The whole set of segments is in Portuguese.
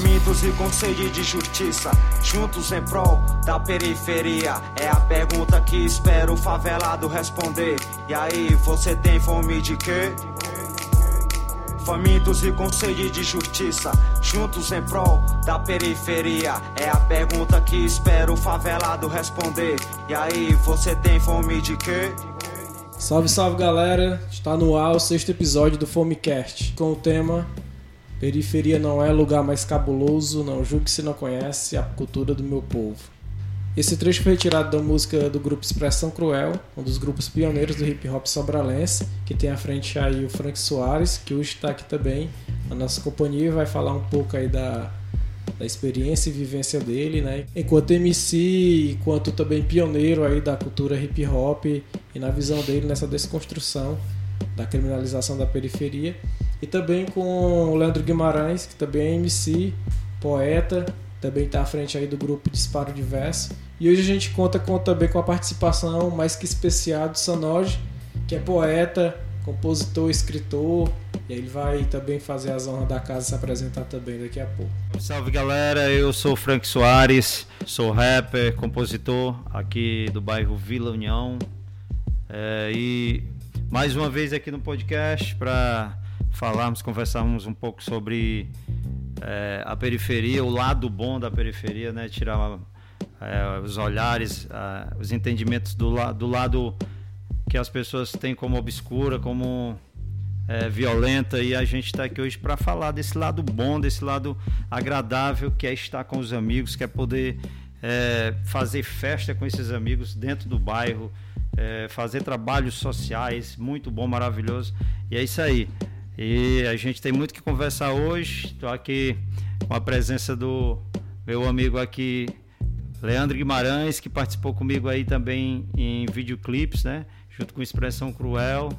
Famintos e com sede de justiça, juntos em prol da periferia. É a pergunta que espero o favelado responder. E aí, você tem fome de quê? Famintos e com sede de justiça, juntos em prol da periferia. É a pergunta que espero o favelado responder. E aí, você tem fome de quê? Salve, salve galera! Está no ar o sexto episódio do Fomecast com o tema Periferia não é lugar mais cabuloso, não julgue se não conhece a cultura do meu povo. Esse trecho foi retirado da música do grupo Expressão Cruel, um dos grupos pioneiros do hip hop sobralense, que tem à frente aí o Frank Soares, que hoje está aqui também na nossa companhia e vai falar um pouco aí da, da experiência e vivência dele, né? Enquanto MC, enquanto também pioneiro aí da cultura hip hop e na visão dele nessa desconstrução da criminalização da periferia. E também com o Leandro Guimarães, que também é MC, poeta, também está à frente aí do grupo Disparo de Verso. E hoje a gente conta com, também com a participação mais que especial do Sanoge, que é poeta, compositor, escritor, e ele vai também fazer as honras da casa se apresentar também daqui a pouco. Salve galera, eu sou Frank Soares, sou rapper, compositor aqui do bairro Vila União. É, e mais uma vez aqui no podcast para falarmos, conversarmos um pouco sobre é, a periferia, o lado bom da periferia, né? Tirar é, os olhares, é, os entendimentos do, la do lado que as pessoas têm como obscura, como é, violenta e a gente está aqui hoje para falar desse lado bom, desse lado agradável que é estar com os amigos, que é poder fazer festa com esses amigos dentro do bairro, fazer trabalhos sociais, muito bom, maravilhoso. E é isso aí. E a gente tem muito que conversar hoje. Estou aqui com a presença do meu amigo aqui, Leandro Guimarães, que participou comigo aí também em videoclipes, né? Junto com Expressão Cruel.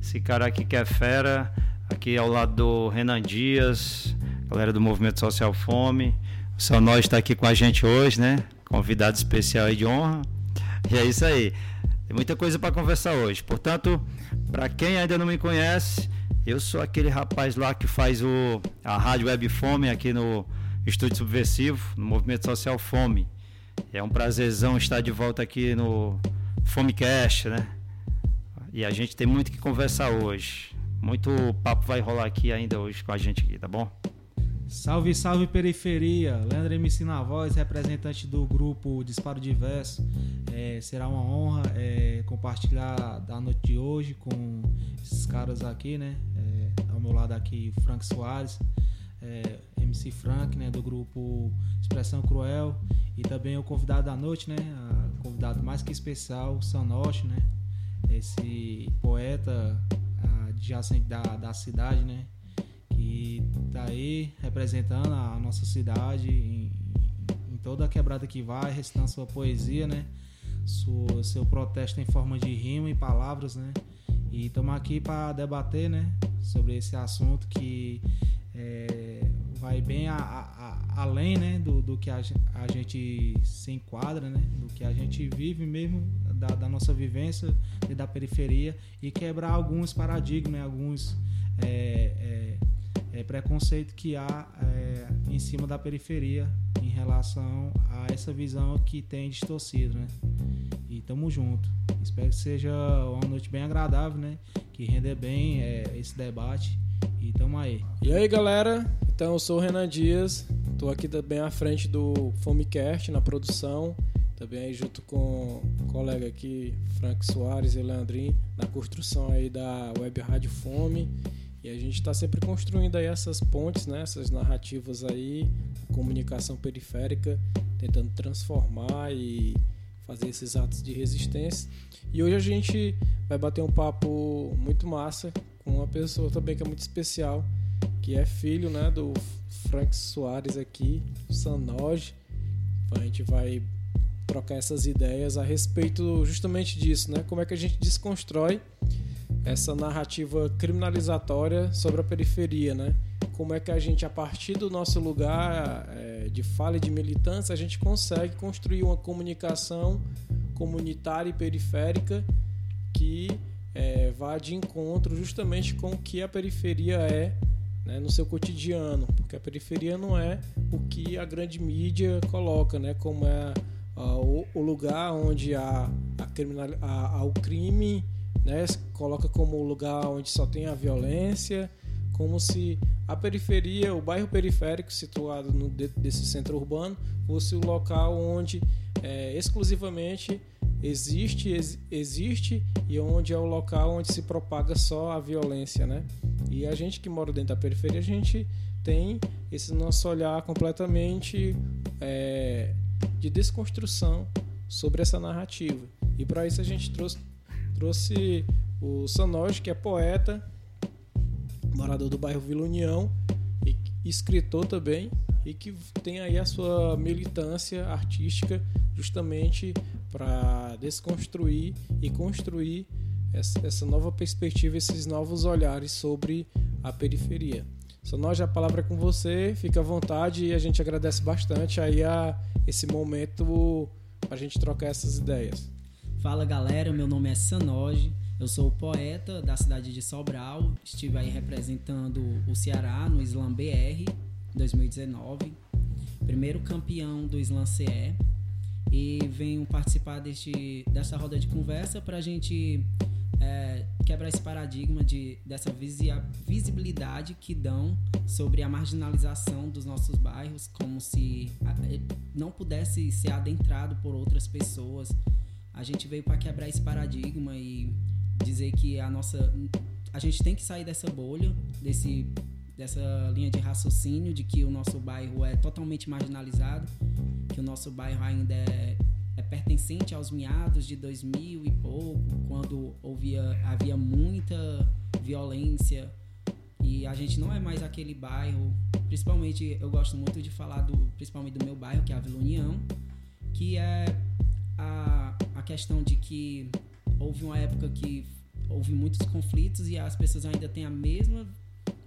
Esse cara aqui que é fera, aqui ao lado do Renan Dias, galera do Movimento Social Fome. O seu Nós está aqui com a gente hoje, né? Convidado especial aí de honra. E é isso aí. Tem muita coisa para conversar hoje. Portanto, para quem ainda não me conhece, eu sou aquele rapaz lá que faz o, a Rádio Web Fome aqui no Estúdio Subversivo, no Movimento Social Fome. É um prazerzão estar de volta aqui no Fomecast, né? E a gente tem muito que conversar hoje. Muito papo vai rolar aqui ainda hoje com a gente aqui, tá bom? Salve, salve periferia! Leandro MC na voz, representante do grupo Disparo Diverso. É, será uma honra é, compartilhar da noite de hoje com esses caras aqui, né? É, ao meu lado aqui, Frank Soares, é, MC Frank, né? Do grupo Expressão Cruel. E também o convidado da noite, né? A convidado mais que especial, Sanoche, né? Esse poeta adjacente da, da cidade, né? Que tá aí representando a nossa cidade em, em toda a quebrada que vai, recitando sua poesia, né? Sua, seu protesto em forma de rima e palavras, né? E estamos aqui para debater, né? Sobre esse assunto que é, vai bem a, a, a, além, né? Do, do que a, a, gente se enquadra, né? Do que a gente vive mesmo, da, da nossa vivência e da periferia e quebrar alguns paradigmas, né? alguns é, é, é, preconceito que há é, em cima da periferia em relação a essa visão que tem distorcido, né? E tamo junto. Espero que seja uma noite bem agradável, né? Que render bem é, esse debate. E tamo aí. E aí, galera? Então, eu sou o Renan Dias. Tô aqui também à frente do Fomecast na produção. Também aí junto com o colega aqui, Frank Soares e Leandrinho, na construção aí da Web Rádio Fome. E a gente está sempre construindo aí essas pontes, né, essas narrativas aí, comunicação periférica, tentando transformar e fazer esses atos de resistência. E hoje a gente vai bater um papo muito massa com uma pessoa também que é muito especial, que é filho, né, do Frank Soares aqui, Sanoge. Então a gente vai trocar essas ideias a respeito justamente disso, né? Como é que a gente desconstrói essa narrativa criminalizatória sobre a periferia, né? Como é que a gente, a partir do nosso lugar é, de fala e de militância, a gente consegue construir uma comunicação comunitária e periférica que é, vá de encontro justamente com o que a periferia é né, no seu cotidiano, porque a periferia não é o que a grande mídia coloca, né, como é o, o, lugar onde há, a criminal, há, há o crime, né, coloca como lugar onde só tem a violência, como se a periferia, o bairro periférico situado no, desse centro urbano, fosse o local onde é, exclusivamente existe, ex, existe e onde é o local onde se propaga só a violência, né? E a gente que mora dentro da periferia, a gente tem esse nosso olhar completamente é, de desconstrução sobre essa narrativa. E para isso a gente trouxe, trouxe o Sanoj, que é poeta, morador do bairro Vila União, e escritor também, e que tem aí a sua militância artística justamente para desconstruir e construir essa, nova perspectiva, esses novos olhares sobre a periferia. Sonoja, a palavra é com você, fica à vontade e a gente agradece bastante aí a esse momento para a gente trocar essas ideias. Fala galera, meu nome é Sanoge, eu sou poeta da cidade de Sobral, estive aí representando o Ceará no Slam BR 2019, primeiro campeão do Slam CE e venho participar deste, dessa roda de conversa para a gente é, quebrar esse paradigma de, dessa visibilidade que dão sobre a marginalização dos nossos bairros, como se não pudesse ser adentrado por outras pessoas. A gente veio para quebrar esse paradigma e dizer que a nossa a gente tem que sair dessa bolha, desse dessa linha de raciocínio de que o nosso bairro é totalmente marginalizado, que o nosso bairro ainda é, é pertencente aos meados de 2000 e pouco, quando havia, havia muita violência. E a gente não é mais aquele bairro, principalmente eu gosto muito de falar do principalmente do meu bairro, que é a Vila União, que é a, a questão de que houve uma época que houve muitos conflitos e as pessoas ainda têm a mesma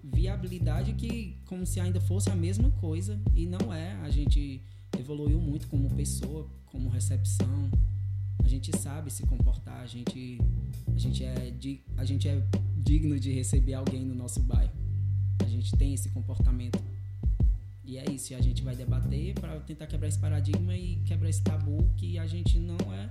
viabilidade que como se ainda fosse a mesma coisa e não é. A gente evoluiu muito como pessoa, como recepção. A gente sabe se comportar, a gente a gente é a gente é digno de receber alguém no nosso bairro. A gente tem esse comportamento. E é isso, e a gente vai debater para tentar quebrar esse paradigma e quebrar esse tabu que a gente não é,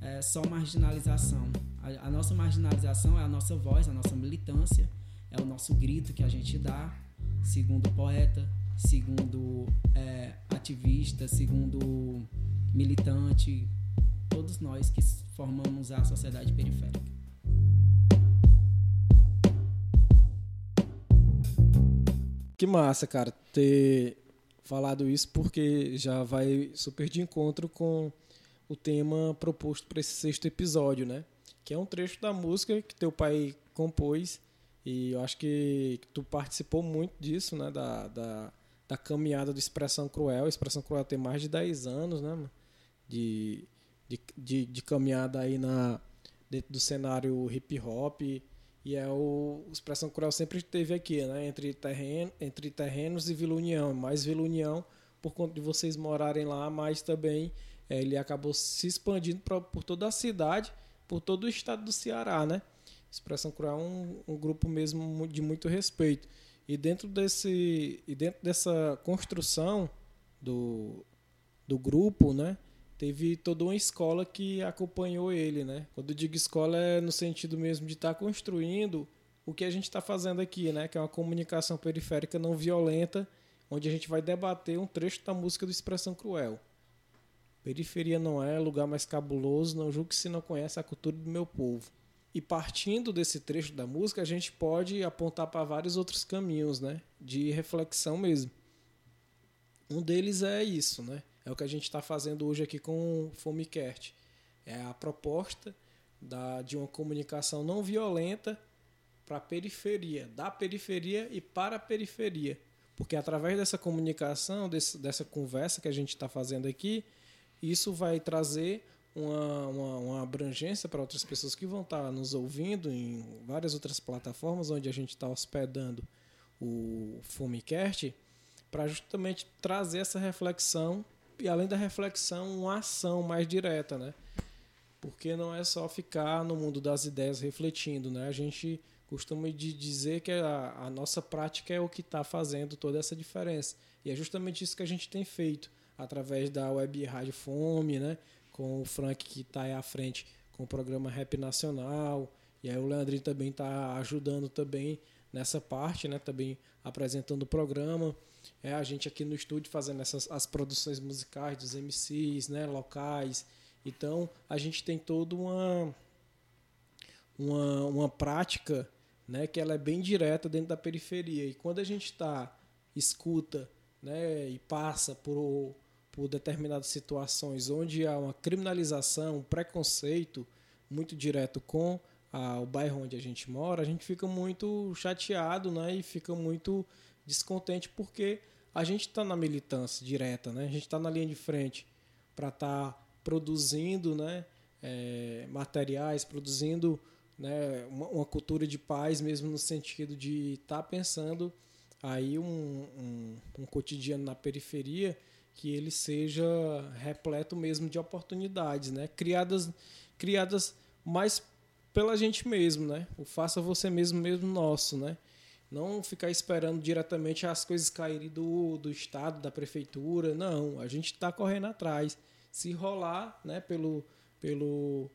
é só marginalização. A, a nossa marginalização é a nossa voz, a nossa militância é o nosso grito que a gente dá, segundo poeta, segundo é, ativista, segundo militante, todos nós que formamos a sociedade periférica. Que massa, cara, ter falado isso porque já vai super de encontro com o tema proposto para esse sexto episódio, né? Que é um trecho da música que teu pai compôs e eu acho que tu participou muito disso, né? Da, da, da caminhada do Expressão Cruel. Expressão Cruel tem mais de 10 anos, né? De, de, de, de caminhada aí na, dentro do cenário hip hop. E é o, Expressão Cruel sempre esteve aqui, né? Entre, terreno, entre terrenos e Vila União. Mais Vila União por conta de vocês morarem lá, mas também é, ele acabou se expandindo pra, por toda a cidade, por todo o estado do Ceará, né? Expressão Cruel é um, um grupo mesmo de muito respeito. E dentro desse e dentro dessa construção do, do grupo, né, teve toda uma escola que acompanhou ele, né? Quando eu digo escola é no sentido mesmo de estar tá construindo o que a gente está fazendo aqui, né? Que é uma comunicação periférica não violenta, onde a gente vai debater um trecho da música do Expressão Cruel. Periferia não é lugar mais cabuloso, não julgue se não conhece a cultura do meu povo. E partindo desse trecho da música, a gente pode apontar para vários outros caminhos, né? De reflexão mesmo. Um deles é isso, né? É o que a gente está fazendo hoje aqui com o Fomicast. É a proposta da, de uma comunicação não violenta para a periferia, da periferia e para a periferia. Porque através dessa comunicação, desse, dessa conversa que a gente está fazendo aqui, isso vai trazer uma, uma, uma abrangência para outras pessoas que vão estar tá nos ouvindo em várias outras plataformas onde a gente está hospedando o Fomecast, para justamente trazer essa reflexão e além da reflexão, uma ação mais direta, né? Porque não é só ficar no mundo das ideias refletindo, né? A gente costumo de dizer que a, a nossa prática é o que está fazendo toda essa diferença. E é justamente isso que a gente tem feito através da Web Rádio Fome, né? com o Frank que está aí à frente com o programa Rap Nacional. E aí o Leandrinho também está ajudando também nessa parte, né? Também apresentando o programa. É a gente aqui no estúdio fazendo essas as produções musicais dos MCs, né? Locais. Então a gente tem toda uma uma, uma prática, né? Que ela é bem direta dentro da periferia. E quando a gente está escuta, né? E passa por por determinadas situações onde há uma criminalização, um preconceito muito direto com a, o bairro onde a gente mora, a gente fica muito chateado né, e fica muito descontente porque a gente está na militância direta, né? a gente está na linha de frente para estar tá produzindo né, é, materiais, produzindo né, uma, uma, cultura de paz, mesmo no sentido de estar tá pensando aí um, um, um cotidiano na periferia que ele seja repleto mesmo de oportunidades, né? Criadas, criadas mais pela gente mesmo, né? O faça você mesmo mesmo nosso, né? Não ficar esperando diretamente as coisas caírem do, do estado, da prefeitura, não. A gente está correndo atrás. Se rolar, né? Pelo pelo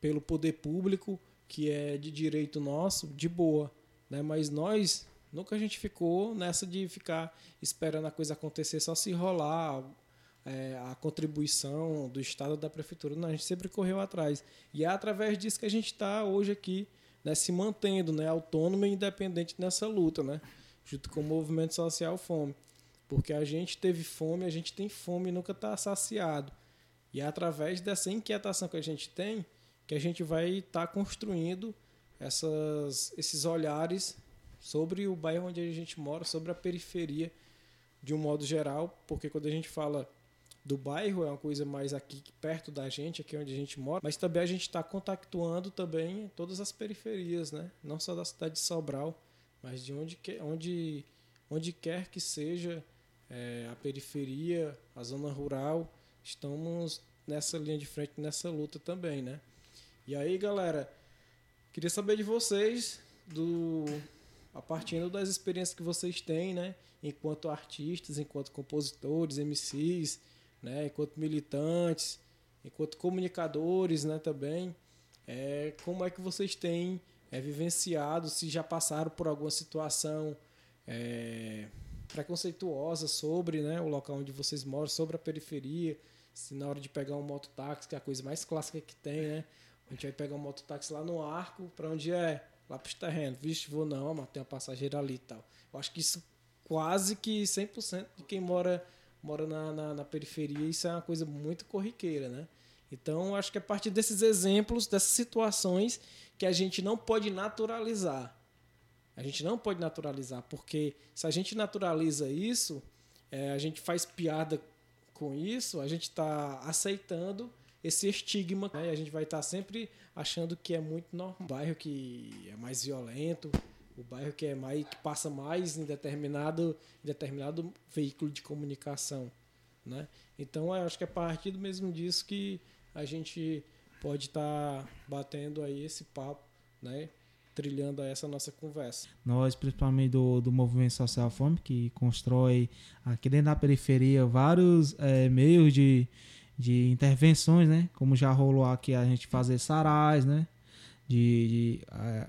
pelo poder público que é de direito nosso, de boa, né? Mas nós Nunca a gente ficou nessa de ficar esperando a coisa acontecer só se rolar é, a contribuição do Estado da Prefeitura. Não, a gente sempre correu atrás. E é através disso que a gente está hoje aqui, né, se mantendo né, autônomo e independente nessa luta, né, junto com o movimento social Fome. Porque a gente teve fome, a gente tem fome e nunca está saciado. E é através dessa inquietação que a gente tem que a gente vai estar tá construindo essas, esses olhares sobre o bairro onde a gente mora, sobre a periferia de um modo geral, porque quando a gente fala do bairro é uma coisa mais aqui perto da gente, aqui onde a gente mora, mas também a gente está contactuando também todas as periferias, né? Não só da cidade de Sobral, mas de onde, que, onde, onde quer que seja é, a periferia, a zona rural, estamos nessa linha de frente, nessa luta também, né? E aí, galera, queria saber de vocês do a partir das experiências que vocês têm, né? Enquanto artistas, enquanto compositores, MCs, né? Enquanto militantes, enquanto comunicadores, né? Também, é, como é que vocês têm é, vivenciado, se já passaram por alguma situação é, preconceituosa sobre né, o local onde vocês moram, sobre a periferia, se na hora de pegar um mototáxi, que é a coisa mais clássica que tem, né? A gente vai pegar um mototáxi lá no arco, para onde é lá para os terrenos. Vixe, vou não, mas tem uma passageira ali e tal. Eu acho que isso quase que 100% de quem mora, mora na, na, na, periferia, isso é uma coisa muito corriqueira, né? Então, acho que é a partir desses exemplos, dessas situações, que a gente não pode naturalizar. A gente não pode naturalizar, porque se a gente naturaliza isso, é, a gente faz piada com isso, a gente está aceitando esse estigma, né? A gente vai estar tá sempre achando que é muito normal. O bairro que é mais violento, o bairro que é mais que passa mais em determinado, em determinado veículo de comunicação, né? Então, eu acho que é a partir do mesmo disso que a gente pode estar tá batendo aí esse papo, né? Trilhando essa nossa conversa. Nós, principalmente do, do Movimento Social Fome, que constrói aqui dentro da periferia vários é, meios de, de intervenções, né? Como já rolou aqui a gente fazer sarais, né? De, de é,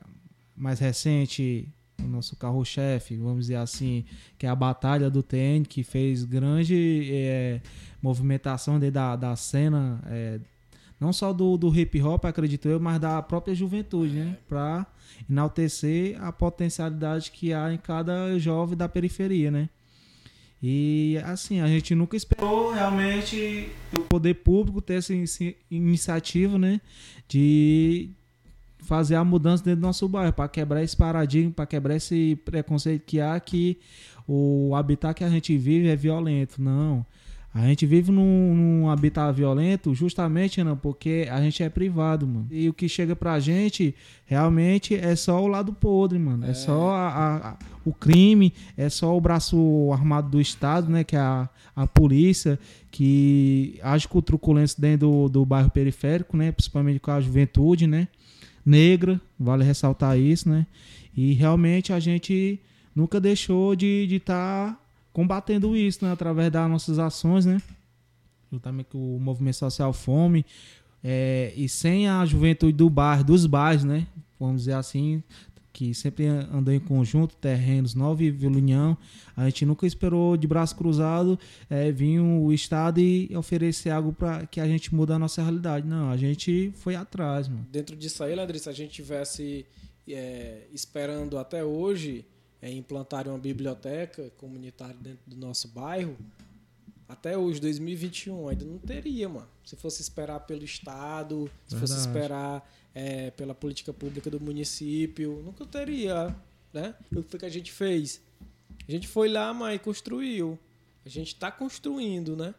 mais recente, o nosso carro-chefe, vamos dizer assim, que é a Batalha do TN, que fez grande é, movimentação da, da cena, é, não só do, do hip hop, acredito eu, mas da própria juventude, né? Para enaltecer a potencialidade que há em cada jovem da periferia, né? E assim, a gente nunca esperou realmente o poder público ter essa iniciativa, né? De fazer a mudança dentro do nosso bairro, para quebrar esse paradigma, para quebrar esse preconceito que há que o habitat que a gente vive é violento. Não. A gente vive num, num habitat violento justamente, não, porque a gente é privado, mano. E o que chega pra gente realmente é só o lado podre, mano. É, é só a, a, o crime, é só o braço armado do Estado, né? Que é a, a polícia, que age com truculência dentro do, do bairro periférico, né? Principalmente com a juventude, né? Negra, vale ressaltar isso, né? E realmente a gente nunca deixou de estar de tá combatendo isso, né? Através das nossas ações, né? Juntamente com o Movimento Social Fome. É, e sem a juventude do bairro, dos bairros, né? Vamos dizer assim, que sempre andou em conjunto, terrenos Nova e Vila União. A gente nunca esperou de braço cruzado é, vir o Estado e oferecer algo para que a gente mude a nossa realidade. Não, a gente foi atrás, mano. Dentro disso aí, Landry, se a gente tivesse é, esperando até hoje é, implantar uma biblioteca comunitária dentro do nosso bairro, até hoje, 2021, ainda não teria, mano. Se fosse esperar pelo Estado, se Verdade. fosse esperar é, pela política pública do município, nunca teria, né? O que a gente fez? A gente foi lá, mas construiu. A gente está construindo, né?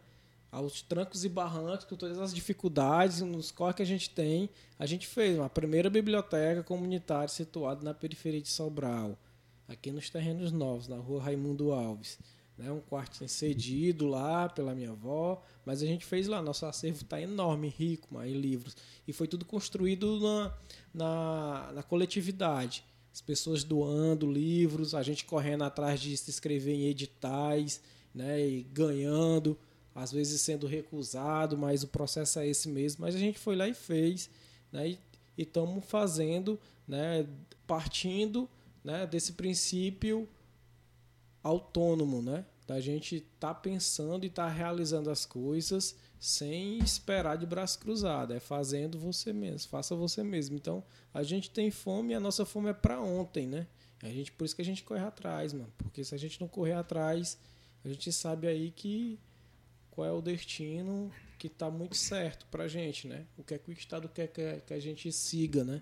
Aos trancos e barrancos, com todas as dificuldades, nos corres que a gente tem, a gente fez uma primeira biblioteca comunitária situada na periferia de Sobral, aqui nos terrenos novos, na rua Raimundo Alves né, um quarto cedido lá pela minha avó, mas a gente fez lá, nosso acervo está enorme, rico, em livros. E foi tudo construído na, na, na, coletividade. As pessoas doando livros, a gente correndo atrás de se inscrever em editais, né, e ganhando, às vezes sendo recusado, mas o processo é esse mesmo. Mas a gente foi lá e fez, né, e estamos fazendo, né, partindo né, desse princípio autônomo, né? Da gente tá pensando e tá realizando as coisas sem esperar de braço cruzado, é fazendo você mesmo, faça você mesmo. Então, a gente tem fome e a nossa fome é para ontem, né? A gente por isso que a gente corre atrás, mano, porque se a gente não correr atrás, a gente sabe aí que qual é o destino que tá muito certo pra gente, né? O que é que o Estado quer que a gente siga, né?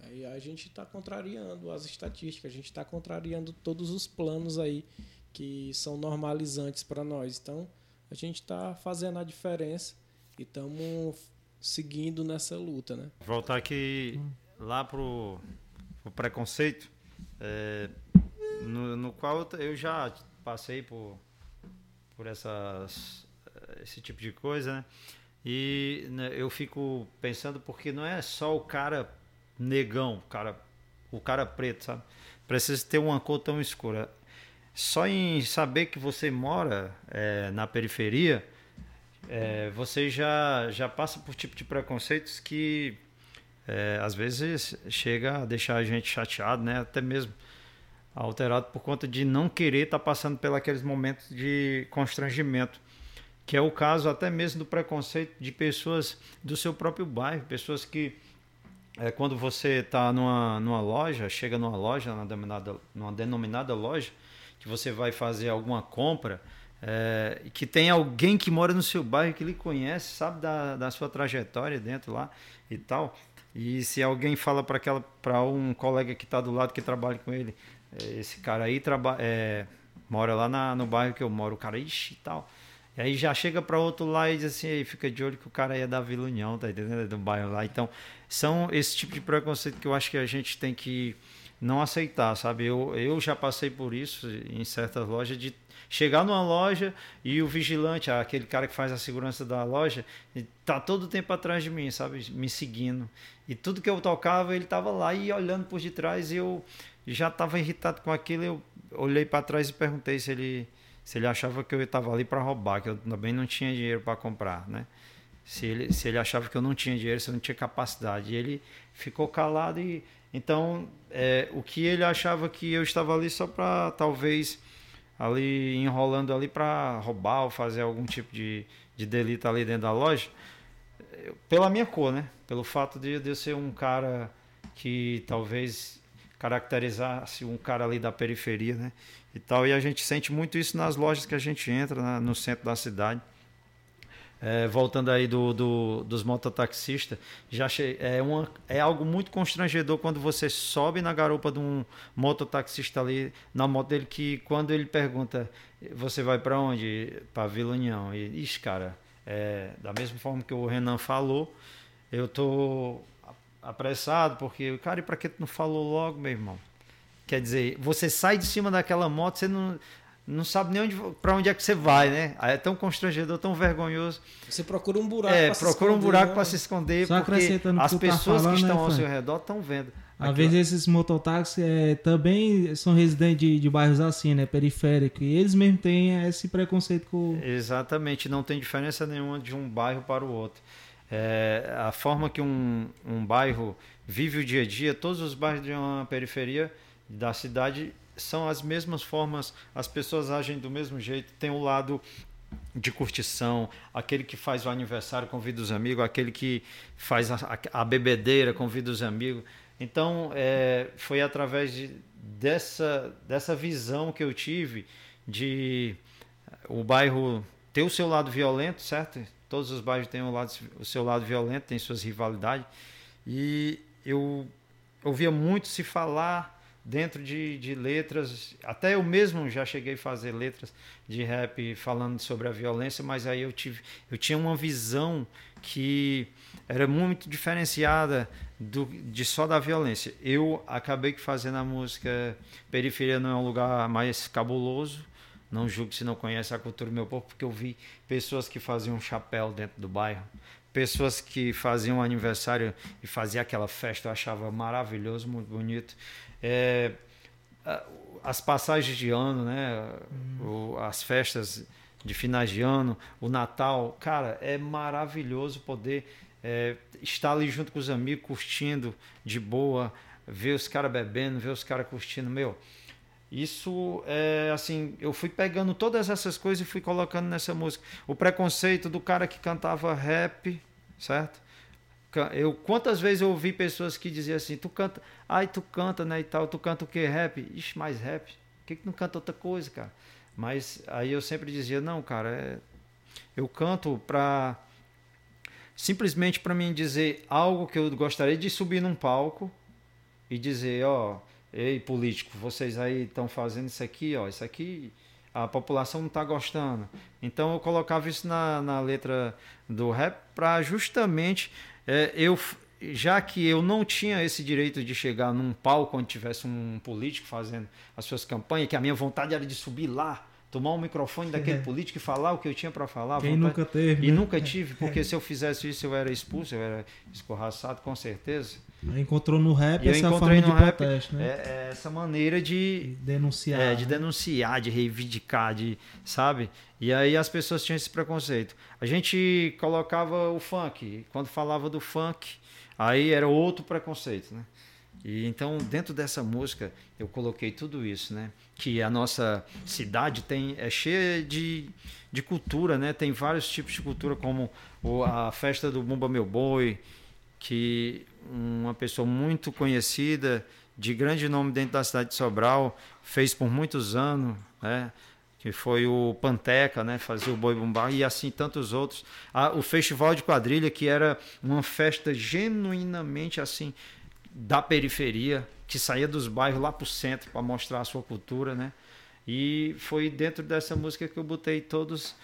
Aí a gente está contrariando as estatísticas, a gente está contrariando todos os planos aí que são normalizantes para nós. Então, a gente está fazendo a diferença e estamos seguindo nessa luta, né? Voltar aqui lá pro, pro preconceito, é, no, no qual eu já passei por, por essas, esse tipo de coisa, né? E né, eu fico pensando porque não é só o cara negão, cara, o cara preto, sabe? Precisa ter uma cor tão escura. Só em saber que você mora é, na periferia, é, você já, já passa por tipo de preconceitos que é, às vezes chega a deixar a gente chateado, né? Até mesmo alterado por conta de não querer estar tá passando pelos momentos de constrangimento, que é o caso até mesmo do preconceito de pessoas do seu próprio bairro, pessoas que é, quando você está numa, numa loja, chega numa loja, numa denominada, numa denominada loja, que você vai fazer alguma compra, é, que tem alguém que mora no seu bairro que lhe conhece, sabe da, da sua trajetória dentro lá e tal. E se alguém fala para um colega que está do lado que trabalha com ele, é, esse cara aí trabalha, é, mora lá na, no bairro que eu moro, o cara ixi e tal. E aí já chega para outro lá e diz assim, aí fica de olho que o cara é da Vila União, tá entendendo? É do bairro lá. Então, são esse tipo de preconceito que eu acho que a gente tem que não aceitar, sabe? Eu, eu já passei por isso em certas lojas de chegar numa loja e o vigilante, aquele cara que faz a segurança da loja, tá todo o tempo atrás de mim, sabe? Me seguindo. E tudo que eu tocava, ele tava lá e olhando por detrás e eu já estava irritado com aquilo, eu olhei para trás e perguntei se ele se ele achava que eu estava ali para roubar, que eu também não tinha dinheiro para comprar, né? Se ele, se ele achava que eu não tinha dinheiro, se eu não tinha capacidade. E ele ficou calado e então é, o que ele achava que eu estava ali só para talvez ali enrolando ali para roubar ou fazer algum tipo de, de delito ali dentro da loja, pela minha cor, né? Pelo fato de, de eu ser um cara que talvez caracterizasse um cara ali da periferia, né? e tal. E a gente sente muito isso nas lojas que a gente entra no centro da cidade. É, voltando aí do, do, dos mototaxistas, já é, uma, é algo muito constrangedor quando você sobe na garupa de um mototaxista ali, na moto dele, que quando ele pergunta, você vai para onde? Para Vila União. E, ixi, cara, é, da mesma forma que o Renan falou, eu tô apressado, porque, cara, e para que tu não falou logo, meu irmão? Quer dizer, você sai de cima daquela moto, você não. Não sabe nem onde, para onde é que você vai, né? Aí é tão constrangedor, tão vergonhoso. Você procura um buraco É, pra se procura um buraco né? para se esconder, Só porque que as tá pessoas falando, que né, estão ao Frank? seu redor estão vendo. Às vezes esses mototáxis é, também são residentes de, de bairros assim, né? Periféricos. E eles mesmos têm esse preconceito com. Exatamente, não tem diferença nenhuma de um bairro para o outro. É, a forma que um, um bairro vive o dia a dia, todos os bairros de uma periferia da cidade são as mesmas formas, as pessoas agem do mesmo jeito, tem o lado de curtição, aquele que faz o aniversário convida os amigos, aquele que faz a, a- bebedeira convida os amigos. Então, é, foi através de- dessa, dessa visão que eu tive de o bairro ter o seu lado violento, certo? Todos os bairros têm o, lado, o seu lado violento, têm suas rivalidades. E eu ouvia muito se falar dentro de, de letras, até eu mesmo já cheguei a fazer letras de rap falando sobre a violência, mas aí eu tive, eu tinha uma visão que era muito diferenciada do, de só da violência. Eu acabei fazendo a música Periferia não é um lugar mais cabuloso, não julgue se não conhece a cultura do meu povo, porque eu vi pessoas que faziam chapéu dentro do bairro, pessoas que faziam aniversário e faziam aquela festa, eu achava maravilhoso, muito bonito. É, as passagens de ano, né? O- as festas de finais de ano, o Natal, cara, é maravilhoso poder é, estar ali junto com os amigos, curtindo de boa, ver os caras bebendo, ver os caras curtindo, meu. Isso é assim, eu fui pegando todas essas coisas e fui colocando nessa música. O preconceito do cara que cantava rap, certo? Eu quantas vezes eu ouvi pessoas que diziam assim, tu canta, ai tu canta, né, e tal, tu canta o que rap? Ixi, mais rap. Por que que não canta outra coisa, cara? Mas aí eu sempre dizia, não, cara, é... eu canto pra simplesmente para mim dizer algo que eu gostaria de subir num palco e dizer, ó, ei político, vocês aí estão fazendo isso aqui, ó, isso aqui a população não está gostando. Então eu colocava isso na, na letra do rap para justamente é, eu já que eu não tinha esse direito de chegar num palco onde tivesse um político fazendo as suas campanhas, que a minha vontade era de subir lá, tomar um microfone daquele político e falar o que eu tinha para falar. Quem vontade- nunca teve. e né? nunca tive, porque se eu fizesse isso eu era expulso, eu era escorraçado com certeza. Encontrou no rap E eu essa encontrei forma no de rap protesto, né? é- é essa maneira de, Denunciar. é, de né? denunciar, de reivindicar, de, sabe? E aí as pessoas tinham esse preconceito. A gente colocava o funk, quando falava do funk, aí era outro preconceito, né? E então dentro dessa música eu coloquei tudo isso, né? Que a nossa cidade tem é cheia de, de cultura, né? Tem vários tipos de cultura como o, a festa do Bumba Meu Boi, que uma pessoa muito conhecida, de grande nome dentro da cidade de Sobral, fez por muitos anos, né? Que foi o Panteca, né? fazia o Boi Bumbá, e assim tantos outros. Ah, o Festival de Quadrilha, que era uma festa genuinamente assim da periferia, que saía dos bairros lá para o centro para mostrar a sua cultura, né? E foi dentro dessa música que eu botei todos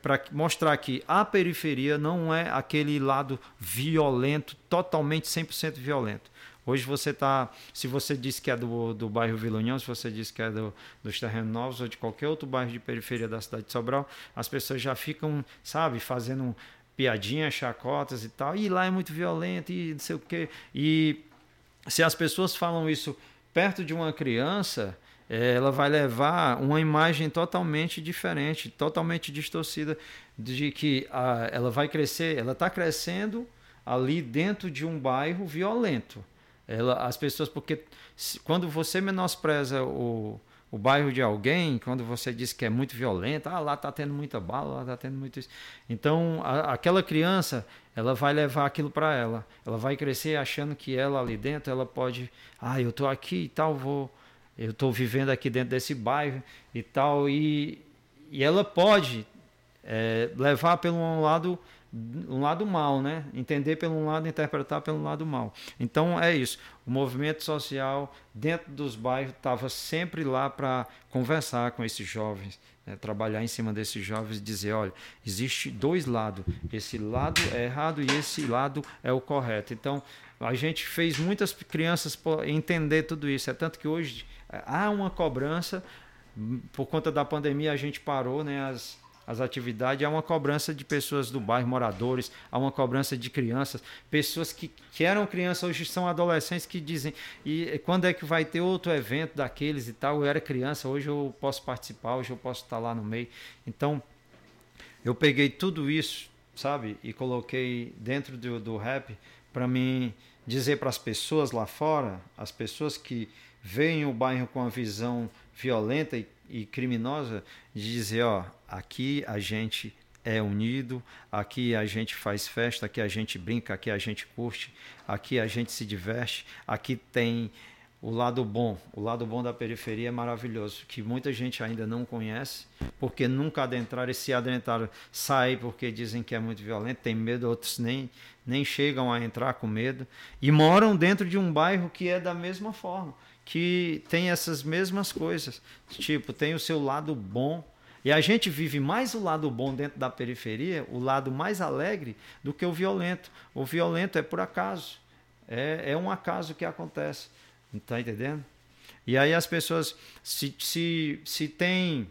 para mostrar que a periferia não é aquele lado violento, totalmente 100% violento. Hoje você está, se você diz que é do, do bairro Vila União, se você diz que é do, dos Terrenos Novos ou de qualquer outro bairro de periferia da cidade de Sobral, as pessoas já ficam, sabe, fazendo piadinhas, chacotas e tal. E lá é muito violento e não sei o quê. E se as pessoas falam isso perto de uma criança, eh, ela vai levar uma imagem totalmente diferente, totalmente distorcida de que ah, ela vai crescer, ela está crescendo ali dentro de um bairro violento. Ela, as pessoas, porque se- quando você menospreza o, o bairro de alguém, quando você diz que é muito violento, ah, lá está tendo muita bala, lá está tendo muito isso. Então, a- aquela criança, ela vai levar aquilo para ela. Ela vai crescer achando que ela ali dentro, ela pode, ah, eu estou aqui e tal, vou, eu estou vivendo aqui dentro desse bairro e tal, e, e ela pode é, levar pelo um lado um lado mal, né? Entender pelo lado, interpretar pelo lado mal. Então é isso. O movimento social dentro dos bairros estava sempre lá para conversar com esses jovens, né? trabalhar em cima desses jovens e dizer, olha, existe dois lados. Esse lado é errado e esse lado é o correto. Então a gente fez muitas crianças entender tudo isso. É tanto que hoje é, há uma cobrança Por conta da pandemia a gente parou, né? As, as atividades, há uma cobrança de pessoas do bairro, moradores, há uma cobrança de crianças, pessoas que, que eram crianças, hoje são adolescentes que dizem, e quando é que vai ter outro evento daqueles e tal? Eu era criança, hoje eu posso participar, hoje eu posso estar lá no meio. Então, eu peguei tudo isso, sabe, e coloquei dentro do, do rap para mim dizer para as pessoas lá fora, as pessoas que veem o bairro com a visão violenta e, e criminosa, de dizer, ó, aqui a gente é unido, aqui a gente faz festa, aqui a gente brinca, aqui a gente curte, aqui a gente se diverte, aqui tem o lado bom. O lado bom da periferia é maravilhoso, que muita gente ainda não conhece, porque nunca adentraram e se adentraram, saem porque dizem que é muito violento, tem medo, outros nem, nem chegam a entrar com medo, e moram dentro de um bairro que é da mesma forma, que tem essas mesmas coisas. Tipo, tem o seu lado bom, e a gente vive mais o lado bom dentro da periferia, o lado mais alegre, do que o violento. O violento é por acaso. É, é um acaso que acontece. Está entendendo? E aí as pessoas, se, se, se tem.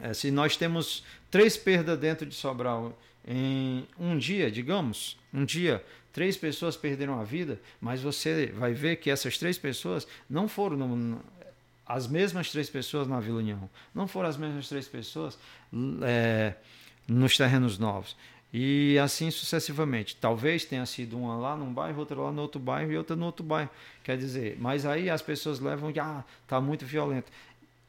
É, se nós temos três perdas dentro de Sobral em um dia, digamos, um dia, três pessoas perderam a vida, mas você vai ver que essas três pessoas não foram no, as mesmas três pessoas na Vila União. Não foram as mesmas três pessoas é, nos terrenos novos. E assim sucessivamente. Talvez tenha sido uma lá num bairro, outra lá no outro bairro e outra no outro bairro. Quer dizer, mas aí as pessoas levam de, ah, está muito violento.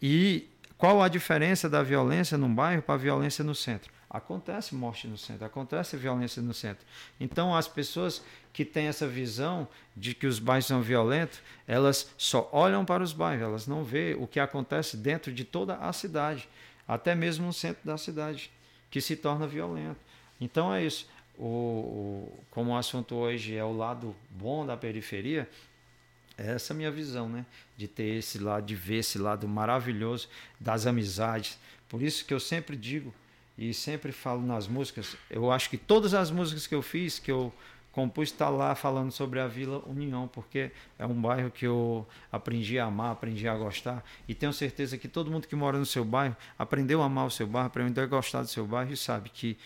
E qual a diferença da violência num bairro para a violência no centro? Acontece morte no centro, acontece violência no centro. Então, as pessoas que têm essa visão de que os bairros são violentos, elas só olham para os bairros, elas não vê o que acontece dentro de toda a cidade, até mesmo no centro da cidade, que se torna violento. Então, é isso. O, o, como o assunto hoje é o lado bom da periferia, é essa minha visão, né? De ter esse lado, de ver esse lado maravilhoso das amizades. Por isso que eu sempre digo e sempre falo nas músicas. Eu acho que todas as músicas que eu fiz, que eu compus, está lá falando sobre a Vila União, porque é um bairro que eu aprendi a amar, aprendi a gostar. E tenho certeza que todo mundo que mora no seu bairro aprendeu a amar o seu bairro, aprendeu a gostar do seu bairro e sabe que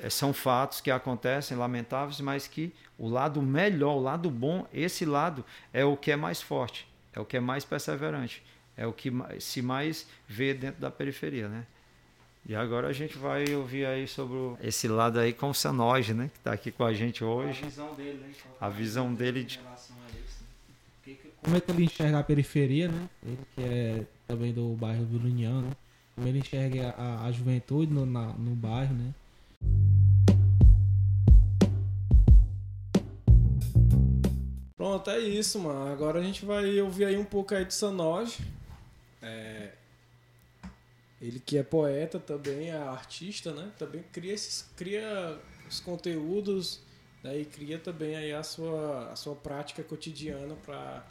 eh, são fatos que acontecem, lamentáveis, mas que o lado melhor, o lado bom, esse lado é o que é mais forte, é o que é mais perseverante, é o que se mais vê dentro da periferia, né? E agora a gente vai ouvir aí sobre esse lado aí com o Sanoge, né? Que está aqui com a gente hoje. A visão dele, né? A visão dele de... Como é que ele enxerga a periferia, né? Ele que é também do bairro do União, né? Como ele enxerga a, a juventude no, na, no bairro, né? Pronto, é isso, mano. Agora a gente vai ouvir aí um pouco aí do Sanoge. É, ele que é poeta também, é artista, né? Também cria esses, cria os conteúdos, né? cria também aí a sua, a sua prática cotidiana para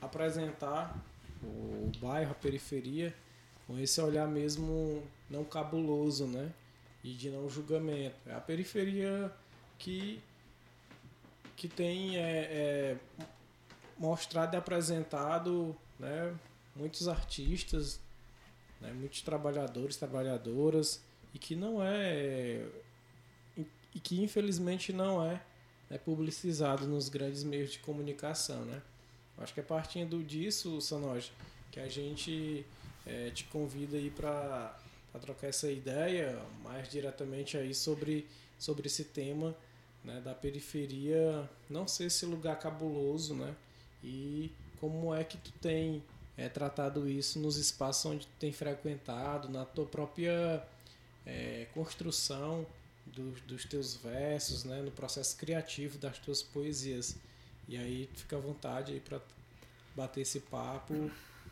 apresentar o bairro, a periferia, com esse olhar mesmo não cabuloso, né? E de não julgamento. É a periferia que, que tem é, é, mostrado e apresentado né, muitos artistas né, muitos trabalhadores, trabalhadoras, e que não é. e que infelizmente não é né, publicizado nos grandes meios de comunicação. Né? Acho que é partindo disso, Sanoge, que a gente é, te convida aí para trocar essa ideia mais diretamente aí sobre, sobre esse tema né, da periferia não ser esse lugar cabuloso, né? E como é que tu tem é, tratado isso nos espaços onde tem frequentado, na tua própria é, construção do, dos teus versos, né, no processo criativo das tuas poesias. E aí fica à vontade aí para bater esse papo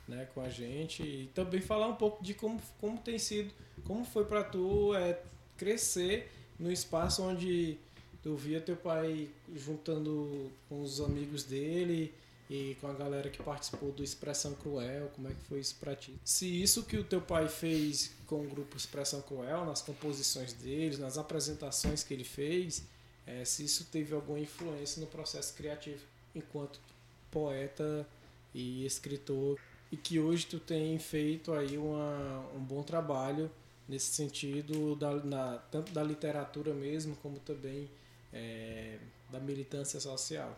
né, com a gente e também falar um pouco de como, como tem sido, como foi para tu é, crescer no espaço onde tu via teu pai juntando com os amigos dele e com a galera que participou do Expressão Cruel, como é que foi isso pra ti? Se isso que o teu pai fez com o grupo Expressão Cruel, nas composições deles, nas apresentações que ele fez, é, se isso teve alguma influência no processo criativo enquanto poeta e escritor. e que hoje tu tem feito aí uma, um bom trabalho nesse sentido, da, na, tanto da literatura mesmo, como também é, da militância social.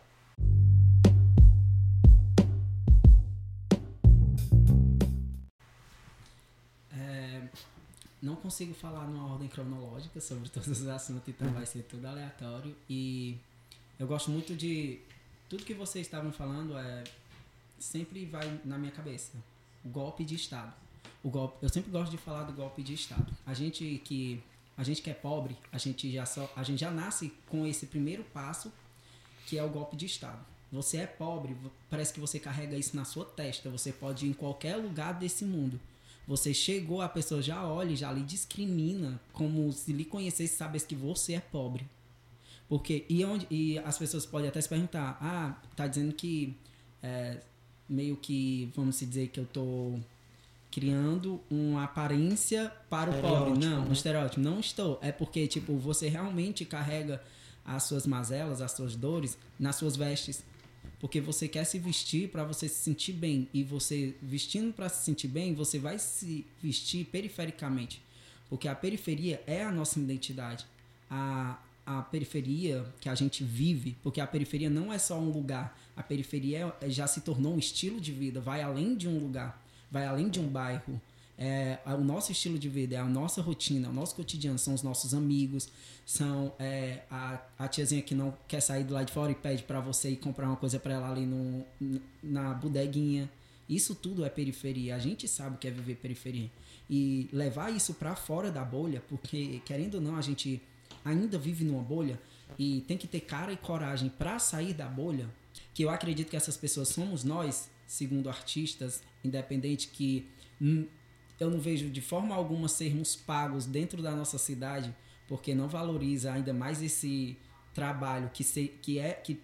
Não consigo falar numa ordem cronológica sobre todos os assuntos, então vai ser tudo aleatório. E eu gosto muito de. Tudo que vocês estavam falando é sempre vai na minha cabeça. O golpe de Estado. O golpe, eu sempre gosto de falar do golpe de Estado. A gente que a gente que é pobre, a gente já só, a gente já nasce com esse primeiro passo que é o golpe de Estado. Você é pobre, parece que você carrega isso na sua testa. Você pode ir em qualquer lugar desse mundo. Você chegou, a pessoa já olha, já lhe discrimina, como se lhe conhecesse, sabesse que você é pobre. Porque e onde e as pessoas podem até se perguntar, ah, tá dizendo que é, meio que, vamos dizer que eu tô criando uma aparência para o pobre. Não, né? um estereótipo. Não estou. É porque, tipo, você realmente carrega as suas mazelas, as suas dores nas suas vestes. Porque você quer se vestir para você se sentir bem. E você, vestindo para se sentir bem, você vai se vestir perifericamente. Porque a periferia é a nossa identidade. A, a periferia que a gente vive, porque a periferia não é só um lugar, a periferia é, já se tornou um estilo de vida, vai além de um lugar, vai além de um bairro. É, o nosso estilo de vida, é a nossa rotina, o nosso cotidiano, são os nossos amigos, são é, a, a tiazinha que não quer sair do lado de fora e pede para você ir comprar uma coisa para ela ali no, na bodeguinha. Isso tudo é periferia. A gente sabe o que é viver periferia. E levar isso para fora da bolha, porque querendo ou não, a gente ainda vive numa bolha e tem que ter cara e coragem para sair da bolha, que eu acredito que essas pessoas somos nós, segundo artistas independentes, que eu não vejo de forma alguma sermos pagos dentro da nossa cidade, porque não valoriza ainda mais esse trabalho que, se, que é que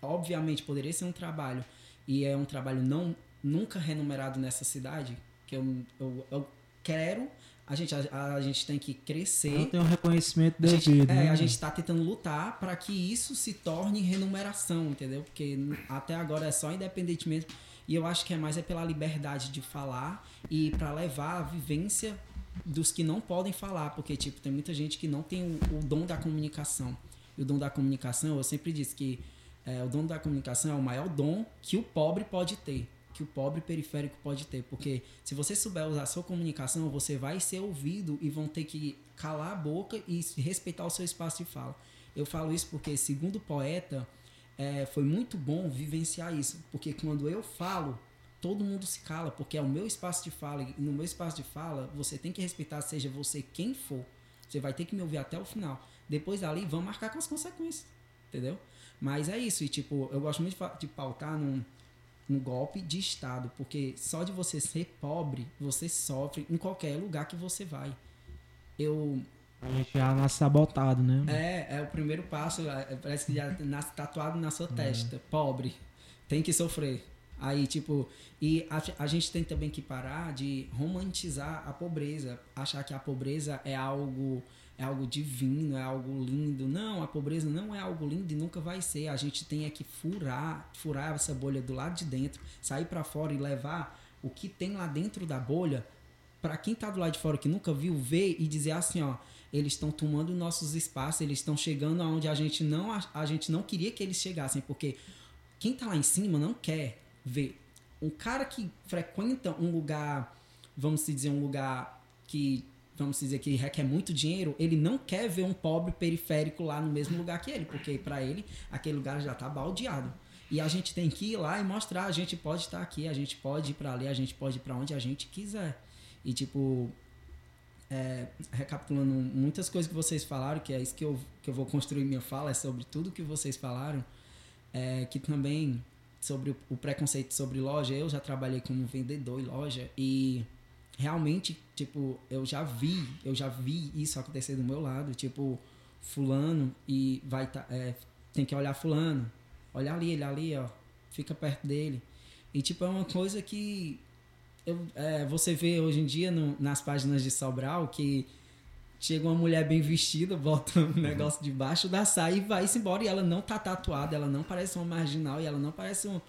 obviamente poderia ser um trabalho e é um trabalho não nunca remunerado nessa cidade que eu, eu, eu quero a gente, a, a, gente tem que crescer. Não tem um reconhecimento devido. A gente, é, a gente está tentando lutar para que isso se torne remuneração, entendeu? Porque até agora é só independentemente. E eu acho que é mais é pela liberdade de falar e para levar a vivência dos que não podem falar, porque tipo tem muita gente que não tem o, o dom da comunicação. E o dom da comunicação, eu sempre disse que é, o dom da comunicação é o maior dom que o pobre pode ter que o pobre periférico pode ter. Porque se você souber usar a sua comunicação, você vai ser ouvido e vão ter que calar a boca e respeitar o seu espaço de fala. Eu falo isso porque, segundo o poeta, é, foi muito bom vivenciar isso. Porque quando eu falo, todo mundo se cala, porque é o meu espaço de fala. E no meu espaço de fala, você tem que respeitar, seja você quem for. Você vai ter que me ouvir até o final. Depois dali, vamos marcar com as consequências. Entendeu? Mas é isso. E, tipo, eu gosto muito de pautar num um golpe de Estado, porque só de você ser pobre, você sofre em qualquer lugar que você vai. Eu. A gente já nasce sabotado, né? É, é o primeiro passo, é, é, parece que já nasce tatuado na sua é. testa. Pobre, tem que sofrer. Aí, tipo, e a, a gente tem também que parar de romantizar a pobreza, achar que a pobreza é algo é algo divino, é algo lindo. Não, a pobreza não é algo lindo e nunca vai ser. A gente tem é que furar, furar essa bolha do lado de dentro, sair para fora e levar o que tem lá dentro da bolha para quem tá do lado de fora que nunca viu ver e dizer assim, ó, eles estão tomando nossos espaços, eles estão chegando aonde a gente não a, a gente não queria que eles chegassem, porque quem tá lá em cima não quer ver. Um cara que frequenta um lugar, vamos dizer, um lugar que vamos dizer que requer muito dinheiro, ele não quer ver um pobre periférico lá no mesmo lugar que ele, porque para ele aquele lugar já está baldeado. E a gente tem que ir lá e mostrar, a gente pode estar aqui, a gente pode ir para ali, a gente pode ir para onde a gente quiser. E tipo, é, recapitulando muitas coisas que vocês falaram, que é isso que eu, que eu vou construir minha fala, é sobre tudo que vocês falaram, é, que também sobre o, o preconceito sobre loja, eu já trabalhei como vendedor em loja e realmente, tipo, eu já vi, eu já vi isso acontecer do meu lado, tipo, fulano e vai tá, é, tem que olhar fulano, olha ali, ele ali, ó, fica perto dele. E tipo, é uma coisa que eu, é, você vê hoje em dia no, nas páginas de Sobral que chega uma mulher bem vestida, bota um negócio debaixo da saia e vai-se embora e ela não tá tatuada, ela não parece uma marginal e ela não parece um,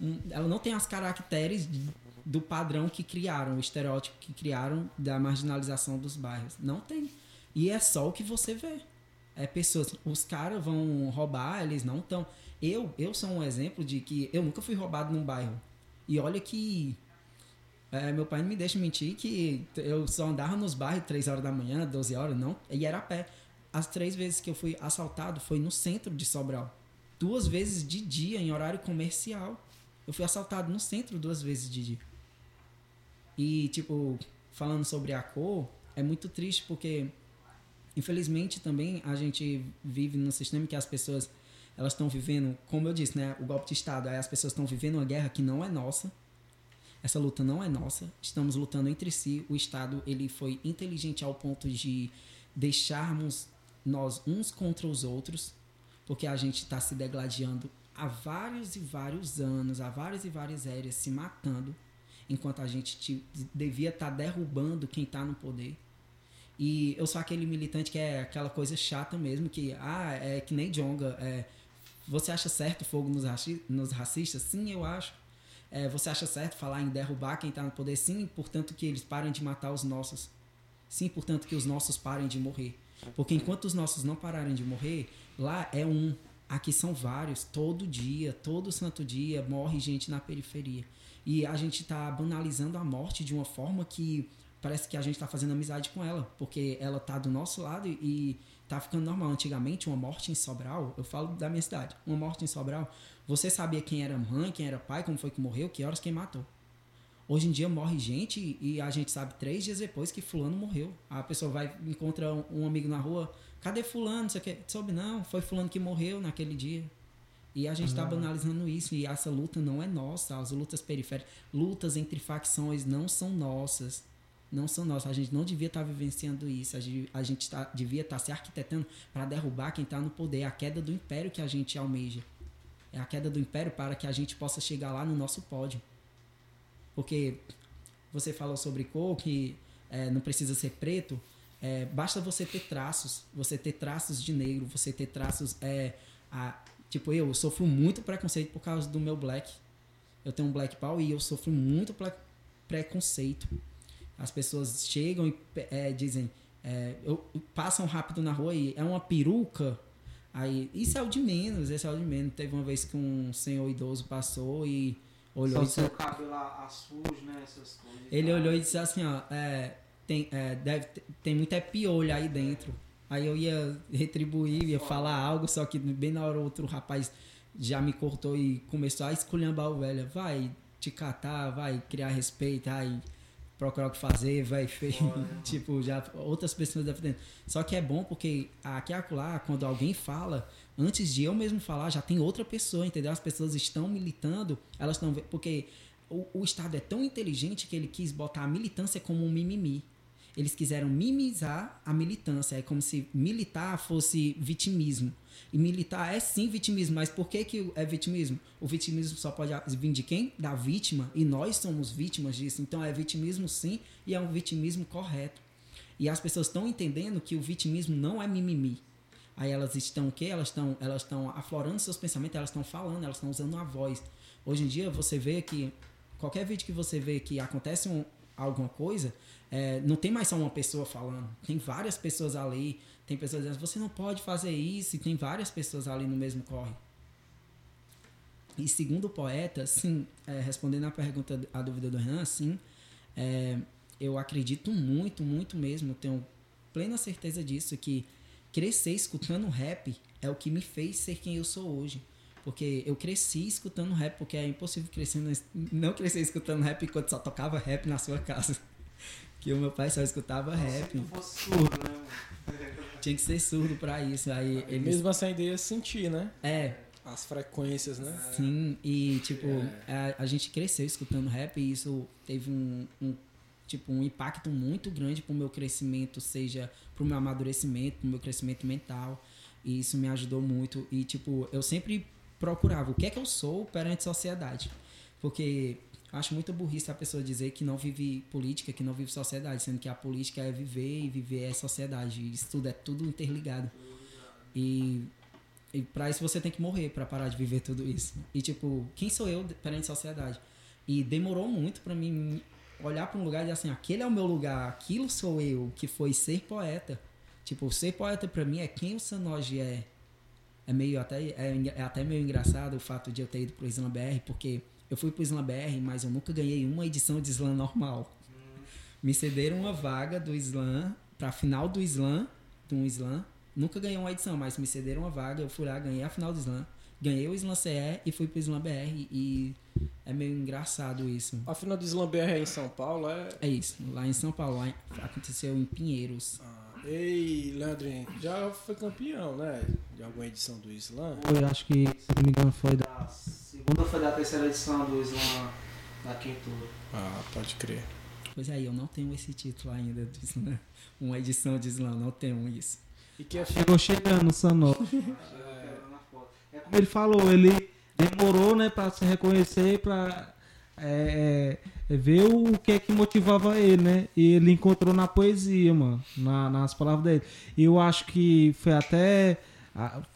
um ela não tem as caracteres do padrão que criaram, o estereótipo que criaram da marginalização dos bairros. Não tem. E é só o que você vê. É pessoas, os caras vão roubar, eles não estão. Eu, eu sou um exemplo de que eu nunca fui roubado num bairro. E olha que é, meu pai não me deixa mentir que eu só andava nos bairros 3 horas da manhã, 12 horas, não, e era a pé. As três vezes que eu fui assaltado foi no centro de Sobral. Duas vezes de dia, em horário comercial. Eu fui assaltado no centro duas vezes de dia. E, tipo, falando sobre a cor, é muito triste porque, infelizmente, também a gente vive num sistema que as pessoas elas estão vivendo, como eu disse, né, o golpe de Estado, aí as pessoas estão vivendo uma guerra que não é nossa. Essa luta não é nossa. Estamos lutando entre si. O Estado ele foi inteligente ao ponto de deixarmos nós uns contra os outros, porque a gente está se degladiando há vários e vários anos, há várias e várias éreas se matando, enquanto a gente te, devia estar tá derrubando quem está no poder. E eu sou aquele militante que é aquela coisa chata mesmo, que ah, é que nem Jonga, é, você acha certo fogo nos, raci nos racistas? Sim, eu acho. É, você acha certo falar em derrubar quem está no poder? Sim, portanto que eles parem de matar os nossos. Sim, portanto que os nossos parem de morrer. Porque enquanto os nossos não pararem de morrer, lá é um. Aqui são vários. Todo dia, todo santo dia, morre gente na periferia. E a gente está banalizando a morte de uma forma que parece que a gente está fazendo amizade com ela. Porque ela está do nosso lado e tá ficando normal. Antigamente, uma morte em Sobral, eu falo da minha cidade, uma morte em Sobral, você sabia quem era mãe, quem era pai, como foi que morreu, que horas quem matou. Hoje em dia morre gente e a gente sabe três dias depois que fulano morreu. A pessoa vai, encontra um, amigo na rua, cadê fulano? Você? Soube não, foi fulano que morreu naquele dia. E a gente está banalizando isso. E essa luta não é nossa. As lutas periféricas, lutas entre facções não são nossas. Não são nossas. A gente não devia estar tá vivenciando isso. A gente, a gente tá, devia estar tá se arquitetando para derrubar quem está no poder. A queda do império que a gente almeja. É a queda do império para que a gente possa chegar lá no nosso pódio. Porque você falou sobre cor, que é, não precisa ser preto. É, basta você ter traços. Você ter traços de negro, você ter traços. É, a, tipo, eu sofro muito preconceito por causa do meu black. Eu tenho um black power e eu sofro muito preconceito. As pessoas chegam e é, dizem. É, eu, passam rápido na rua e é uma peruca. Aí, isso é o de menos, esse é o de menos. Teve uma vez que um senhor idoso passou e olhou. Só seu cabelo sujo, né? Essas coisas. Ele olhou e disse assim, ó, é, tem, é, deve, tem muito é piolho aí dentro. Aí eu ia retribuir, ia falar algo, só que bem na hora outro rapaz já me cortou e começou a esculhambar o velho. Vai te catar, vai criar respeito, aí procurar o que fazer, vai feio. tipo, já outras pessoas defendendo. Só que é bom porque aqui e acolá, quando alguém fala, antes de eu mesmo falar, já tem outra pessoa, entendeu? As pessoas estão militando, elas estão. Porque o, o Estado é tão inteligente que ele quis botar a militância como um mimimi. Eles quiseram mimizar a militância. É como se militar fosse vitimismo. E militar é sim vitimismo, mas por que, que é vitimismo? O vitimismo só pode vir de quem? Da vítima, e nós somos vítimas disso. Então é vitimismo sim, e é um vitimismo correto. E as pessoas estão entendendo que o vitimismo não é mimimi. Aí elas estão o quê? Elas estão elas estão aflorando seus pensamentos, elas estão falando, elas estão usando a voz. Hoje em dia você vê que qualquer vídeo que você vê que acontece um, alguma coisa, é, não tem mais só uma pessoa falando, tem várias pessoas ali tem pessoas dizendo, você não pode fazer isso, e tem várias pessoas ali no mesmo corre. E segundo o poeta, sim, é, respondendo a pergunta, a dúvida do Renan, sim, é, eu acredito muito, muito mesmo, tenho plena certeza disso, que crescer escutando rap é o que me fez ser quem eu sou hoje. Porque eu cresci escutando rap, porque é impossível crescer, não crescer escutando rap enquanto só tocava rap na sua casa. Que o meu pai só escutava Nossa, rap. Se fosse surdo, né? Tinha que ser surdo pra isso. Aí eles... Mesmo assim ainda ia sentir, né? É. As frequências, né? Sim, e tipo, é. a, a, gente cresceu escutando rap e isso teve um, um, tipo, um impacto muito grande pro meu crescimento, seja pro meu amadurecimento, pro meu crescimento mental. E isso me ajudou muito. E tipo, eu sempre procurava o que é que eu sou perante a sociedade. Porque acho muito burrice a pessoa dizer que não vive política, que não vive sociedade, sendo que a política é viver e viver é sociedade. Isso tudo é tudo interligado. E, e para isso você tem que morrer para parar de viver tudo isso. E tipo, quem sou eu perante a sociedade? E demorou muito para mim olhar para um lugar e dizer assim, aquele é o meu lugar, aquilo sou eu, que foi ser poeta. Tipo, ser poeta para mim é quem o Sanoji é. É meio até é, é, até meio engraçado o fato de eu ter ido pro Slam BR, porque eu fui pro Slam BR, mas eu nunca ganhei uma edição de Slam normal. Me cederam uma vaga do Slam pra final do Slam, de um Slam. Nunca ganhei uma edição, mas me cederam uma vaga, eu fui lá, ganhei a final do Slam. Ganhei o Slam CE e fui pro Slam BR e é meio engraçado isso. A final do Slam BR é em São Paulo, é? É isso, lá em São Paulo, aconteceu em Pinheiros. Ah, ei, Leandrinho, já foi campeão, né? De alguma edição do Slam? Foi, acho que, se não me engano, foi da segunda ou foi da terceira edição do Slam da Quintura. Ah, pode crer. Pois é, eu não tenho esse título ainda do Slam. Uma edição de Slam, não tenho isso. E que é Chegou chegando o Sanó. É como ele falou, ele demorou, né, pra se reconhecer, pra é, é, ver o que é que motivava ele, né? E ele encontrou na poesia, mano, na- nas palavras dele. E eu acho que foi até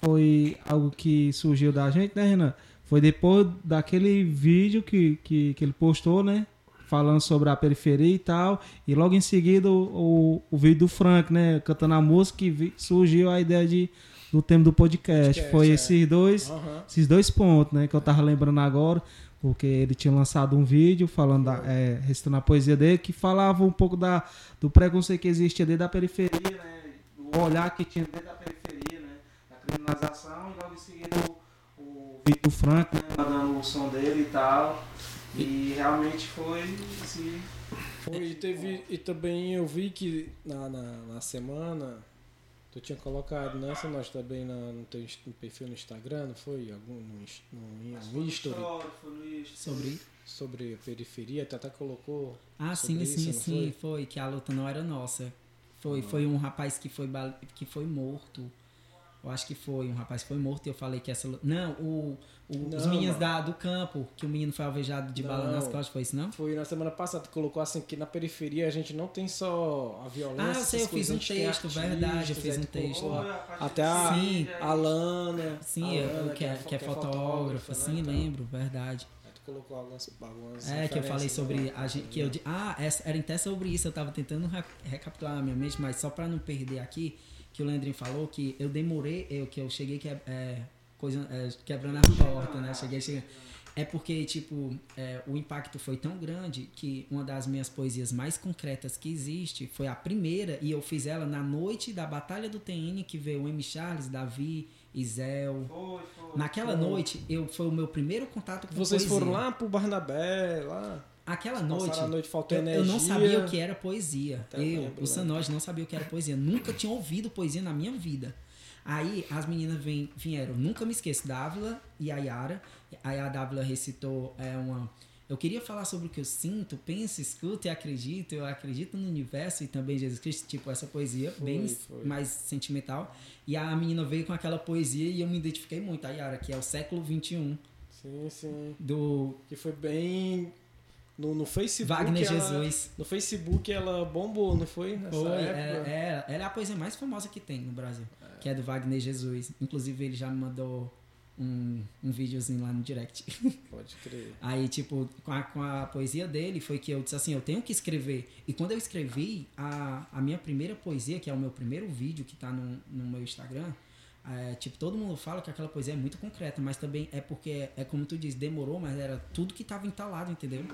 foi algo que surgiu da gente, né, Renan? Foi depois daquele vídeo que, que, que ele postou, né? Falando sobre a periferia e tal. E logo em seguida o, o, o vídeo do Frank, né? Cantando a música, e vi- surgiu a ideia de, do tema do podcast. Podcast, Foi é. esses dois Aham. esses dois pontos, né, que eu tava lembrando agora, porque ele tinha lançado um vídeo falando da, é, recitando a poesia dele, que falava um pouco da, do preconceito que existia dentro da periferia, né, do olhar que tinha dentro da periferia, né, da criminalização, e logo em seguida o, o do Frank, né, mandando o som dele e tal, e realmente foi, assim, Foi, e, teve, e também eu vi que na, na, na semana tu tinha colocado nessa, nós também na, no teu no perfil no Instagram, não foi? Algum, no, no, no history Sobre. sobre a periferia, tu até colocou. Ah, sim, isso, sim, sim, foi? que a luta não era nossa. Foi, Ah. foi um rapaz que foi, bal- que foi morto. Eu acho que foi um rapaz que foi morto e eu falei que essa. Não, o, o- os Não, meninos mano. da, do campo, que o menino foi alvejado de bala nas Não. costas, foi isso não? Foi na semana passada, colocou assim que na periferia a gente não tem só a violência. Ah, eu sei, eu fiz um texto, verdade, eu fiz aí um colocou texto. lá. Até a, Sim. a Lana. Sim, a Lana, que, é, fo- que é fotógrafa, né, sim, então. lembro, verdade. Colocou algumas, algumas É, que eu falei sobre né? a gente, que eu ah, essa, era até sobre isso, eu tava tentando re- recapitular na minha mente, mas só pra não perder aqui, que o Leandrinho falou que eu demorei, eu que eu cheguei que é, coisa é, quebrando a porta, né? Cheguei chegando. É porque tipo, é, o impacto foi tão grande que uma das minhas poesias mais concretas que existe foi a primeira e eu fiz ela na noite da Batalha do TN que veio o M. Charles, Davi, Isel. Naquela noite, eu foi o meu primeiro contato com Vocês poesia. foram lá pro Barnabé, lá. Aquela Passaram noite, a noite, faltou eu, eu não energia. sabia o que era poesia. Eu, lembro, o? Sanoj, não sabia o que era poesia. Nunca tinha ouvido poesia na minha vida. Aí as meninas vem, vieram, nunca me esqueço, Dávila e a Yara. Aí a Dávila recitou é, uma. Eu queria falar sobre o que eu sinto, penso, escuto e acredito. Eu acredito no universo e também Jesus Cristo. Tipo, essa poesia Foi, bem foi. mais sentimental. E a menina veio com aquela poesia e eu me identifiquei muito. A Yara, que é o século XXI, Sim, sim. do Que foi bem. No, no Facebook. Wagner ela- Jesus. No Facebook ela bombou, não foi? Nessa Foi, época. é, é, ela é a poesia mais famosa que tem no Brasil, que é do Wagner Jesus. Inclusive, ele já me mandou um, um videozinho lá no direct. Pode crer. Aí, tipo, com a, com a poesia dele, foi que eu disse assim: eu tenho que escrever. E quando eu escrevi a, a minha primeira poesia, que é o meu primeiro vídeo que tá no, no meu Instagram, é, tipo, todo mundo fala que aquela poesia é muito concreta, mas também é porque, é como tu diz, demorou, mas era tudo que tava entalado, entendeu?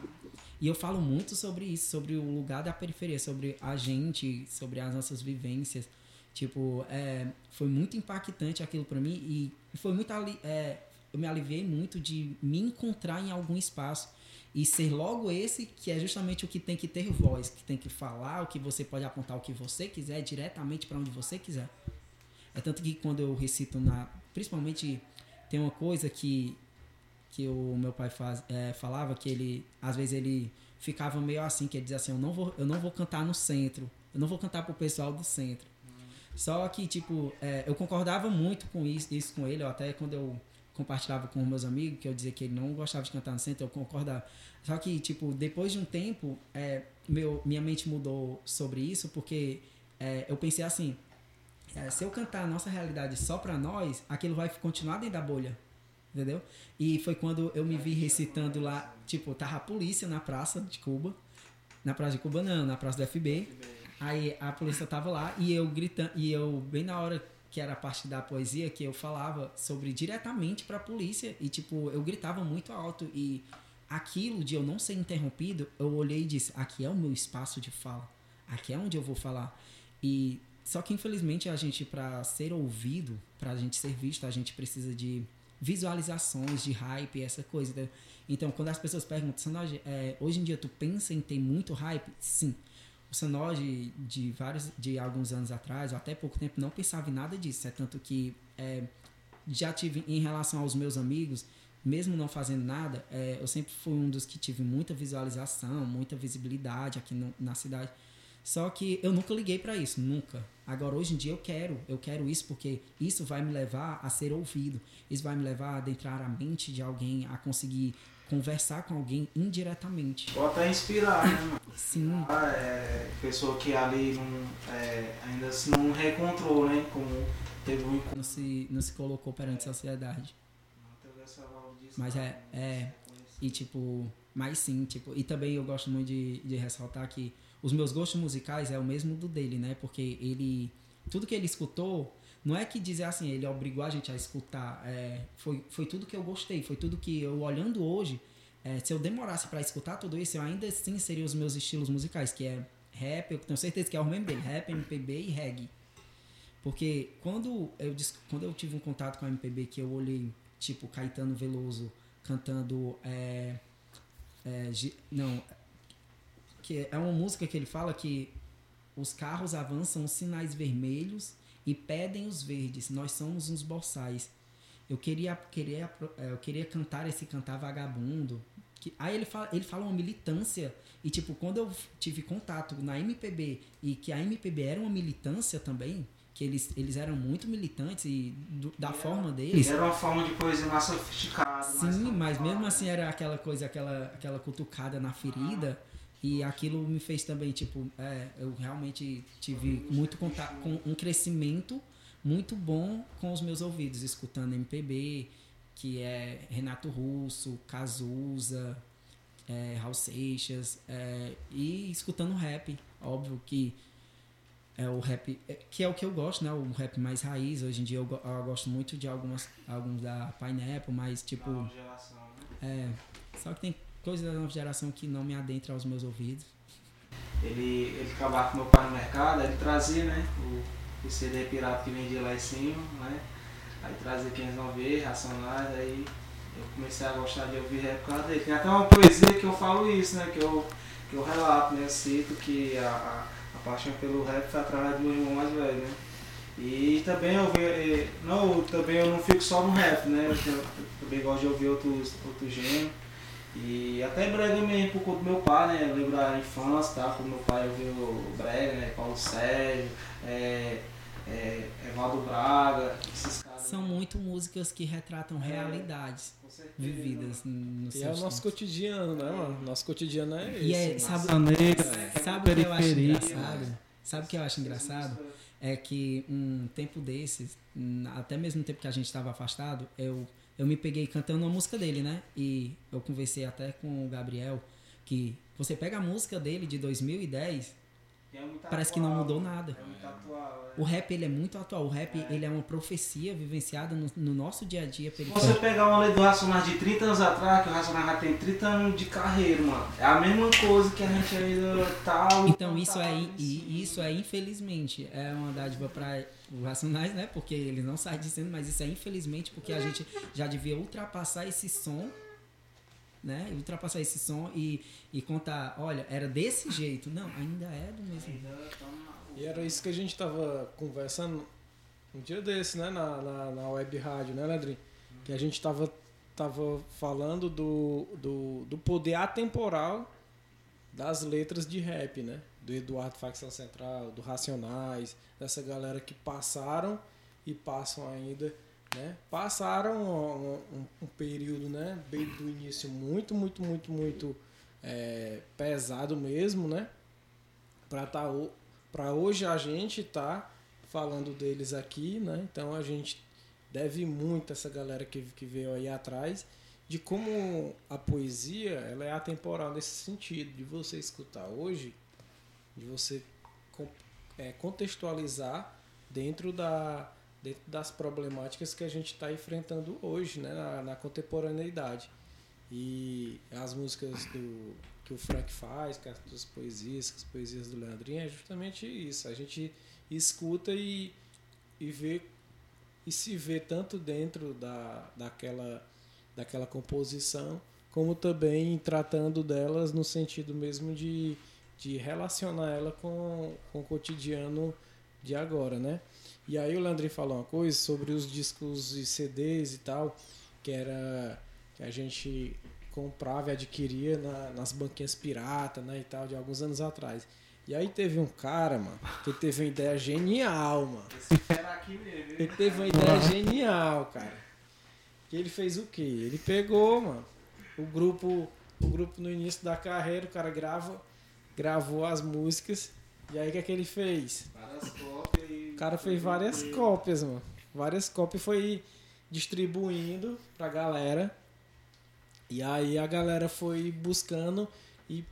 E eu falo muito sobre isso, sobre o lugar da periferia, sobre a gente, sobre as nossas vivências. Tipo, é, foi muito impactante aquilo pra mim e foi muito é, eu me aliviei muito de me encontrar em algum espaço e ser logo esse que é justamente o que tem que ter voz, que tem que falar, o que você pode apontar o que você quiser diretamente para onde você quiser. É tanto que quando eu recito na, principalmente tem uma coisa que que o meu pai faz, é, falava que ele às vezes ele ficava meio assim que ele dizia assim eu não vou eu não vou cantar no centro eu não vou cantar pro pessoal do centro. Só que tipo é, eu concordava muito com isso, isso com ele até quando eu compartilhava com meus amigos que eu dizia que ele não gostava de cantar no centro eu concordava. Só que tipo depois de um tempo é, meu minha mente mudou sobre isso porque é, eu pensei assim é, se eu cantar a nossa realidade só pra nós aquilo vai continuar dentro da bolha Entendeu? E foi quando eu me vi recitando lá, tipo, tava a polícia na praça de Cuba. Na praça de Cuba não, na praça do FB. Aí a polícia tava lá e eu gritando, e eu, bem na hora que era a parte da poesia, que eu falava sobre diretamente pra polícia. E tipo, eu gritava muito alto. E aquilo de eu não ser interrompido, eu olhei e disse: aqui é o meu espaço de fala. Aqui é onde eu vou falar. E só que infelizmente a gente, para ser ouvido, pra gente ser visto, a gente precisa de visualizações, de hype, essa coisa. Entendeu? Então, quando as pessoas perguntam, Sanoge, é, hoje em dia tu pensa em ter muito hype? Sim. O Sanoge de vários, de alguns anos atrás, ou até pouco tempo, não pensava em nada disso. É tanto que é, já tive, em relação aos meus amigos, mesmo não fazendo nada, é, eu sempre fui um dos que tive muita visualização, muita visibilidade aqui no, na cidade. Só que eu nunca liguei para isso, nunca. Agora hoje em dia eu quero, eu quero isso porque isso vai me levar a ser ouvido. Isso vai me levar a adentrar a mente de alguém, a conseguir conversar com alguém indiretamente. Ou até inspirar, né, mano? Sim. Ah, é, pessoa que ali não, é, ainda se não reencontrou, né? Como teve um. Não se, não se colocou perante a sociedade. Mas é, é, e tipo, mas sim, tipo, e também eu gosto muito de, de ressaltar que os meus gostos musicais é o mesmo do dele, né? Porque ele, tudo que ele escutou, não é que dizer assim, ele obrigou a gente a escutar, é, foi, foi tudo que eu gostei, foi tudo que eu olhando hoje, é, se eu demorasse para escutar tudo isso, eu ainda assim seria os meus estilos musicais, que é rap, eu tenho certeza que é o mesmo dele, rap, MPB e reggae. Porque quando eu, quando eu tive um contato com a MPB, que eu olhei tipo Caetano Veloso cantando. É, é, não. Que é uma música que ele fala que os carros avançam os sinais vermelhos e pedem os verdes. Nós somos uns boçais. Eu queria, queria, é, eu queria cantar esse cantar vagabundo. Que, aí ele fala, ele fala uma militância. E tipo, quando eu tive contato na MPB e que a MPB era uma militância também, que eles, eles eram muito militantes e do, da forma deles. Era uma forma de poesia mais sofisticada. Sim, mas mesmo assim era aquela coisa, aquela, aquela cutucada na ferida. Ah. E aquilo me fez também, tipo, é, eu realmente tive muito contato com um crescimento muito bom com os meus ouvidos, escutando MPB, que é Renato Russo, Cazuza, é, Raul Seixas, é, e escutando rap. Óbvio que é o rap, é, que é o que eu gosto, né? O rap mais raiz. Hoje em dia eu, eu gosto muito de algumas, alguns da Pineapple, mas tipo. geração, né? É. Só que tem coisas da nova geração que não me adentram aos meus ouvidos. Ele, ele trabalhava com meu pai no mercado, ele trazia, né? O, o CD pirata que vendia lá em cima, né? Aí trazia 509 Racionais, aí eu comecei a gostar de ouvir rap por causa dele. Tem até uma poesia que eu falo isso, né? Que eu, que eu relato, né? Eu cito que a, a a paixão pelo rap foi através do meu irmão mais velho, né? E também eu vi, não, também eu não fico só no rap, né? Eu, também gosto de ouvir outros, outros gêneros. E até brega mesmo por conta do meu pai, né? Eu lembro da infância, tá? Quando meu pai ouviu o brega, né? Paulo Sérgio, é, é, Evaldo Braga, esses caras. São muito músicas que retratam é, realidades vividas no E é o nosso cotidiano, né, mano? Nosso cotidiano é esse. E é, sabe, é, sabe o que eu acho engraçado? Sabe o que eu acho engraçado? É que um tempo desses, até mesmo tempo que a gente estava afastado, eu, eu me peguei cantando uma música dele, né? E eu conversei até com o Gabriel que você pega a música dele de 2010 é parece atual, que não mudou nada. É atual, é. O rap ele é muito atual. O rap é. ele é uma profecia vivenciada no, no nosso dia a dia. Se você pegar uma lei do Racionais de 30 anos atrás, que o Racionais já tem 30 anos de carreira, mano. É a mesma coisa que a gente ainda tá. Então isso tá, é isso é infelizmente é uma dádiva para os Racionais, né? Porque eles não saem dizendo, mas isso é infelizmente porque a gente já devia ultrapassar esse som né? Ultrapassar esse som e, e contar, olha, era desse jeito. Não, ainda é do mesmo. E era isso que a gente tava conversando um dia desse, né? Na, na, na web rádio, né, Ledrin? Que a gente tava, tava falando do, do, do poder atemporal das letras de rap, né? Do Eduardo Facção Central, do Racionais, dessa galera que passaram e passam ainda né? Passaram um, um, um, período, né, bem do início muito, muito, muito, muito é, pesado mesmo, né? Para tá, para hoje a gente tá falando deles aqui, né? Então a gente deve muito a essa galera que, que veio aí atrás de como a poesia ela é atemporal nesse sentido, de você escutar hoje, de você é, contextualizar dentro, da, dentro das problemáticas que a gente está enfrentando hoje, né, na, na, contemporaneidade. E as músicas do, que o Frank faz, que as poesias, as poesias do Leandrinho, é justamente isso. A gente escuta e, e vê e se vê tanto dentro da, daquela daquela composição, como também tratando delas no sentido mesmo de, de relacionar ela com, com o cotidiano de agora, né? E aí o Landry falou uma coisa sobre os discos e CDs e tal, que era que a gente comprava e adquiria na, nas banquinhas pirata, né, e tal, de alguns anos atrás. E aí teve um cara, mano, que teve uma ideia genial, mano. Ele teve uma ideia genial, cara. Que ele fez o quê? Ele pegou, mano, o grupo, o grupo no início da carreira, o cara grava, gravou as músicas. E aí o que é que ele fez? Várias cópias. O cara fez várias cópias, mano. Várias cópias foi distribuindo pra galera. E aí a galera foi buscando e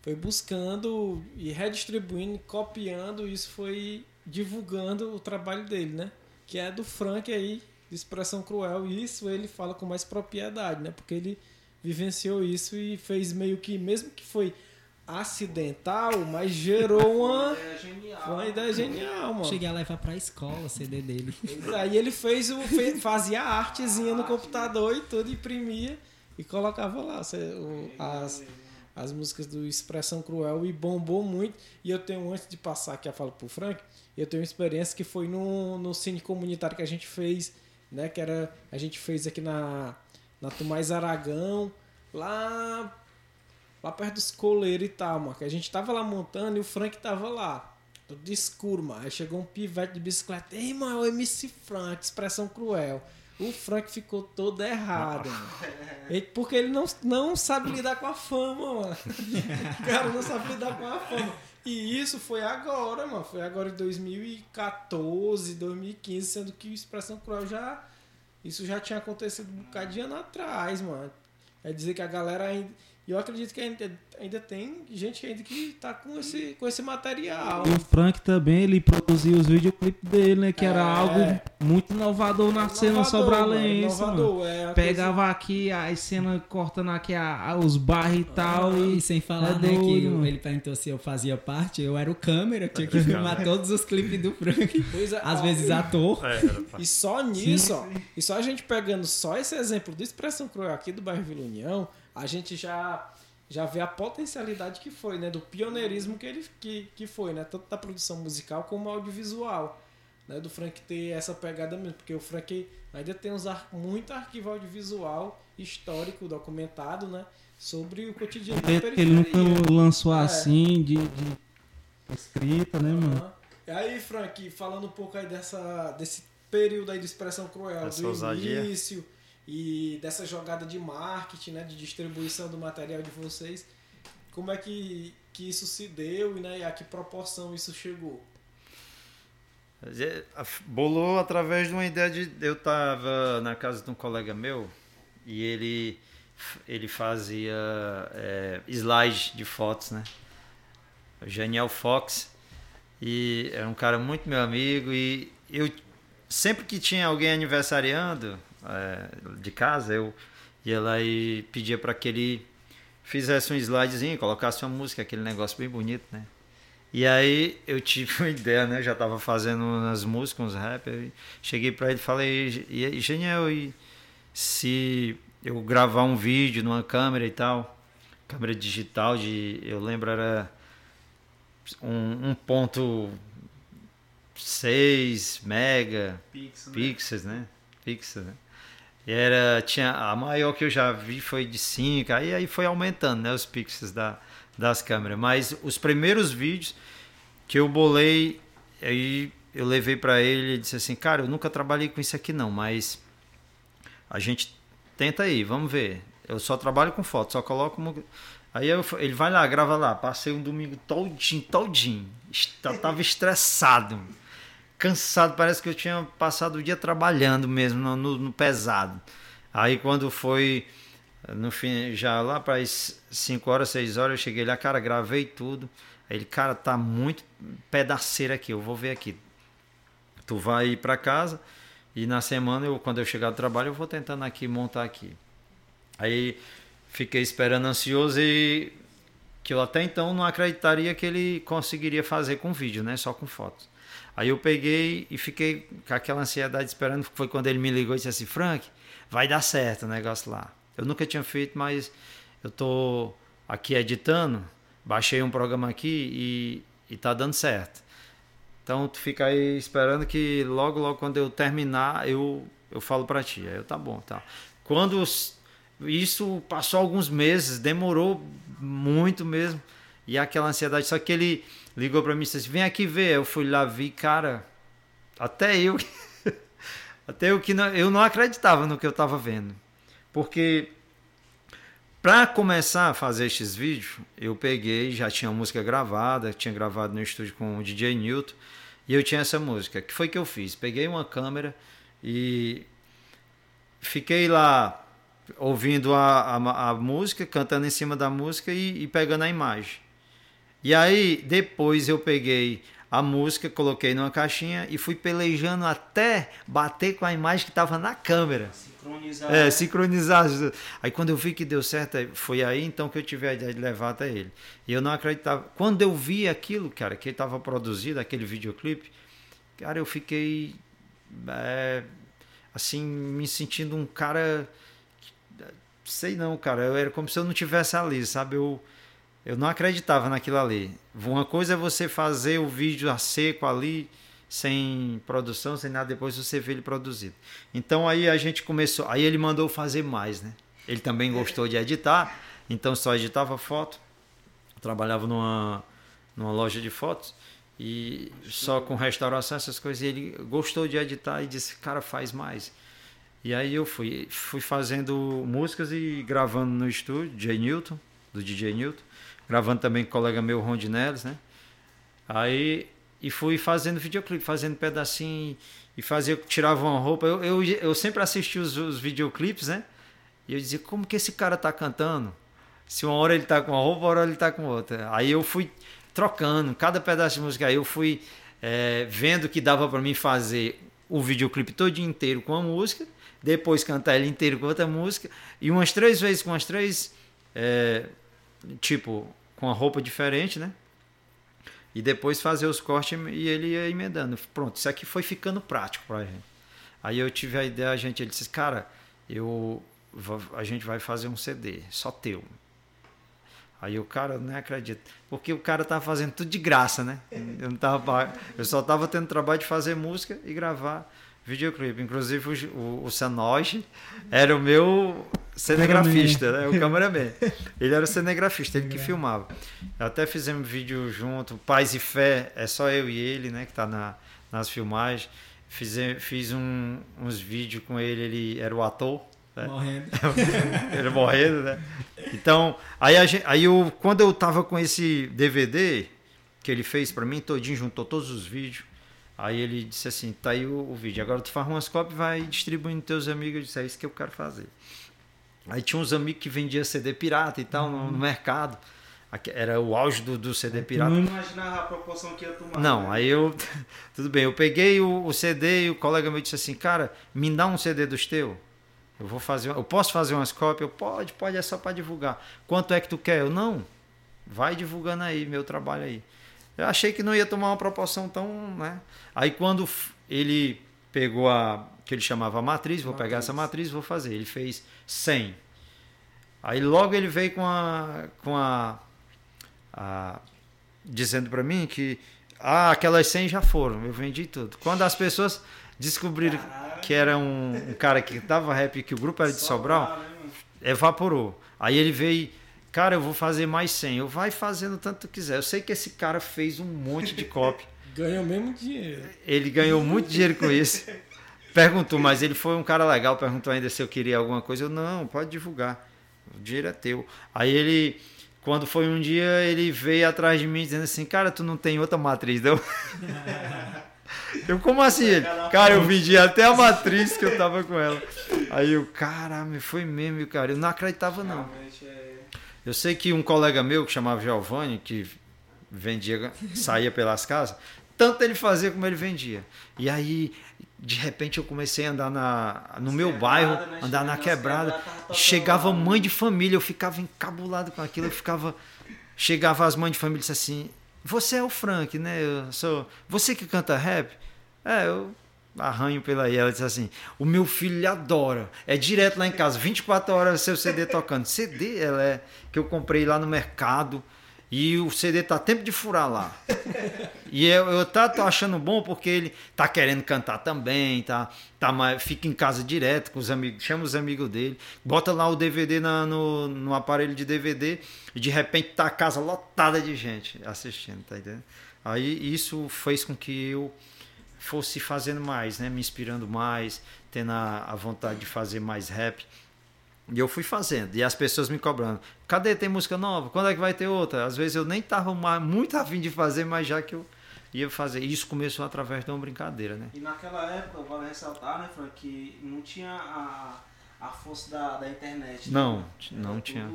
foi buscando e redistribuindo, copiando, isso foi divulgando o trabalho dele, né? Que é do Frank aí, de expressão cruel. E isso ele fala com mais propriedade, né? Porque ele vivenciou isso e fez meio que, mesmo que foi acidental, mas gerou uma, uma ideia genial, uma ideia genial mano. Cheguei a levar pra escola o CD dele. Aí ele fez o fazia a artezinha no computador e tudo, imprimia e colocava lá o, as, as músicas do Expressão Cruel e bombou muito. E eu tenho, antes de passar aqui a fala pro Frank, eu tenho uma experiência que foi no, no cine comunitário que a gente fez né? Que era a gente fez aqui na na Tomás Aragão, lá lá perto dos coleiros e tal, mano. Que a gente tava lá montando e o Frank tava lá. Tudo escuro, mano. Aí chegou um pivete de bicicleta. Ei, mano, é o MC Frank, expressão cruel. O Frank ficou todo errado, mano. Porque ele não, não sabe lidar com a fama, mano. O cara não sabe lidar com a fama. E isso foi agora, mano. Foi agora em 2014, 2015, sendo que o Expressão Cruel já. Isso já tinha acontecido um bocado de ano atrás, mano. É dizer que a galera ainda. E eu acredito que ainda, ainda tem gente ainda que tá com esse, com esse material. E o Frank também, ele produziu os videoclipes dele, né? Que é, era algo muito inovador na inovador, cena sobralense. Inovador, é, Pegava coisa... aqui as cenas cortando aqui a, a, os barros e tal. Ah, e, e sem falar, é né, doido, que mano. ele perguntou se eu fazia parte, eu era o câmera, tinha que filmar todos os clipes do Frank. Pois é, Às ó, vezes ator. É, e só nisso, ó. E só a gente pegando só esse exemplo do Expressão Cruel aqui do bairro Vila União a gente já já vê a potencialidade que foi, né, do pioneirismo que ele que, que foi, né, tanto da produção musical como audiovisual, né, do Frank ter essa pegada mesmo, porque o Frank ainda tem uns ar, muito arquivo audiovisual histórico documentado, né, sobre o cotidiano da periferia. Ele nunca lançou é. assim de, de, escrita, né, mano? Uhum. E aí, Frank, falando um pouco aí dessa desse período aí de expressão cruel, essa do ousadia. início e dessa jogada de marketing, né, de distribuição do material de vocês. Como é que, que isso se deu e né, a que proporção isso chegou? Bolou através de uma ideia de. Eu estava na casa de um colega meu e ele, ele fazia é, slide de fotos, né? O Janiel Fox. E era um cara muito meu amigo. E eu sempre que tinha alguém aniversariando, é, de casa, eu ia lá e pedia para que ele fizesse um slidezinho, colocasse uma música, aquele negócio bem bonito, né? E aí eu tive uma ideia, né? Eu já estava fazendo umas músicas, uns rap, cheguei para ele e falei, e, Genial, e se eu gravar um vídeo numa câmera e tal, câmera digital de, eu lembro era um, um ponto 6 mega pixels, né? pixels né? Pixels, né? Era tinha a maior que eu já vi foi de 5 aí aí foi aumentando né os pixels da, das câmeras. Mas os primeiros vídeos que eu bolei aí eu levei para ele e disse assim cara eu nunca trabalhei com isso aqui não mas a gente tenta aí vamos ver. Eu só trabalho com foto só coloco uma... aí eu, ele vai lá grava lá. Passei um domingo todinho todinho. Tava estressado cansado, parece que eu tinha passado o dia trabalhando mesmo, no, no, no pesado. Aí quando foi no fim, já lá para as 5 horas, 6 horas, eu cheguei lá, cara, gravei tudo. Aí ele, cara, tá muito pedaceiro aqui, eu vou ver aqui. Tu vai para casa e na semana, eu, quando eu chegar do trabalho, eu vou tentando aqui montar aqui. Aí fiquei esperando ansioso e que eu até então não acreditaria que ele conseguiria fazer com vídeo, né? Só com fotos. Aí eu peguei e fiquei com aquela ansiedade esperando. Foi quando ele me ligou e disse assim: Frank, vai dar certo o negócio lá. Eu nunca tinha feito, mas eu tô aqui editando, baixei um programa aqui e, e tá dando certo. Então tu fica aí esperando que logo, logo quando eu terminar, eu, eu falo para ti. Aí eu, tá bom, tá. Quando isso passou alguns meses, demorou muito mesmo. E aquela ansiedade, só que ele ligou para mim e disse assim, vem aqui ver. Eu fui lá, vi, cara, até eu, até eu que não, eu não acreditava no que eu estava vendo. Porque para começar a fazer estes vídeos, eu peguei, já tinha música gravada, tinha gravado no estúdio com o DJ Newton, e eu tinha essa música. que foi que eu fiz? Peguei uma câmera e fiquei lá ouvindo a, a, a música, cantando em cima da música e, e pegando a imagem. E aí, depois eu peguei a música, coloquei numa caixinha e fui pelejando até bater com a imagem que estava na câmera. Sincronizar. É, sincronizar. Aí quando eu vi que deu certo, foi aí então que eu tive a ideia de levar até ele. E eu não acreditava. Quando eu vi aquilo, cara, que ele estava produzido, aquele videoclipe, cara, eu fiquei é, assim, me sentindo um cara. Sei não, cara. Eu era como se eu não tivesse ali, sabe? Eu eu não acreditava naquilo ali. Uma coisa é você fazer o vídeo a seco ali, sem produção, sem nada, depois você vê ele produzido. Então aí a gente começou, aí ele mandou fazer mais, né? Ele também gostou de editar, então só editava foto. trabalhava numa, numa loja de fotos e só com restauração, essas coisas. E ele gostou de editar e disse, cara, faz mais. E aí eu fui, fui fazendo músicas e gravando no estúdio, J. Newton, do DJ Newton gravando também com o colega meu, Rondinelis, né? Aí, e fui fazendo videoclipe, fazendo pedacinho, e fazia, tirava uma roupa. Eu, eu, eu sempre assisti os, os videoclipes, né? E eu dizia, como que esse cara tá cantando? Se uma hora ele tá com uma roupa, uma hora ele tá com outra. Aí eu fui trocando, cada pedaço de música, aí eu fui é, vendo que dava para mim fazer o videoclipe todo inteiro com a música, depois cantar ele inteiro com outra música, e umas três vezes com as três é, tipo, com a roupa diferente, né? E depois fazer os cortes e ele ia emendando. Pronto, isso aqui foi ficando prático pra gente. Aí eu tive a ideia, a gente, ele disse, cara, eu, a gente vai fazer um CD, só teu. Aí o cara, não acredito. Porque o cara tava fazendo tudo de graça, né? Eu, não tava, eu só tava tendo trabalho de fazer música e gravar videoclipe. Inclusive o, o, Sanoge era o meu cinegrafista, né? o cameraman. Ele era o cinegrafista, ele que filmava. Até fizemos vídeo junto, Paz e Fé, é só eu e ele, né, que tá na, nas filmagens. Fiz, fiz um, uns vídeos com ele, ele era o ator. Né? Morrendo. ele morrendo, né? Então, aí, gente, aí eu, quando eu tava com esse DVD que ele fez para mim, todinho, juntou todos os vídeos, Aí ele disse assim: tá aí o, o vídeo, agora tu faz umas cópias e vai distribuindo teus amigos. Eu disse: é isso que eu quero fazer. Aí tinha uns amigos que vendiam CD pirata e tal uhum. no, no, mercado. Era o auge do, do CD pirata. não imaginava a proporção que ia tomar. Não, né? aí eu. Tudo bem, eu peguei o, o, CD e o colega me disse assim: cara, me dá um CD dos teus. Eu vou fazer. Eu posso fazer umas cópias? Eu, pode, pode, é só para divulgar. Quanto é que tu quer? Eu, não. Vai divulgando aí, meu trabalho aí. Eu achei que não ia tomar uma proporção tão. Né? Aí quando ele pegou a. que ele chamava matriz, vou matriz. pegar essa matriz vou fazer. Ele fez 100. Aí logo ele veio com a. com a. a dizendo para mim que. Ah, aquelas 100 já foram, eu vendi tudo. Quando as pessoas descobriram que era um, um cara que dava rap, que o grupo era de Sobral, né, evaporou. Aí ele veio cara, eu vou fazer mais 100. Eu vai fazendo tanto que tu quiser. Eu sei que esse cara fez um monte de cópia. ganhou mesmo dinheiro. Ele ganhou muito dinheiro com isso. Perguntou, mas ele foi um cara legal, perguntou ainda se eu queria alguma coisa. Eu, não, pode divulgar. O dinheiro é teu. Aí ele, quando foi um dia, ele veio atrás de mim dizendo assim, cara, tu não tem outra matriz, não? Eu, como assim? Ele? Cara, eu vendi até a matriz que eu tava com ela. Aí eu, caramba, foi mesmo, cara. Eu não acreditava, não. Eu sei que um colega meu que chamava Giovanni, que vendia, saía pelas casas, tanto ele fazia como ele vendia. E aí, de repente, eu comecei a andar na, no meu bairro, né? andar na quebrada. tocando Chegava lá, né? mãe de família, eu ficava encabulado com aquilo, eu ficava. Chegava as mães de família e disse assim: Você é o Frank, né? Eu sou. Você que canta rap? É, eu arranho pela aí. Ela disse assim: O meu filho adora. É direto lá em casa, 24 horas seu CD tocando. CD, ela é que eu comprei lá no mercado. E o CD tá tempo de furar lá. E eu, eu tá, tô achando bom porque ele tá querendo cantar também, tá, tá fica em casa direto com os amigos, chama os amigos dele, bota lá o DVD na- no, no aparelho de DVD e de repente tá a casa lotada de gente assistindo, tá entendendo? Aí isso fez com que eu fosse fazendo mais, né? Me inspirando mais, tendo a, a vontade de fazer mais rap. E eu fui fazendo. E as pessoas me cobrando. Cadê? Tem música nova? Quando é que vai ter outra? Às vezes eu nem tava mais- muito afim de fazer, mas já que eu ia fazer. E Isso começou através de uma brincadeira, né? E naquela época, vale ressaltar, né, Frank, que não tinha a, a força da, da internet. né? Não, Era não tudo tinha.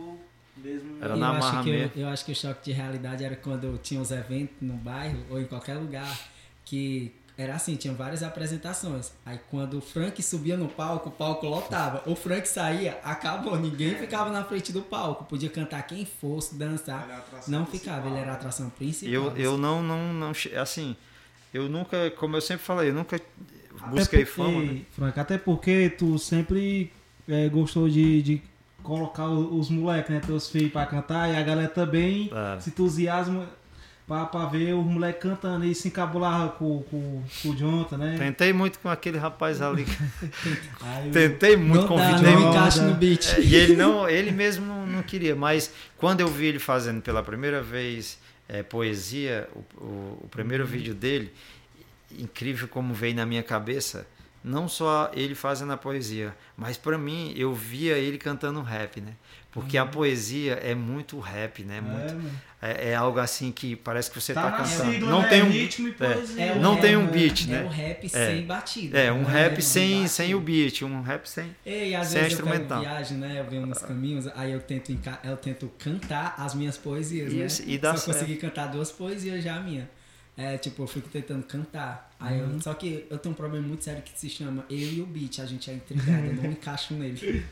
Mesmo Era eu, na acho marra que mesmo. eu, eu acho que o choque de realidade era quando tinha os eventos no bairro ou em qualquer lugar que era assim, tinha várias apresentações. Aí quando o Frank subia no palco, o palco lotava. O Frank saía, acabou, ninguém ficava na frente do palco. Podia cantar quem fosse, dançar. Não principal, ficava, ele era a né? atração principal. Eu, eu não, não, não. Assim, eu nunca, como eu sempre falei, eu nunca Até busquei porque, fama. Né? Frank, até porque tu sempre é, gostou de, de colocar os moleques, né, teus filhos pra cantar e a galera também É. se entusiasma pra, pra ver os moleques cantando e se encabulava com, com, com o Jonathan, né? Tentei muito com aquele rapaz ali. Aí, Tentei muito, não dá, convidei não encaixa no beat. É, e ele não, ele mesmo não, não queria, mas quando eu vi ele fazendo pela primeira vez é, poesia, o, o- o primeiro Uhum. vídeo dele, incrível como veio na minha cabeça, não só ele fazendo a poesia, mas para mim eu via ele cantando rap, né? Porque a poesia é muito rap, né? Muito, Uhum. É, mano. é, é algo assim que parece que você Tá tá, na cantando. sigla, não né? tem um ritmo e é, poesia. É o não rap, tem um né? beat, É né? o rap É. sem batida. É, um Não rap sem, batida. sem o beat, um rap sem. Ei, às Sem vezes eu instrumental. pego viagem, né? Eu venho nos caminhos, aí eu tento, eu tento cantar as minhas poesias, né? Isso, e dá Só certo. consegui cantar duas poesias já minha. É, tipo, eu fico tentando cantar. Aí Uhum. eu- só que eu tenho um problema muito sério que se chama eu e o beat. A gente é intrigado, eu não encaixo nele.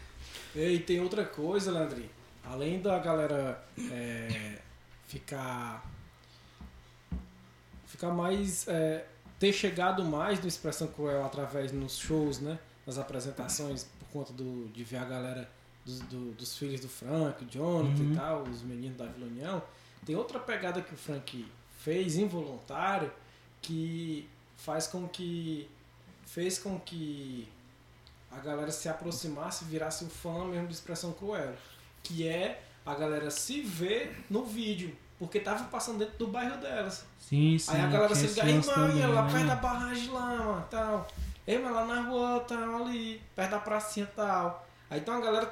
E tem outra coisa, Leandrinho. Além da galera é, ficar. ficar mais. é, ter chegado mais no Expressão Cruel através nos shows, né? Nas apresentações, por conta do, de ver a galera dos, do- dos filhos do Frank, o Jonathan Uhum. e tal, os meninos da Vila União. Tem outra pegada que o Frank fez involuntário que faz com que. fez com que a galera se aproximasse virasse o fã mesmo de Expressão Cruel. Que é a galera se ver no vídeo. Porque tava passando dentro do bairro delas. Sim, sim. Aí a galera se liga, ei, lance mãe, lá né, perto da barragem lá, mano, tal. Ei, mas lá na rua, tal, ali, perto da pracinha tal. Aí então a galera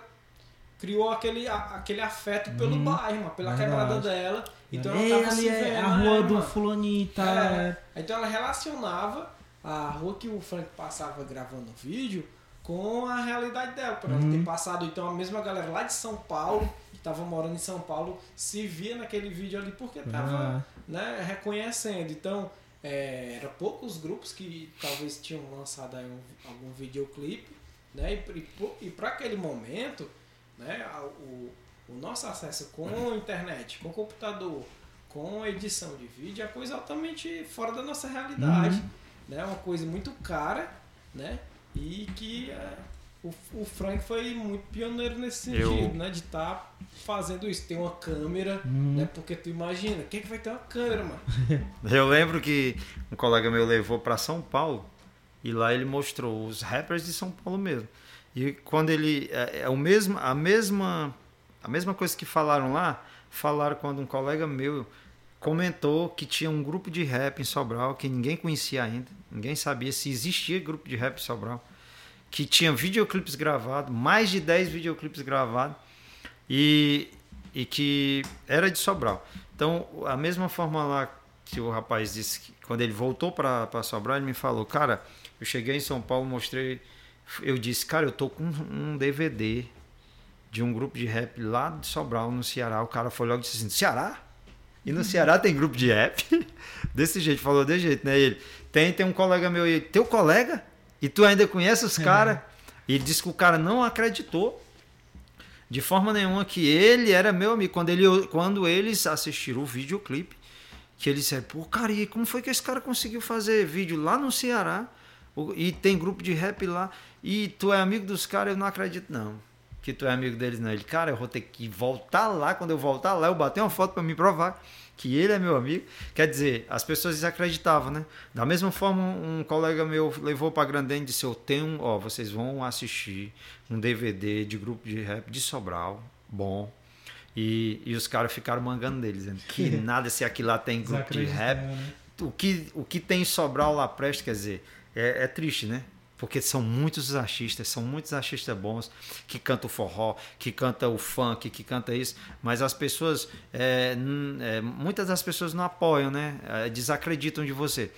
criou aquele, a- aquele afeto pelo Uhum. bairro, mano, pela Verdade. quebrada dela. Então ela tava ali se é vendo, a né, rua do mano? fulaninho e tal. É. Então ela relacionava a rua que o Frank passava gravando o vídeo com a realidade dela. Por ela Uhum. ter passado, então, a mesma galera lá de São Paulo, que tava morando em São Paulo, se via naquele vídeo ali porque tava Ah, né, reconhecendo. Então, é, era poucos grupos que talvez tinham lançado um- algum videoclipe, né? E, e, para aquele momento, né, o, o nosso acesso com a internet, com o computador, com a edição de vídeo é coisa altamente fora da nossa realidade. Né? Uma coisa muito cara, né? E que é, o, o Frank foi muito pioneiro nesse Eu- sentido, né? De estar fazendo isso. Tem uma câmera, Uhum. né? Porque tu imagina, quem que vai ter uma câmera, mano? Eu lembro que um colega meu levou para São Paulo e lá ele mostrou os rappers de São Paulo mesmo. E quando ele é, é o mesmo, a mesma a mesma coisa que falaram lá, falaram quando um colega meu comentou que tinha um grupo de rap em Sobral que ninguém conhecia ainda, ninguém sabia se existia grupo de rap Sobral, que tinha videoclipes gravados, mais de 10 videoclipes gravados e, e que era de Sobral. Então, a mesma forma lá que o rapaz disse que quando ele voltou para Sobral, ele me falou, cara, eu cheguei em São Paulo, mostrei, eu disse, cara, eu tô com um DVD de um grupo de rap lá de Sobral, no Ceará. O cara foi logo e disse assim, Ceará? E no Ceará tem grupo de rap? Desse jeito, falou desse jeito, né? Ele, tem, tem um colega meu aí, teu colega? E tu ainda conhece os caras? E ele disse que o cara não acreditou de forma nenhuma que ele era meu amigo. Quando, ele, quando eles assistiram o videoclipe, que eles disseram, pô, cara, e como foi que esse cara conseguiu fazer vídeo lá no Ceará? E tem grupo de rap lá, e tu é amigo dos caras, eu não acredito, não. Que tu é amigo deles, não. Ele, cara, eu vou ter que voltar lá. Quando eu voltar lá, eu bater uma foto para me provar que ele é meu amigo. Quer dizer, as pessoas desacreditavam, né? Da mesma forma, um colega meu levou para Grandene e disse: Eu tenho, ó, vocês vão assistir um DVD de grupo de rap de Sobral, bom. E, e os caras ficaram mangando deles, dizendo que nada se aqui lá tem grupo de rap. Né? O que, o que tem Sobral lá presta, quer dizer, é, é triste, né? Porque são muitos artistas, são muitos artistas bons que cantam forró, que cantam o funk, que cantam isso, mas as pessoas, é, é, muitas das pessoas não apoiam, né? É, desacreditam de você.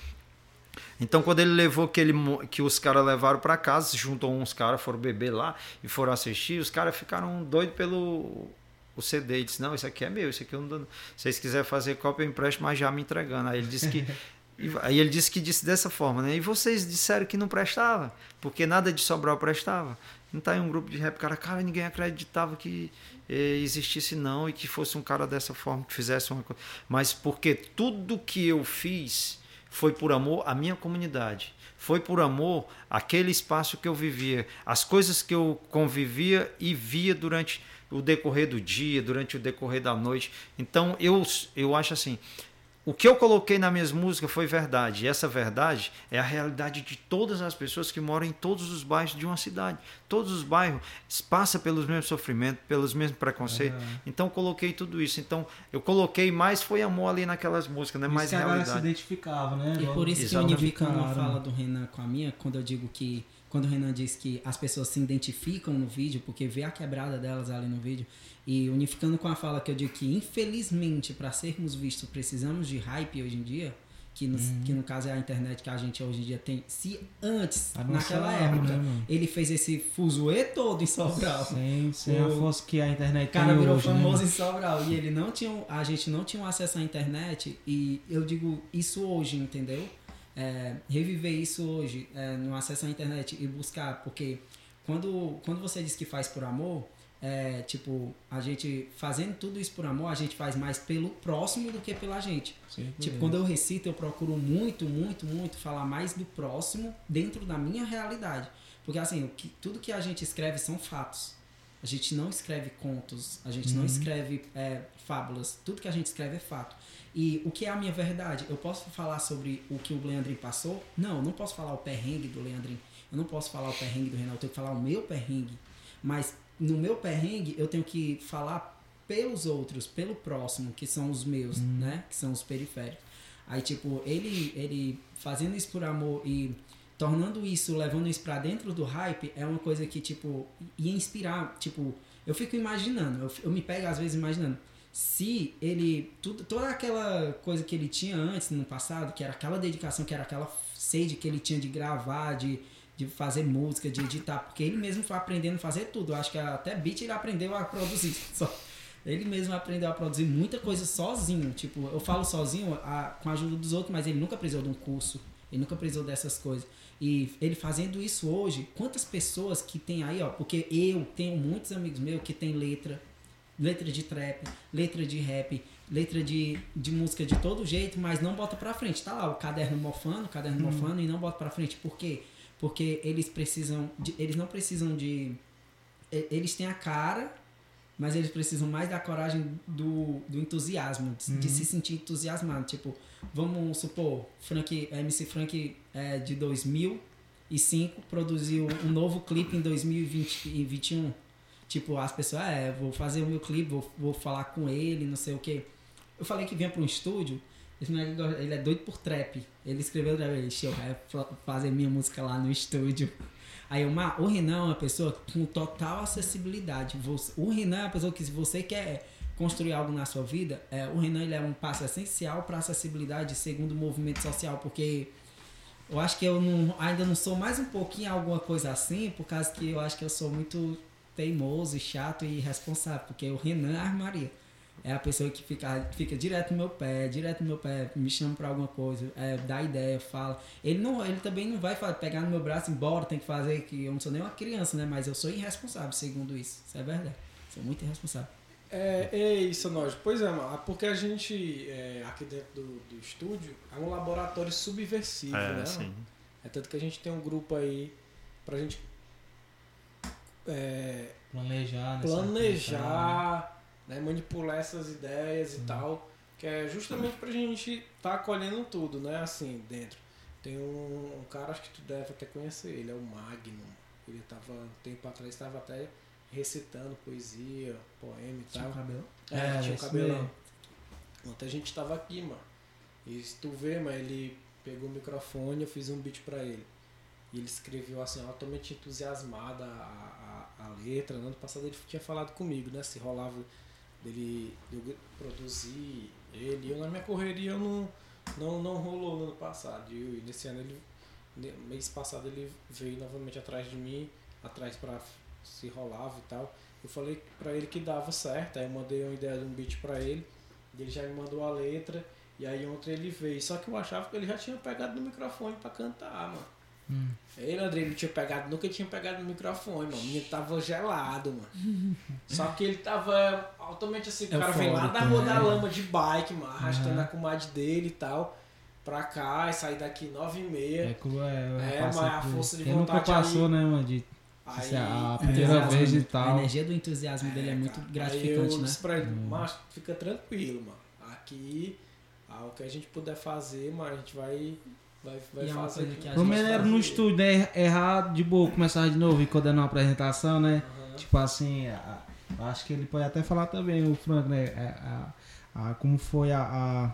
Então, quando ele levou que, ele, que os caras levaram para casa, juntou uns caras, foram beber lá e foram assistir, os caras ficaram doidos pelo o CD. Ele disse: Não, isso aqui é meu, isso aqui eu não dou. Se vocês quiserem fazer cópia, eu empresto, mas já me entregando. Aí ele disse que Aí ele disse que disse dessa forma, né? E vocês disseram que não prestava, porque nada de Sobral prestava. Não tá em um grupo de rap, cara, cara, ninguém acreditava que eh, existisse não e que fosse um cara dessa forma, que fizesse uma coisa. Mas porque tudo que eu fiz foi por amor à minha comunidade. Foi por amor àquele espaço que eu vivia, as coisas que eu convivia e via durante o decorrer do dia, durante o decorrer da noite. Então eu, eu acho assim, o que eu coloquei nas minhas músicas foi verdade. E essa verdade é a realidade de todas as pessoas que moram em todos os bairros de uma cidade. Todos os bairros passam pelos mesmos sofrimentos, pelos mesmos preconceitos. Uhum. Então coloquei tudo isso. Então eu coloquei mais foi amor ali naquelas músicas, né? Mais realidade. se identificava, né? E por isso Exatamente. que unificando a fala do Renan com a minha, quando eu digo que quando o Renan diz que as pessoas se identificam no vídeo porque vê a quebrada delas ali no vídeo, e unificando com a fala que eu digo que, infelizmente, para sermos vistos, precisamos de hype hoje em dia, que no, uhum. que no caso é a internet que a gente hoje em dia tem. Se antes, naquela época, né, ele fez esse fuzuê todo em Sobral. Sem, sem a força que a internet cara virou hoje, né, famoso né? em Sobral. E ele não tinha, a gente não tinha acesso à internet. E eu digo isso hoje, entendeu? É, reviver isso hoje, é, no acesso à internet e buscar, porque quando, quando você diz que faz por amor, é, tipo, a gente fazendo tudo isso por amor, a gente faz mais pelo próximo do que pela gente. Sim, tipo, quando eu recito, eu procuro muito, muito, muito falar mais do próximo dentro da minha realidade. Porque assim, que, tudo que a gente escreve são fatos. A gente não escreve contos, a gente uhum. não escreve é, fábulas. Tudo que a gente escreve é fato. E o que é a minha verdade? Eu posso falar sobre o que o Leandrinho passou? Não, eu não posso falar o perrengue do Leandrinho. Eu não posso falar o perrengue do Renato. Eu tenho que falar o meu perrengue. Mas no meu perrengue, eu tenho que falar pelos outros, pelo próximo, que são os meus, hum. né? Que são os periféricos. Aí, tipo, ele, ele fazendo isso por amor e tornando isso, levando isso pra dentro do hype, é uma coisa que, tipo, ia inspirar. Tipo, eu fico imaginando, eu, eu me pego às vezes imaginando. Se ele. Tudo, toda aquela coisa que ele tinha antes, no passado, que era aquela dedicação, que era aquela sede que ele tinha de gravar, de de fazer música, de editar, porque ele mesmo foi aprendendo a fazer tudo. Eu acho que até beat ele aprendeu a produzir. Só. Ele mesmo aprendeu a produzir muita coisa sozinho. Tipo, eu falo sozinho a, com a ajuda dos outros, mas ele nunca precisou de um curso. Ele nunca precisou dessas coisas. E ele fazendo isso hoje, quantas pessoas que tem aí, ó, porque eu tenho muitos amigos meus que tem letra, letra de trap, letra de rap, letra de, de música de todo jeito, mas não bota pra frente. Tá lá o caderno mofando, o caderno hum. mofando e não bota pra frente. Por quê? porque eles precisam de, eles não precisam de eles têm a cara mas eles precisam mais da coragem do, do entusiasmo de, uhum. de se sentir entusiasmado tipo vamos supor Frank MC Frank é, de 2005 produziu um novo clipe em 2021 tipo as pessoas ah, é vou fazer o meu clipe vou, vou falar com ele não sei o que eu falei que vinha para um estúdio ele é doido por trap. Ele escreveu trap, ele vai fazer minha música lá no estúdio. Aí uma, o Renan é uma pessoa com total acessibilidade. o Renan é uma pessoa que se você quer construir algo na sua vida, é, o Renan ele é um passo essencial para a acessibilidade segundo o movimento social, porque eu acho que eu não, ainda não sou mais um pouquinho alguma coisa assim, por causa que eu acho que eu sou muito teimoso e chato e irresponsável, porque o Renan Armaria é a pessoa que fica, fica direto no meu pé, direto no meu pé, me chama pra alguma coisa, é, dá ideia, fala. Ele não, ele também não vai pegar no meu braço, embora tem que fazer, que eu não sou nem uma criança, né? Mas eu sou irresponsável, segundo isso. Isso é verdade. Sou muito irresponsável. É, é isso, nós. Pois é, mano. Porque a gente, é, aqui dentro do, do estúdio, é um laboratório subversivo, É, né? sim. É tanto que a gente tem um grupo aí pra gente é, Planejar, né? planejar, né, manipular essas ideias e tal, que é justamente pra gente tá acolhendo tudo, né, assim, dentro. Tem um, um cara, acho que tu deve até conhecer ele, é o Magnum. Ele tava, um tempo atrás, estava até recitando poesia, poema e Tinha tal. o cabelo. É, É, tinha o cabelão. Ontem a gente tava aqui, mano. E se tu vê, mano, ele pegou o microfone, eu fiz um beat pra ele. E ele escreveu assim, altamente entusiasmada a, a, a letra. No ano passado ele tinha falado comigo, né? Se rolava dele de eu produzir ele. Eu na minha correria eu não, não, não rolou no ano passado. E nesse ano ele. Mês passado ele veio novamente atrás de mim, atrás pra se rolava e tal. Eu falei pra ele que dava certo, aí eu mandei uma ideia de um beat pra ele, e ele já me mandou a letra, e aí ontem ele veio. Só que eu achava que ele já tinha pegado no microfone pra cantar, mano. Hum. Ele, André, não tinha pegado, nunca tinha pegado no microfone, mano. O menino tava gelado, mano. Só que ele tava altamente assim, o cara veio lá da Rua né? da Lama de bike, mano, arrastando Aham. a comadre dele e tal, pra cá, e sair daqui nove e meia. É, é, É, mas a força de Quem nunca vontade passou, aí- né, mano? De, Aí, se a é, primeira vez e A tal. energia do entusiasmo dele é, muito cara. Aí gratificante, eu né? disse pra ele, mas fica tranquilo, mano. Aqui, ah, o que a gente puder fazer, mas a gente vai, vai, vai E é fazer. que a gente era no estúdio, né? Errado, de boa, começar de novo e quando é uma apresentação, né? Aham. Tipo assim, a- acho que ele pode até falar também, o Frank, né? A, a- a- como foi a, a,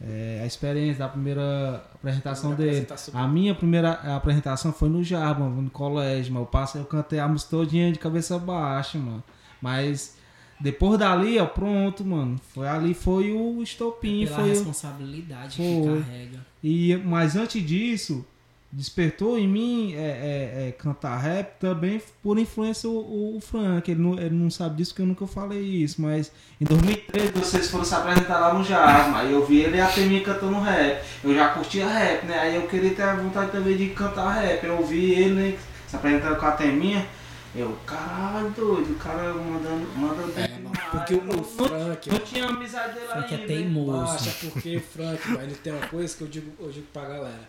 é, a experiência da primeira apresentação Primeira dele. apresentação. A minha primeira apresentação foi no Jarba, no colégio, mano. Eu passei, eu cantei a música todinha de cabeça baixa, mano. Mas depois dali, ó, pronto, mano. Foi ali, foi o estopim, Pela foi o- responsabilidade Foi. que carrega. e, mas antes disso, despertou em mim é, é, é, cantar rap também por influência o, o Frank. Ele não, ele não sabe disso porque eu nunca falei isso. Mas em 2013 vocês foram se apresentar lá no Jasma. Aí eu vi ele e a Teminha cantando rap. Eu já curtia rap, né? Aí eu queria ter a vontade também de cantar rap. Eu vi ele né, se apresentando com a Teminha. Eu, caralho, doido, o cara mandando, mandando bem É, mano, demais. porque o Frank, não tinha amizade dele Frank é ainda. teimoso. Macho, é porque o Frank, ele tem uma coisa que eu digo, eu digo pra galera.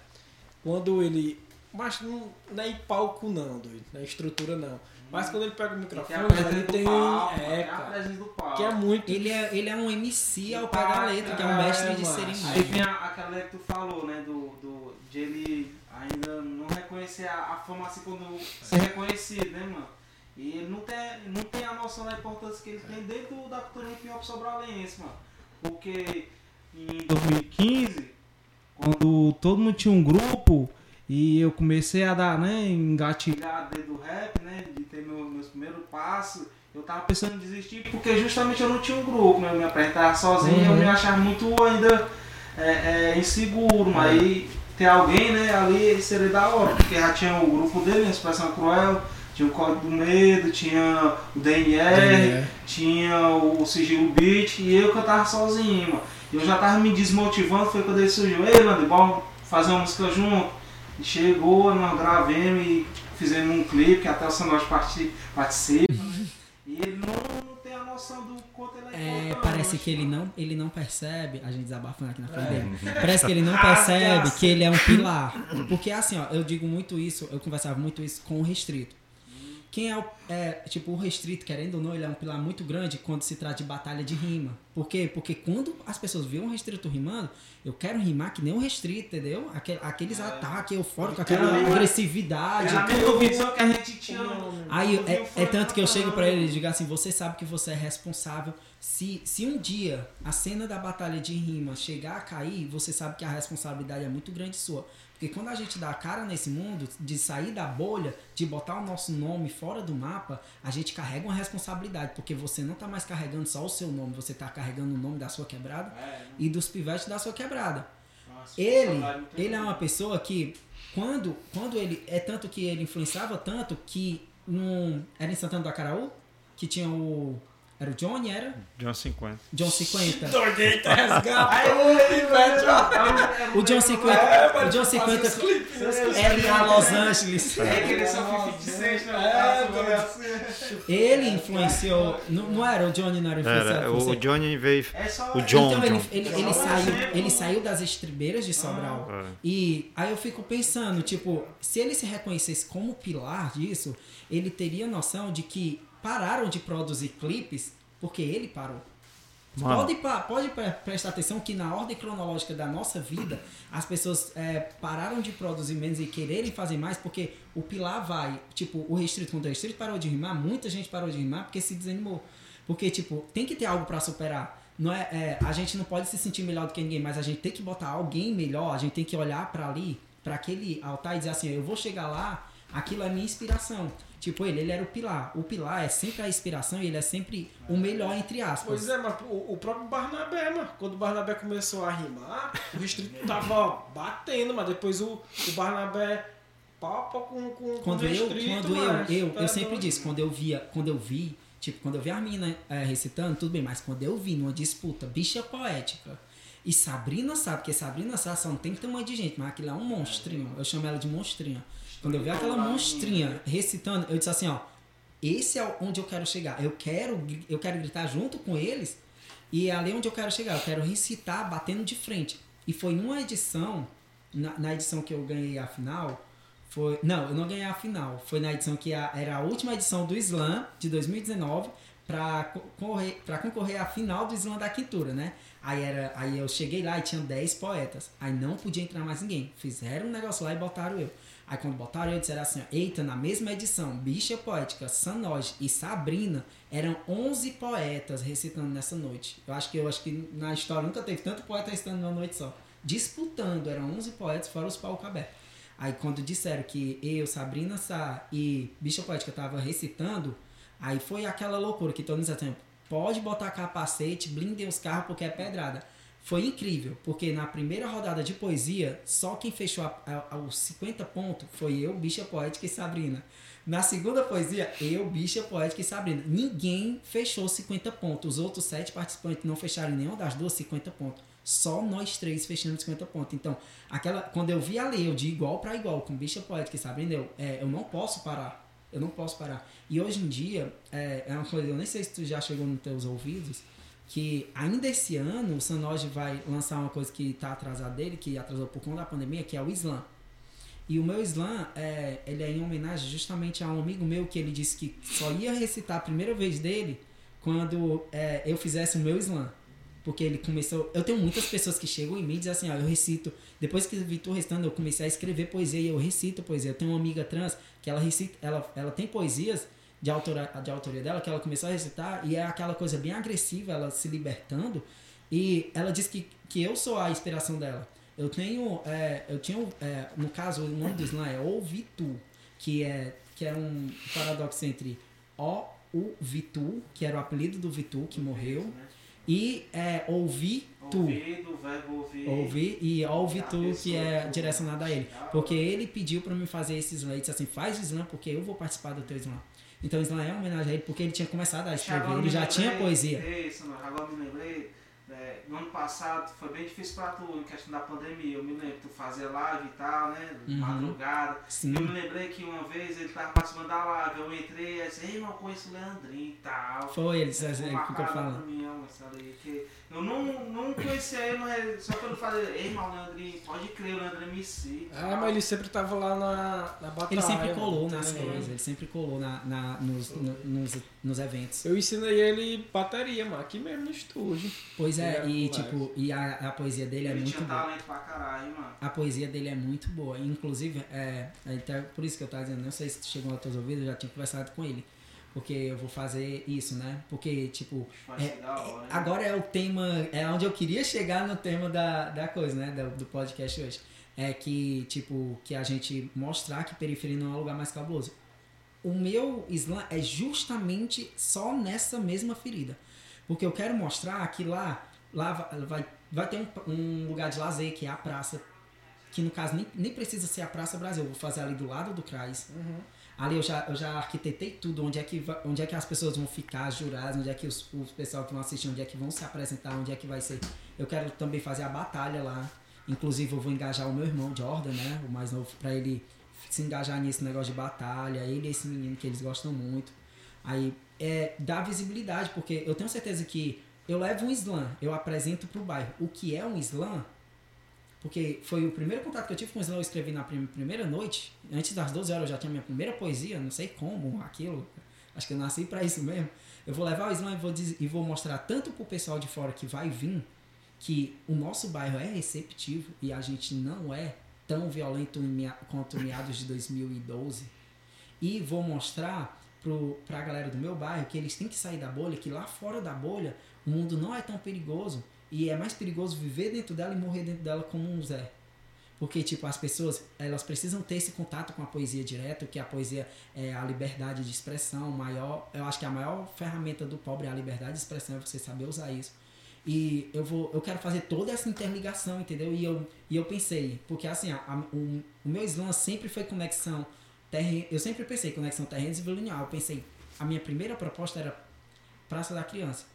Quando ele. Mas não, não é em palco não, doido. Não é em estrutura não. Mas quando ele pega o Tem microfone, a ele tem. palco, É, tem a cara. presença do palco. Que é muito. Ele é, ele é um MC ao pé da letra, que é um mestre de É, mano. cerimônia. Aí vem a- aquela que tu falou, né? Do, do, de ele ainda não reconhecer a, a fama assim quando ser reconhecido, né, mano? E ele não tem, não tem a noção da importância que ele tem dentro da cultura hip hop sobralense, mano. Porque em 2015, quando todo mundo tinha um grupo e eu comecei a dar, né, engatilhar dentro do rap, né, de ter meu, meus primeiros passos, eu tava pensando em desistir porque justamente eu não tinha um grupo, né, eu me apresentava sozinho, eu Uhum. me achava muito ainda é, é, inseguro, mas aí ter alguém, né, ali seria da hora, porque já tinha o grupo dele, a Expressão Cruel, tinha o Código do Medo, tinha o DNR, tinha o Sigilo Beat e eu cantava sozinho, mano. E eu já tava me desmotivando, foi quando ele surgiu, ei, Lander, bora fazer uma música junto. E chegou, nós gravemos e fizemos um clipe que até o Sanote parti- participa. né? E ele não, não tem a noção do quanto ele é É, importante, parece que ele não, ele não percebe, a gente desabafando aqui na frente É. dele. Parece que ele não percebe que ele é um pilar. Porque assim, ó, eu digo muito isso, eu conversava muito isso com o restrito. Quem é o. É, tipo, o restrito, querendo ou não, ele é um pilar muito grande quando se trata de batalha de rima. Por quê? Porque quando as pessoas veem um restrito rimando, eu quero rimar que nem um restrito, entendeu? Aquele, aqueles É. ataques eufóricos, aquela agressividade. É a mesma visão que a gente tinha. Aí é, é tanto que eu chego pra ele e digo assim: você sabe que você é responsável. Se, se um dia a cena da batalha de rima chegar a cair, você sabe que a responsabilidade é muito grande sua. Porque quando a gente dá a cara nesse mundo, de sair da bolha, de botar o nosso nome fora do mapa, a gente carrega uma responsabilidade. Porque você não tá mais carregando só o seu nome, você tá carregando o nome da sua quebrada É, e dos pivetes da sua quebrada. nossa, Ele, ele é uma pessoa que quando, quando ele é tanto que ele influenciava tanto que num, era em Santana do Acaraú que tinha o era o Johnny era John 50. John 50. Dogueita resgata. O John 50, o John 50 era em Los Angeles. É que eles são 50 Cent, né? É, assim. Ele influenciou, não, não era o Johnny não era influenciado o? Johnny veio. É só. O John, então ele, ele, ele saiu, ele saiu das estribeiras de Sobral. Ah. E aí eu fico pensando, tipo, se ele se reconhecesse como pilar disso, ele teria noção de que pararam de produzir clipes porque ele parou. Mano. Pode, pode pre- prestar atenção que na ordem cronológica da nossa vida, as pessoas é, pararam de produzir menos e quererem fazer mais porque o pilar vai. Tipo, o restrito, quando o restrito parou de rimar, muita gente parou de rimar porque se desanimou. Porque, tipo, tem que ter algo pra superar. Não é, é, a gente não pode se sentir melhor do que ninguém, mas a gente tem que botar alguém melhor, a gente tem que olhar pra ali, pra aquele altar e dizer assim, eu vou chegar lá, aquilo é minha inspiração. Tipo, ele, ele era o pilar. O pilar é sempre a inspiração e ele é sempre o melhor, entre aspas. Pois é, mas o, o próprio Barnabé, mano, quando o Barnabé começou a rimar, o restrito tava batendo, mas depois o, o Barnabé papa com, com, com quando o eu, restrito, quando eu, mano. eu, Tá eu sempre doido. disse, quando eu via, quando eu vi, tipo, quando eu vi a menina é, recitando, tudo bem, mas quando eu vi numa disputa bicha poética e Sabrina sabe, porque Sabrina sabe, só não tem tamanho de gente, mas aquilo é um monstrinho, eu chamo ela de monstrinha. Quando eu vi aquela monstrinha recitando, eu disse assim, ó, esse é onde eu quero chegar. Eu quero, eu quero gritar junto com eles e é ali onde eu quero chegar. Eu quero recitar batendo de frente. E foi numa edição, na, na edição que eu ganhei a final, foi. Não, eu não ganhei a final. Foi na edição que a- era a última edição do Slam de 2019 para concorrer, pra concorrer à final do Slam da Quintura, né? Aí, era, aí eu cheguei lá e tinha 10 poetas. Aí não podia entrar mais ninguém. Fizeram um negócio lá e botaram eu. Aí quando botaram eu, disseram assim: ó, eita, na mesma edição, Bicha Poética, Sanoj e Sabrina eram 11 poetas recitando nessa noite. Eu acho que eu acho que na história nunca teve tanto poeta recitando numa noite só. Disputando, eram 11 poetas, fora os palcos abertos. Aí quando disseram que eu, Sabrina Sá e Bicha Poética tava recitando, aí foi aquela loucura que todo mundo dizia assim, pode botar capacete, blindem os carros porque é pedrada. Foi incrível, porque na primeira rodada de poesia, só quem fechou os 50 pontos foi eu, Bicha Poética e Sabrina. Na segunda poesia, eu, Bicha Poética e Sabrina. Ninguém fechou 50 pontos. Os outros sete participantes não fecharam nenhuma das duas 50 pontos. Só nós três fechamos 50 pontos. Então, aquela, quando eu vi a lei, eu de igual para igual, com Bicha Poética e Sabrina, eu, é, eu não posso parar. Eu não posso parar. E hoje em dia, é, é uma coisa, eu nem sei se tu já chegou nos teus ouvidos, que ainda esse ano o Sanoji vai lançar uma coisa que está atrasada dele, que atrasou por conta da pandemia, que é o Slam. E o meu slam, é, ele é em homenagem justamente a um amigo meu que ele disse que só ia recitar a primeira vez dele quando é, eu fizesse o meu slam. Porque ele começou. Eu tenho muitas pessoas que chegam em mim e dizem assim: ó, eu recito. Depois que vi tu recitando, eu comecei a escrever poesia e eu recito poesia. Eu tenho uma amiga trans que ela recita. Ela, ela tem poesias de, autora, de autoria dela que ela começou a recitar e é aquela coisa bem agressiva, ela se libertando. E ela disse que, que eu sou a inspiração dela. Eu tenho. É, eu tinha. é, no caso, o nome do slam é Ouvi Tu, que é, que é um paradoxo entre O, U, Vitu, que era o apelido do Vitu, que morreu, e é, Ouvi Tu. Ouvir, do verbo ouvir. Ouvir e ouve A tu que é direcionado a ele. Porque ele pediu pra mim fazer esse slam. Ele disse assim: faz o slam porque eu vou participar do teu slam. Então o slam é uma homenagem a ele porque ele tinha começado a escrever, ele já lembrei- tinha poesia. Isso, não, agora me lembrei. No ano passado foi bem difícil pra tu em questão da pandemia. Eu me lembro, tu fazia live e tal, né? Uhum. Madrugada. Sim. Eu me lembrei que uma vez ele tava participando da live, eu entrei e disse, ei, irmão, eu conheço o Leandrinho e tal. Foi ele, ele, Ele ele ficou falando. mim, que eu não, não conhecia ele, mas só quando eu falei, ei, irmão, o Leandrinho, pode crer, o Leandrinho me cita. É, mas ele sempre tava lá na, na batalha. Ele sempre colou nas ligado? coisas, ele sempre colou na, na- nos, no- nos nos eventos. Eu ensinei ele bateria, mano, aqui mesmo no estúdio. Pois é, É, e tipo, e a, a poesia dele é Ele muito tinha boa. talento pra caralho, mano. A poesia dele é muito boa. Inclusive, é, é até por isso que eu tava dizendo, não sei se chegou aos teus ouvidos, eu já tinha conversado com ele. Porque eu vou fazer isso, né? Porque, tipo, É, ser da hora, hein? agora é o tema, é onde eu queria chegar no tema da, da coisa, né? Do, do podcast hoje. É que, tipo, que a gente mostrar que periferia não é o lugar mais cabuloso. O meu slam é justamente só nessa mesma ferida. Porque eu quero mostrar que lá, lá va- vai, vai ter um, um lugar de lazer, que é a praça. Que no caso nem, nem precisa ser a Praça Brasil, eu vou fazer ali do lado do CRAS. Ali eu já, eu já arquitetei tudo, onde é, que onde é que as pessoas vão ficar, as juradas, onde é que os, os pessoal que vão assistir, onde é que vão se apresentar, onde é que vai ser. Eu quero também fazer a batalha lá. Inclusive eu vou engajar o meu irmão Jordan, né? O mais novo, pra ele se engajar nesse negócio de batalha, ele e esse menino que eles gostam muito. Aí é dá visibilidade, porque eu tenho certeza que eu levo um slam, eu apresento pro bairro o que é um slam, porque foi o primeiro contato que eu tive com o slam, eu escrevi na prim- primeira noite, antes das 12 horas eu já tinha minha primeira poesia, não sei como, aquilo, acho que eu nasci pra isso mesmo. Eu vou levar o slam e vou, e vou mostrar tanto pro pessoal de fora que vai vir, que o nosso bairro é receptivo e a gente não é tão violento quanto meados de 2012. E vou mostrar pro, pra galera do meu bairro que eles têm que sair da bolha, que lá fora da bolha o mundo não é tão perigoso e é mais perigoso viver dentro dela e morrer dentro dela como um Zé. Porque, tipo, as pessoas, elas precisam ter esse contato com a poesia direto, que a poesia é a liberdade de expressão maior. Eu acho que a maior ferramenta do pobre é a liberdade de expressão, é você saber usar isso. E eu vou, eu quero fazer toda essa interligação, entendeu? E eu, e eu pensei, porque assim, a, a- o, o meu slam sempre foi conexão terreno. Eu sempre pensei conexão terrenos e linear. Eu pensei, a minha primeira proposta era Praça da Criança.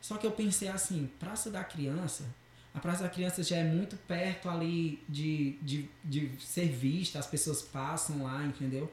Só que eu pensei assim, Praça da Criança, a Praça da Criança já é muito perto ali de, de, de ser vista, as pessoas passam lá, entendeu?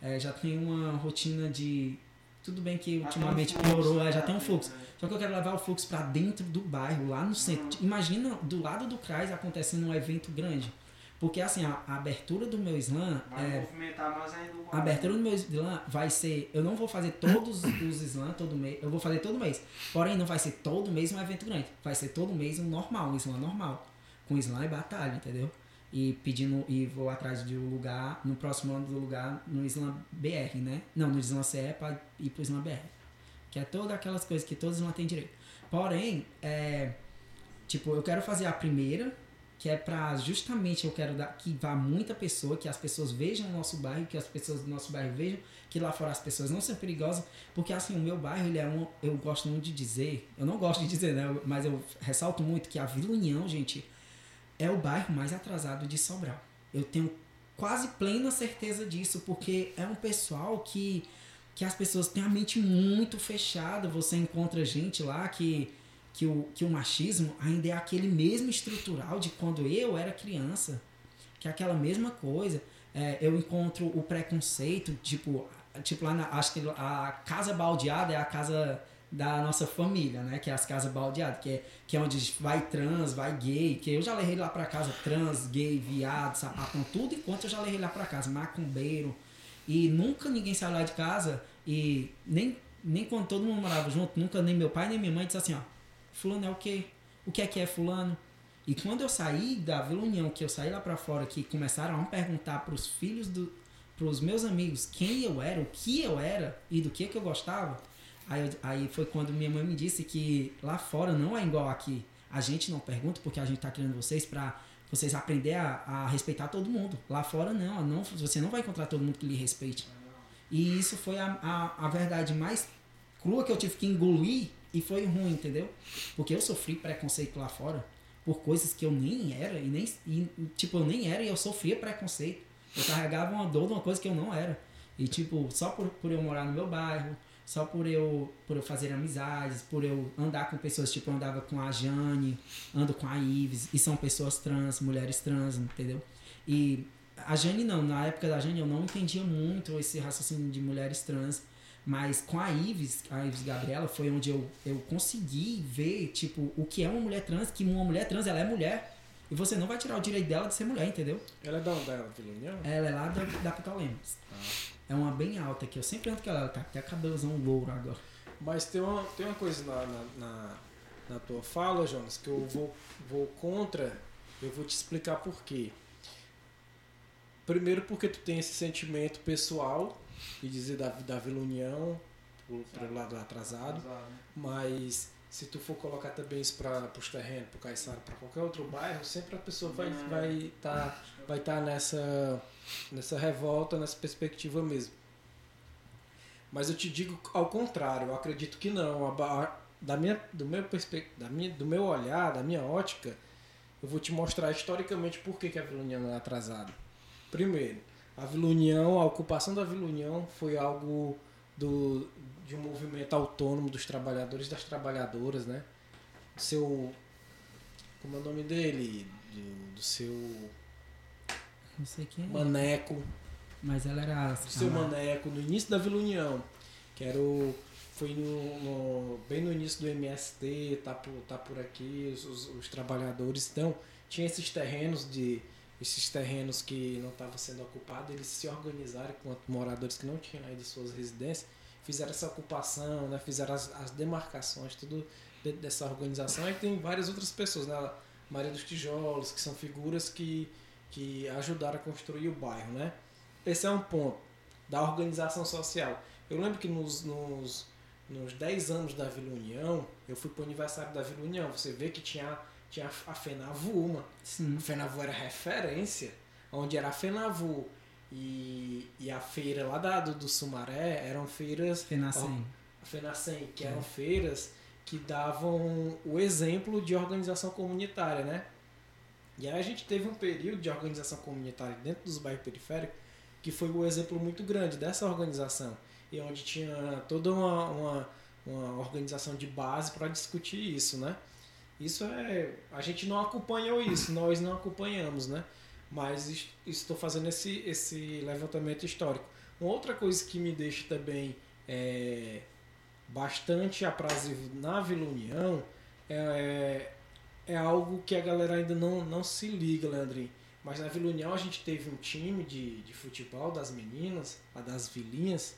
É, já tem uma rotina de. Tudo bem que ultimamente piorou, é, né? já tem um fluxo. Só que eu quero levar o fluxo pra dentro do bairro, lá no centro. Imagina do lado do CRAS acontecendo um evento grande. Porque assim, a, a abertura do meu slam Vai é, movimentar mais ainda o a abertura do meu slam vai ser. Eu não vou fazer todos os slam todo mês. Eu vou fazer todo mês. Porém, não vai ser todo mês um evento grande. Vai ser todo mês um normal, um slam normal. Com slam e batalha, entendeu? E pedindo. E vou atrás de um lugar. No próximo ano do lugar no Slam BR, né? Não, no Slam CE pra ir pro Slam BR. Que é todas aquelas coisas que todos não têm direito. Porém, é. Tipo, eu quero fazer a primeira, que é pra justamente eu quero dar que vá muita pessoa, que as pessoas vejam o nosso bairro, que as pessoas do nosso bairro vejam que lá fora as pessoas não são perigosas, porque assim, o meu bairro, ele é um, eu gosto muito de dizer, eu não gosto de dizer, né, mas eu ressalto muito que a Vila União, gente, é o bairro mais atrasado de Sobral. Eu tenho quase plena certeza disso, porque é um pessoal que que as pessoas têm a mente muito fechada, você encontra gente lá que que o, que o machismo ainda é aquele mesmo estrutural de quando eu era criança. Que é aquela mesma coisa. É, eu encontro o preconceito, tipo, tipo lá na, acho que a casa baldeada é a casa da nossa família, né? Que é as casas baldeadas, que é, que é onde vai trans, vai gay, que eu já levei lá pra casa trans, gay, viado, sapatão, tudo enquanto eu já levei lá pra casa, macumbeiro. E nunca ninguém saiu lá de casa e nem, nem quando todo mundo morava junto, nunca nem meu pai nem minha mãe disse assim, ó, fulano é o quê? O que é que é fulano? E quando eu saí da Vila União, que eu saí lá pra fora, que começaram a perguntar pros filhos do pros meus amigos quem eu era, o que eu era e do que que eu gostava, aí, aí foi quando minha mãe me disse que lá fora não é igual aqui. A gente não pergunta porque a gente tá criando vocês pra vocês aprender a, a respeitar todo mundo. Lá fora não, não, você não vai encontrar todo mundo que lhe respeite. E isso foi a, a, a verdade mais crua que eu tive que engolir e foi ruim, entendeu? Porque eu sofri preconceito lá fora por coisas que eu nem era e nem e, tipo eu nem era e eu sofria preconceito. Eu carregava uma dor de uma coisa que eu não era. E tipo, só por, por eu morar no meu bairro, só por eu por eu fazer amizades, por eu andar com pessoas, tipo, eu andava com a Jane, ando com a Ives, e são pessoas trans, mulheres trans, entendeu? E a Jane não, na época da Jane eu não entendia muito esse raciocínio de mulheres trans, mas com a Ives, a Ives Gabriela, foi onde eu, eu consegui ver, tipo, o que é uma mulher trans, que uma mulher trans, ela é mulher, e você não vai tirar o direito dela de ser mulher, entendeu? Ela é da onde? Vila União? Ela é lá da, da Pitolemos. É uma bem alta que eu sempre ando com ela, tá até cabelozão louro agora. Mas tem uma, tem uma coisa na, na, na, na tua fala, Jonas, que eu vou, vou contra, eu vou te explicar por quê. Primeiro porque tu tem esse sentimento pessoal, de dizer da, da Vila União, pro, pro lado atrasado, mas se tu for colocar também isso para os terrenos, para o Caiçara, para qualquer outro bairro, sempre a pessoa vai estar vai tá, vai tá nessa, nessa revolta, nessa perspectiva mesmo. Mas eu te digo ao contrário, eu acredito que não. A ba- da minha, do, meu perspe- da minha, do meu olhar, da minha ótica, eu vou te mostrar historicamente por que, que a Vila União é atrasada. Primeiro, a Vila União, a ocupação da Vila União foi algo do, de um movimento autônomo dos trabalhadores das trabalhadoras, né? Seu. Como é o nome dele? Do, do seu Não sei quem é. Maneco. Mas ela era. Do seu Maneco, no início da Vila União. Que era o. Foi no, no- bem no início do MST, tá por, tá por aqui, os, os, trabalhadores. Então, tinha esses terrenos de. Esses terrenos que não estavam sendo ocupados, eles se organizaram com moradores que não tinham ainda suas residências, fizeram essa ocupação, né, fizeram as, as demarcações, tudo dentro dessa organização. E tem várias outras pessoas, né? Maria dos Tijolos, que são figuras que, que ajudaram a construir o bairro, né? Esse é um ponto da organização social. Eu lembro que nos, nos, nos 10 anos da Vila União, eu fui para o aniversário da Vila União. Você vê que tinha, tinha a FENAVU uma. Sim. A FENAVU era referência, onde era a FENAVU e, e a feira lá da, do, do Sumaré eram feiras Fenacem. a FENACEM, que eram feiras que davam o exemplo de organização comunitária, né? E aí a gente teve um período de organização comunitária dentro dos bairros periféricos que foi um exemplo muito grande dessa organização e onde tinha toda uma, uma, uma organização de base para discutir isso, né? Isso é a gente não acompanhou isso, nós não acompanhamos, né? Mas es- estou fazendo esse esse levantamento histórico. Uma outra coisa que me deixa também é, bastante aprazível na Vila União é, é algo que a galera ainda não, não se liga, Leandrinho. Mas na Vila União a gente teve um time de, de futebol das meninas, lá das vilinhas,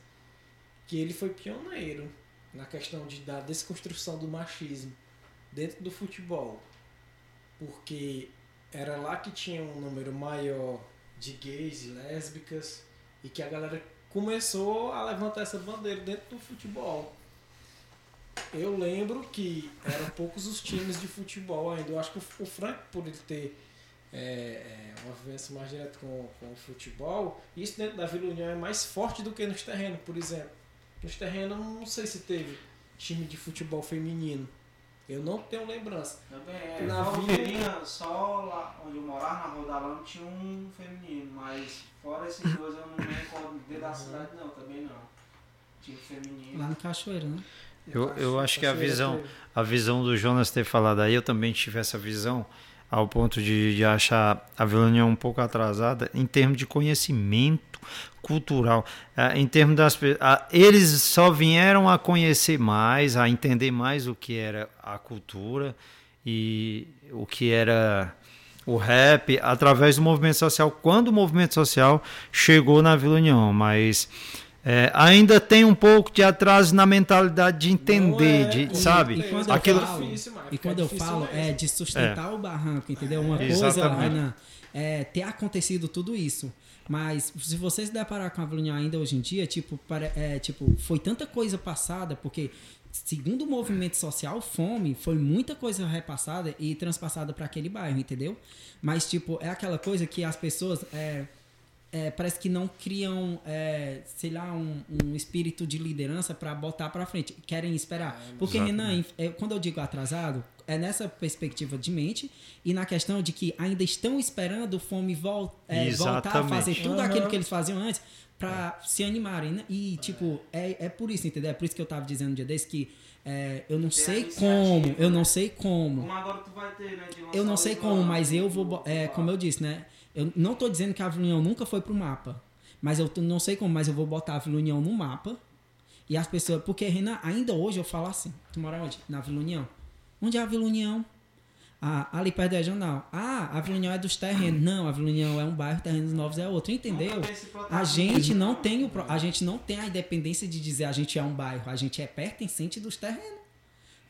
que ele foi pioneiro na questão de, da desconstrução do machismo dentro do futebol. Porque era lá que tinha um número maior de gays e lésbicas e que a galera começou a levantar essa bandeira dentro do futebol. Eu lembro que eram poucos os times de futebol ainda. Eu acho que o Frank, por ele ter é, é, uma vivência mais direta com, com o futebol, isso dentro da Vila União é mais forte do que nos terrenos, por exemplo. Nos terrenos, não sei se teve time de futebol feminino. Eu não tenho lembrança. Também é. Na vila- tinha só lá onde eu morava, na Rua da Lama, tinha um feminino, mas fora esses dois eu não me recordo dentro da cidade não, também não. Tinha feminino. Lá no Cachoeiro, né? Eu, eu acho que a visão, a visão do Jonas ter falado aí, eu também tive essa visão, ao ponto de, de achar a Vila União um pouco atrasada em termos de conhecimento cultural. Ah, em termos das ah, Eles só vieram a conhecer mais, a entender mais o que era a cultura e o que era o rap através do movimento social, quando o movimento social chegou na Vila União, mas é, ainda tem um pouco de atraso na mentalidade de entender, é- de, e- sabe? E quando Aquilo- eu falo, difícil, e é quando eu difícil falo é de sustentar o barranco, entendeu? Uma coisa. Renan, é ter acontecido tudo isso. Mas se você se deparar com a Avelhinha ainda hoje em dia, tipo, é, tipo, foi tanta coisa passada, porque segundo o movimento social, fome, foi muita coisa repassada e transpassada para aquele bairro, entendeu? Mas, tipo, é aquela coisa que as pessoas. é, é, parece que não criam, é, sei lá, um, um espírito de liderança para botar para frente. Querem esperar. Porque, Renan, é, quando eu digo atrasado, é nessa perspectiva de mente e na questão de que ainda estão esperando o fome vol é, voltar a fazer tudo Aham. aquilo que eles faziam antes para se animarem. né? E, tipo, é, é por isso, entendeu? É por isso que eu tava dizendo um dia desse que é, eu não Tem sei como, eu não né? sei como. Como agora tu vai ter, né? Eu não sei como, mas do- eu vou. É, como eu disse, né? Eu não tô dizendo que a Vila União nunca foi pro mapa. Mas eu não sei como, mas eu vou botar a Vila União no mapa. E as pessoas. Porque, Renan, ainda hoje eu falo assim: tu mora onde? Na Vila União. Onde é a Vila União? Ah, ali perto do regional. Ah, a Vila União é dos terrenos. Não, a Vila União é um bairro, Terrenos Novos é outro. Entendeu? A gente não tem o, a gente não tem a independência de dizer a gente é um bairro, a gente é pertencente dos terrenos.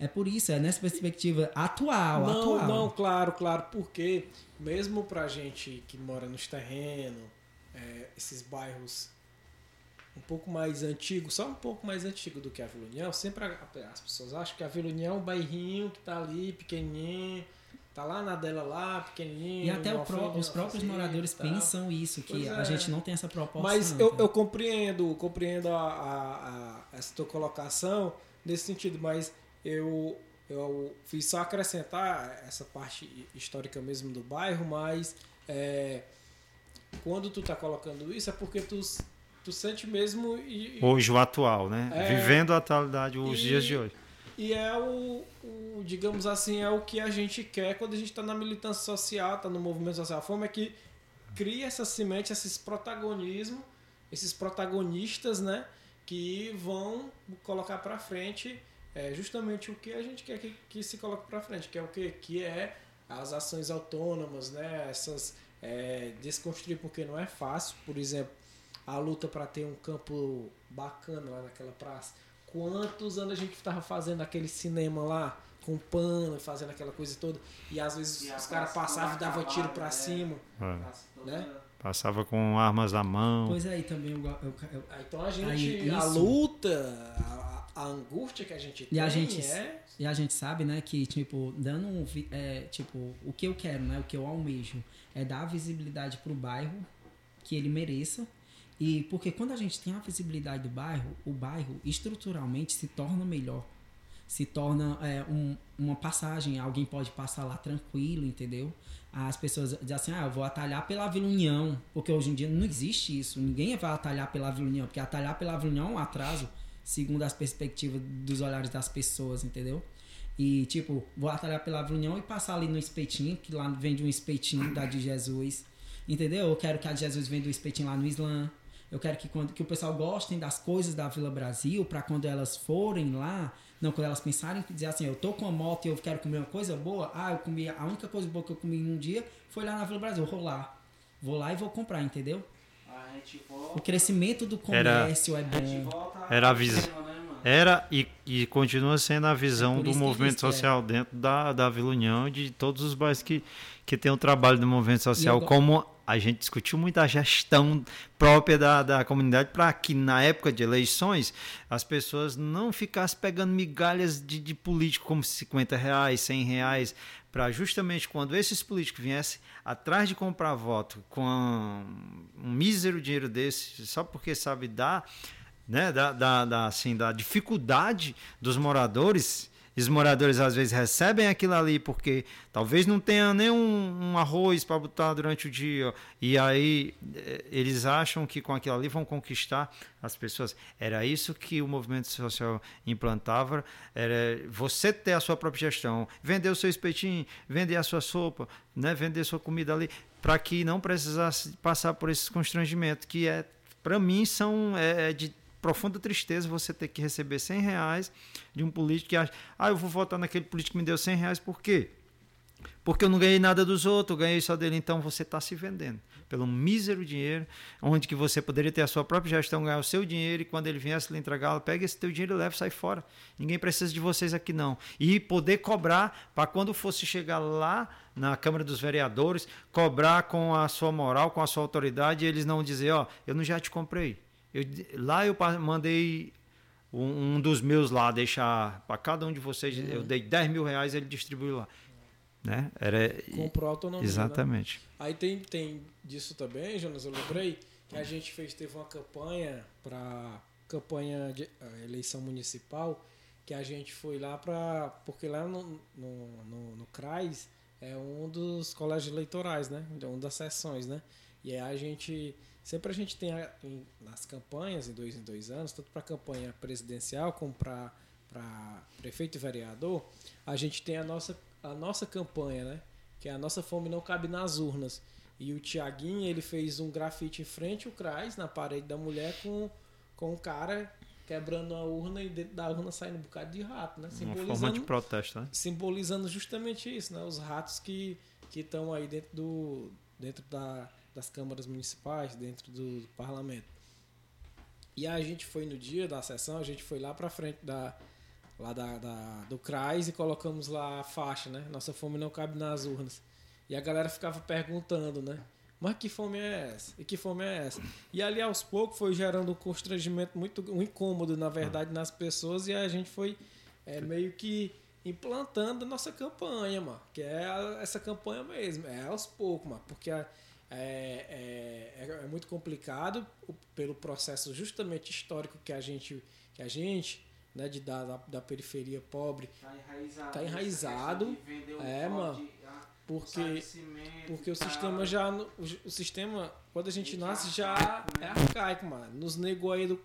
É por isso, é nessa perspectiva atual, Não, atual. não, claro, claro, porque mesmo pra gente que mora nos terrenos, é, esses bairros um pouco mais antigos, só um pouco mais antigo do que a Vila União, sempre as pessoas acham que a Vila União é um bairrinho que tá ali, pequenininho, tá lá na dela lá, pequenininho. E até pró- os próprios moradores pensam isso, que Pois a é. gente não tem essa proporção. Mas eu, eu compreendo, compreendo a, a- a- essa tua colocação nesse sentido, mas eu, eu fiz só acrescentar essa parte histórica mesmo do bairro, mas é, quando tu tá colocando isso é porque tu, tu sente mesmo e, Hoje, o atual, né? É. Vivendo a atualidade, os E- dias de hoje. e é o, o, digamos assim, é o que a gente quer quando a gente está na militância social, está no movimento social. A forma é que cria essa semente, esses protagonismo, esses protagonistas, né, que vão colocar para frente é, justamente o que a gente quer que, que se coloque para frente, que é o que que é as ações autônomas, né, essas é, desconstruir porque não é fácil, por exemplo, a luta para ter um campo bacana lá naquela praça. Quantos anos a gente tava fazendo aquele cinema lá com pano, fazendo aquela coisa toda, e às vezes E os caras passavam e davam tiro para né? cima. É. Né? Passava com armas à mão. Pois é, e também eu, eu- eu- Ah, Então a gente, Aí, a luta, a, a angústia que a gente E tem a gente- é E a gente sabe, né, que, tipo, dando um. É, tipo, o que eu quero, né? O que eu almejo é dar visibilidade pro bairro que ele mereça. E porque quando a gente tem a visibilidade do bairro, o bairro estruturalmente se torna melhor. Se torna é, um- uma passagem, alguém pode passar lá tranquilo, entendeu? As pessoas dizem assim, ah, eu vou atalhar pela Vila União, porque hoje em dia não existe isso, ninguém vai atalhar pela Vila União, porque atalhar pela Vila União é um atraso, segundo as perspectivas dos olhares das pessoas, entendeu? E tipo, vou atalhar pela Vila União e passar ali no espetinho, que lá vende um espetinho da de Jesus, entendeu? Eu quero que a de Jesus venda o espetinho lá no Islã. Eu quero que, quando, que o pessoal gostem das coisas da Vila Brasil, para quando elas forem lá, não, quando elas pensarem que dizer assim, eu tô com uma moto e eu quero comer uma coisa boa, ah, eu comi, a única coisa boa que eu comi num dia foi lá na Vila Brasil, vou lá. Vou lá e vou comprar, entendeu? O crescimento do Era- comércio é A gente bom. volta Era a visão. Era e, e continua sendo a visão É do movimento é. social dentro da, da Vila União e de todos os bairros que, que tem o trabalho do movimento social, go- como a gente discutiu muito a gestão própria da, da comunidade para que na época de eleições as pessoas não ficassem pegando migalhas de, de político como 50 reais, 100 reais, para justamente quando esses políticos viessem atrás de comprar voto com um mísero dinheiro desse, só porque sabe dar né, da, da, da, assim, da dificuldade dos moradores. Os moradores às vezes recebem aquilo ali porque talvez não tenha nem um, um arroz para botar durante o dia. E aí eh, eles acham que com aquilo ali vão conquistar as pessoas. Era isso que o movimento social implantava. Era você ter a sua própria gestão, vender o seu espetinho, vender a sua sopa, né, vender sua comida ali, para que não precisasse passar por esses constrangimentos que é para mim são é, é de profunda tristeza você ter que receber 100 reais de um político que acha, ah, eu vou votar naquele político que me deu 100 reais, por quê? Porque eu não ganhei nada dos outros, eu ganhei só dele. Então você está se vendendo pelo mísero dinheiro, onde que você poderia ter a sua própria gestão, ganhar o seu dinheiro e quando ele viesse lhe entregar, pega esse teu dinheiro e leva sai fora. Ninguém precisa de vocês aqui não. E poder cobrar para quando fosse chegar lá na Câmara dos Vereadores, cobrar com a sua moral, com a sua autoridade, e eles não dizer, ó, eu não já te comprei. Eu, lá eu mandei um, um dos meus lá deixar para cada um de vocês, eu dei 10 mil reais, ele distribuiu lá. Né? Era, comprou autonomia. né? exatamente. Aí tem, tem disso também, Jonas, eu lembrei que a gente fez, teve uma campanha para campanha de eleição municipal, que a gente foi lá para. Porque lá no, no, no, no CRAS é um dos colégios eleitorais, né? É uma das sessões, né? E aí a gente. Sempre a gente tem a- em- nas campanhas, em dois em dois anos, tanto para campanha presidencial como para prefeito e vereador, a gente tem a nossa, a nossa campanha, né? Que é a nossa fome não cabe nas urnas. E o Tiaguinho, ele fez um grafite em frente ao CRAS, na parede da mulher, com, com um cara quebrando a urna e dentro da urna saindo um bocado de rato, né? Uma forma de protesto, né? Simbolizando justamente isso, né? Os ratos que que estão aí dentro do dentro da, das câmaras municipais, dentro do, do parlamento. E a gente foi no dia da sessão, a gente foi lá para frente da lá da, da, do CRAS e colocamos lá a faixa, né? Nossa fome não cabe nas urnas. E a galera ficava perguntando, né? Mas que fome é essa? E que fome é essa? E ali aos poucos foi gerando um constrangimento muito um incômodo, na verdade, nas pessoas e a gente foi é, meio que implantando a nossa campanha, mano. Que é a, essa campanha mesmo. É aos poucos, mano. Porque é, é, é, é, muito complicado pelo processo justamente histórico que a gente, que a gente né, de, da, da, periferia pobre. Tá enraizado. Tá enraizado. É, mano. Porque, porque o sistema já. O sistema, quando a gente nasce, já é arcaico, mano. Nos negou a edu,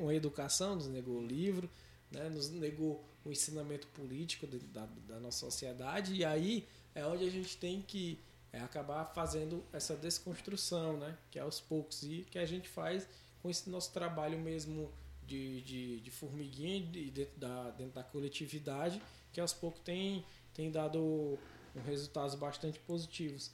uma educação, nos negou o livro, né? nos negou o ensinamento político da, da nossa sociedade. E aí é onde a gente tem que é, acabar fazendo essa desconstrução, né? Que é aos poucos. E que a gente faz com esse nosso trabalho mesmo de, de, de formiguinha de, dentro, da, dentro da coletividade, que aos poucos tem, tem dado resultados bastante positivos.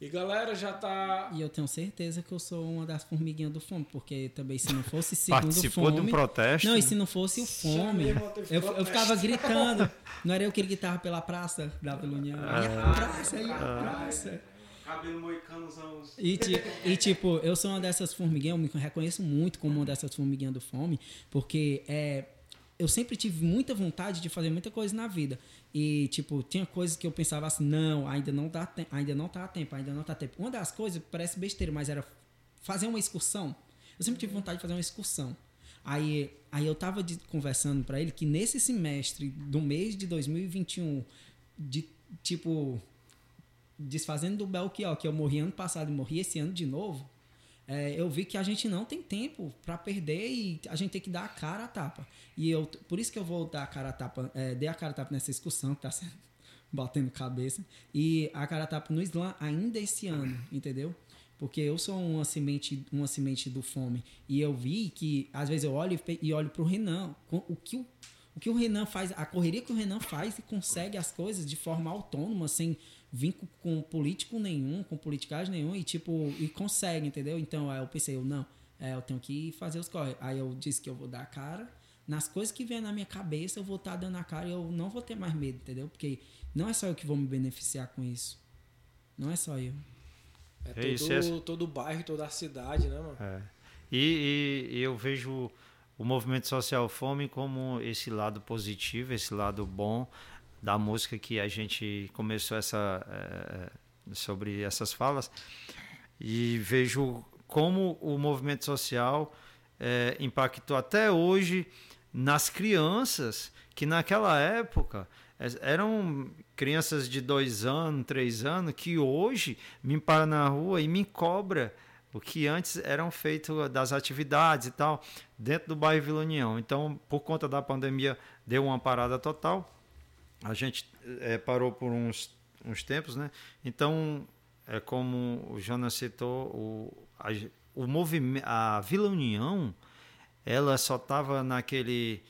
E galera, já tá. E eu tenho certeza que eu sou uma das formiguinhas do fome, porque também se não fosse segundo Participou fome. de um protesto. Não, e se não fosse o fome. Eu, eu ficava gritando. Não era eu que gritava pela praça da Vila União. Ah, a praça, aí a praça. Cabelo moicanozão. E, e tipo, eu sou uma dessas formiguinhas, eu me reconheço muito como uma dessas formiguinhas do fome, porque é, eu sempre tive muita vontade de fazer muita coisa na vida. E, tipo, tinha coisas que eu pensava assim, não, ainda não dá tempo, ainda não tá tempo, ainda não tá tempo. Uma das coisas, parece besteira, mas era fazer uma excursão. Eu sempre tive vontade de fazer uma excursão. Aí, aí eu tava de, conversando para ele que nesse semestre do mês de 2021, de tipo, desfazendo do Belchior, que eu morri ano passado e morri esse ano de novo, é, eu vi que a gente não tem tempo para perder e a gente tem que dar a cara a tapa. E eu, por isso que eu vou dar a cara a tapa, é, dei a cara a tapa nessa excursão que tá sendo, batendo cabeça, e a cara a tapa no Slam ainda esse ano, entendeu? Porque eu sou uma semente, uma semente do fome. E eu vi que, às vezes, eu olho e olho pro Renan. O que o, o que o Renan faz, a correria que o Renan faz e consegue as coisas de forma autônoma, sem vínculo com político nenhum, com politicagem nenhum, e tipo, e consegue, entendeu? Então aí eu pensei, eu não, é, eu tenho que fazer os corre. Aí eu disse que eu vou dar a cara. Nas coisas que vem na minha cabeça, eu vou estar tá dando a cara e eu não vou ter mais medo, entendeu? Porque não é só eu que vou me beneficiar com isso. Não é só eu. É, é todo, é... todo o bairro, toda a cidade, né, mano? É. E, e, eu vejo o movimento social fome como esse lado positivo, esse lado bom da música que a gente começou essa é, sobre essas falas e vejo como o movimento social é, impactou até hoje nas crianças que naquela época eram crianças de dois anos, três anos, que hoje me para na rua e me cobra o que antes eram feitos das atividades e tal dentro do bairro Vila União. Então, por conta da pandemia, deu uma parada total a gente é, parou por uns, uns tempos, né? Então, é como o Jonas citou, o, a, o movimento, a Vila União, ela só estava naquele,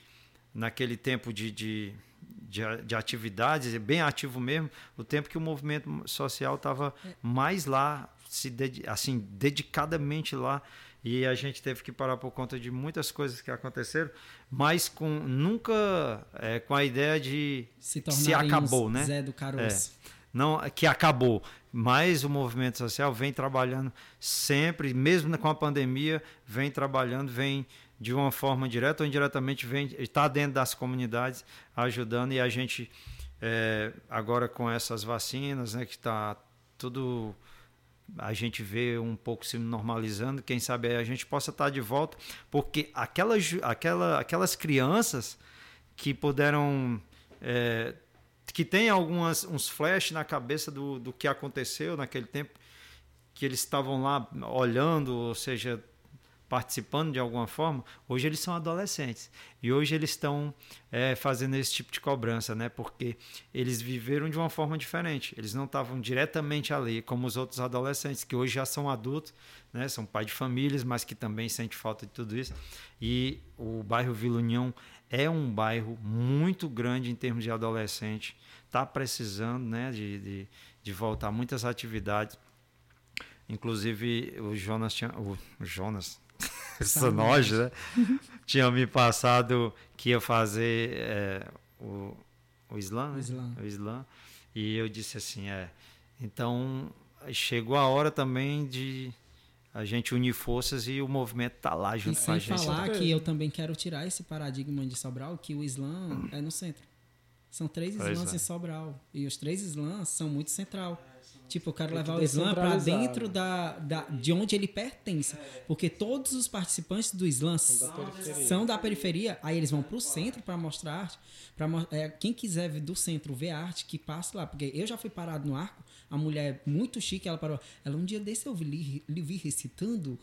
naquele tempo de, de, de, de, atividades, bem ativo mesmo, o tempo que o movimento social estava mais lá, se assim, dedicadamente lá e a gente teve que parar por conta de muitas coisas que aconteceram, mas com nunca é, com a ideia de se, se acabou, né? Zé do Caroço. É, não que acabou, mas o movimento social vem trabalhando sempre, mesmo com a pandemia, vem trabalhando, vem de uma forma direta ou indiretamente vem está dentro das comunidades ajudando e a gente é, agora com essas vacinas, né, que está tudo a gente vê um pouco se normalizando, quem sabe a gente possa estar de volta, porque aquelas, aquela, aquelas crianças que puderam. É, que tem algumas uns flashes na cabeça do, do que aconteceu naquele tempo, que eles estavam lá olhando, ou seja, participando de alguma forma, hoje eles são adolescentes. E hoje eles estão é, fazendo esse tipo de cobrança, né? Porque eles viveram de uma forma diferente. Eles não estavam diretamente ali, como os outros adolescentes, que hoje já são adultos, né? São pai de famílias, mas que também sentem falta de tudo isso. E o bairro Vila União é um bairro muito grande em termos de adolescente. Está precisando né, de, de, de voltar muitas atividades. Inclusive, o Jonas tinha. O Jonas, essa noja, né? tinha me passado que ia fazer é, o, o Islã, O né? Islã. O Islã. E eu disse assim: é. Então, chegou a hora também de a gente unir forças e o movimento tá lá E junto com a sem gente. falar que eu também quero tirar esse paradigma de Sobral, que o Islã é no centro. São três Islãs em Sobral. E os três Islãs são muito central. Tipo, eu quero levar o Islã para dentro né? da, da, de onde ele pertence. Porque todos os participantes do Islã da periferia. são da periferia, aí eles vão pro centro para mostrar arte. Pra, é, quem quiser do centro ver arte, que passe lá. Porque eu já fui parado no arco, a mulher muito chique, ela parou. Ela um dia desse eu vi, lhe vi recitando.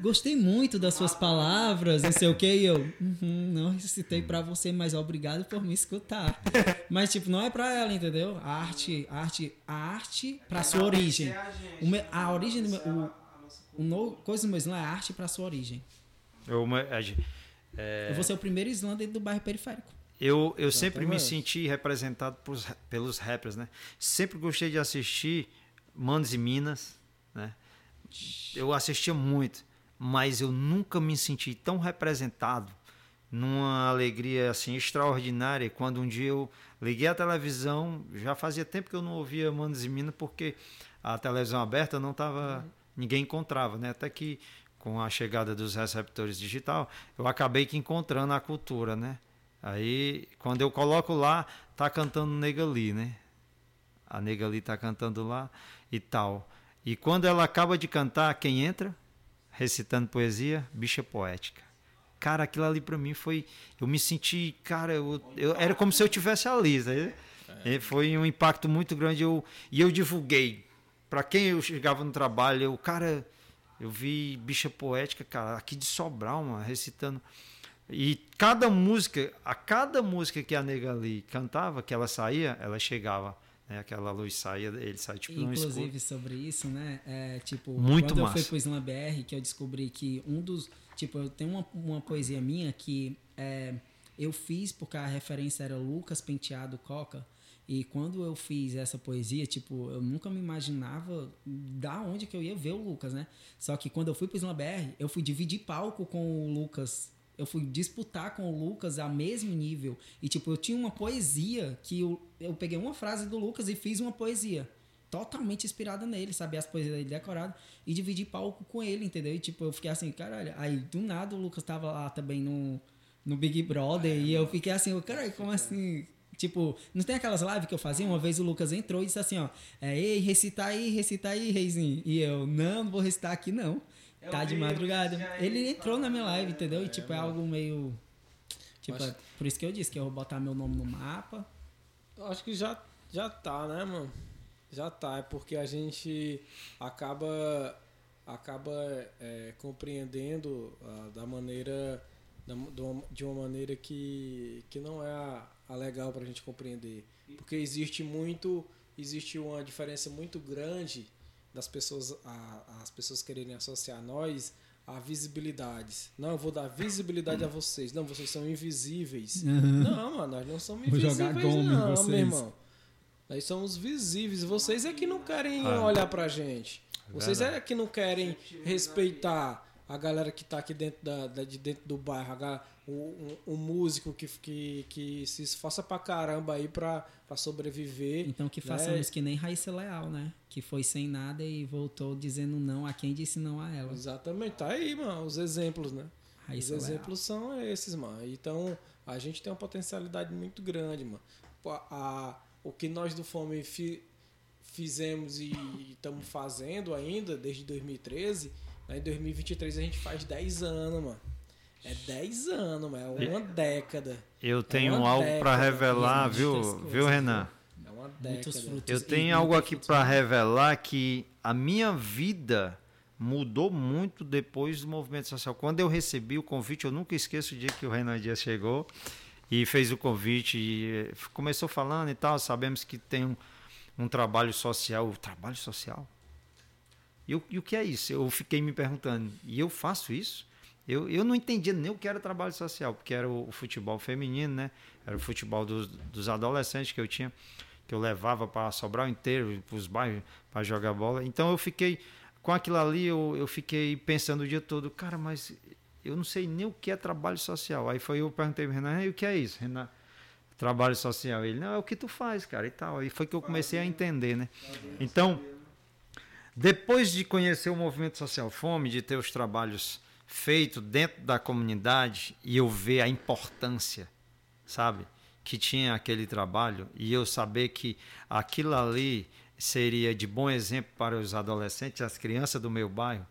Gostei muito das suas palavras, não sei o que. E eu, "Uhum, não recitei pra você, mas obrigado por me escutar. Mas, tipo, não é pra ela, entendeu? A arte, a arte, a arte pra sua origem. É O me- né? a origem do meu- é a- o- O no, coisa do meu Islã é arte pra sua origem. Eu, é, Eu vou ser o primeiro Islã dentro do bairro periférico. Eu, eu sempre me Exatamente. senti representado pros- pelos rappers, né? Sempre gostei de assistir Manos e Minas, né? Eu assistia muito, mas eu nunca me senti tão representado numa alegria assim extraordinária quando um dia eu liguei a televisão, já fazia tempo que eu não ouvia Manos e Minas porque a televisão aberta não tava, ninguém encontrava, né? Até que com a chegada dos receptores digital, eu acabei que encontrando a cultura, né? Aí, quando eu coloco lá, tá cantando Negali, né? A Negali tá cantando lá e tal. E quando ela acaba de cantar, quem entra? Recitando poesia, bicha poética. Cara, aquilo ali pra mim foi. Eu me senti, cara, eu, eu- era como se eu tivesse ali. sabe? E Foi um impacto muito grande. Eu, e eu divulguei. Pra quem eu chegava no trabalho, eu, cara, eu vi bicha poética, cara, aqui de Sobral, mano, recitando. E cada música, a cada música que a nega ali cantava, que ela saía, ela chegava. Né? Aquela luz saía, ele sai tipo. Inclusive, sobre isso, né? É, tipo, Muito quando eu massa. fui pro Slam BR, que eu descobri que um dos. Tipo, eu tenho uma, uma poesia minha que é, eu fiz porque a referência era Lucas Penteado Coca. E quando eu fiz essa poesia, tipo, eu nunca me imaginava da onde que eu ia ver o Lucas, né? Só que quando eu fui pro Slam BR, eu fui dividir palco com o Lucas. Eu fui disputar com o Lucas a mesmo nível. E, tipo, eu tinha uma poesia que eu, eu peguei uma frase do Lucas e fiz uma poesia totalmente inspirada nele, sabe? As poesias dele decoradas e dividir palco com ele, entendeu? E tipo, eu fiquei assim, caralho. Aí do nada o Lucas tava lá também no, no Big Brother e eu fiquei assim, caralho, como assim? Tipo, não tem aquelas lives que eu fazia? Uma vez o Lucas entrou e disse assim, ó, é, ei, recita aí, recita aí, reizinho. E eu, não, não vou recitar aqui não. Eu Tá de madrugada. Ele entrou na minha live, entendeu? E tipo, é algo meio. Tipo, é por isso que eu disse que eu vou botar meu nome no mapa. Eu Acho que já, já tá, né, mano? Já tá. É porque a gente acaba, acaba é, compreendendo ah, da maneira. da- de uma- de uma maneira que, que não é a, a legal pra gente compreender. Porque existe muito. Existe uma diferença muito grande das pessoas. A, as pessoas quererem associar nós a visibilidades. Não, eu vou dar visibilidade a vocês. Não, vocês são invisíveis. Não, mano, nós não somos Vou invisíveis, jogar goma em não, meu vocês. irmão. Nós somos visíveis. Vocês é que não querem Ah. olhar pra gente. Vocês é que não querem respeitar a galera que tá aqui dentro, da, da- de dentro do bairro. a ga- O, um, um músico que, que, que se esforça pra caramba aí pra, pra sobreviver. Então que né? façamos que nem Raíssa Leal, né? Que foi sem nada e voltou dizendo não a quem disse não a ela. Exatamente, tá aí, mano, os exemplos, né? Os Raíssa Leal. exemplos são esses, mano. Então, a gente tem uma potencialidade muito grande, mano. Pô, a- o que nós do Fome fi- fizemos e estamos fazendo ainda desde 2013, né, em 2023 a gente faz 10 anos, mano. É 10 anos. É uma década. Eu tenho uma algo para revelar, viu, coisas, viu, Renan? É uma década. Eu tenho algo aqui para revelar que a minha vida mudou muito depois do movimento social. Quando eu recebi o convite, eu nunca esqueço o dia que o Renan Dias chegou e fez o convite e eh, começou falando e tal. Sabemos que tem um, um trabalho social. Trabalho social? E, eu, e o que é isso? Eu fiquei me perguntando. E eu faço isso? Eu, eu não entendia nem o que era trabalho social, porque era o, o futebol feminino, né? Era o futebol dos, dos adolescentes que eu tinha, que eu levava para Sobral inteiro, para os bairros, para jogar bola. Então eu fiquei, com aquilo ali, eu, eu fiquei pensando o dia todo, cara, mas eu não sei nem o que é trabalho social. Aí foi eu perguntei para Renan, e o que é isso, Renan? Trabalho social. Ele, não, é o que tu faz, cara, e tal. Aí foi que eu comecei a entender, né? Então, depois de conhecer o movimento social fome, de ter os trabalhos feito dentro da comunidade e eu ver a importância, sabe, que tinha aquele trabalho e eu saber que aquilo ali seria de bom exemplo para os adolescentes, as crianças do meu bairro,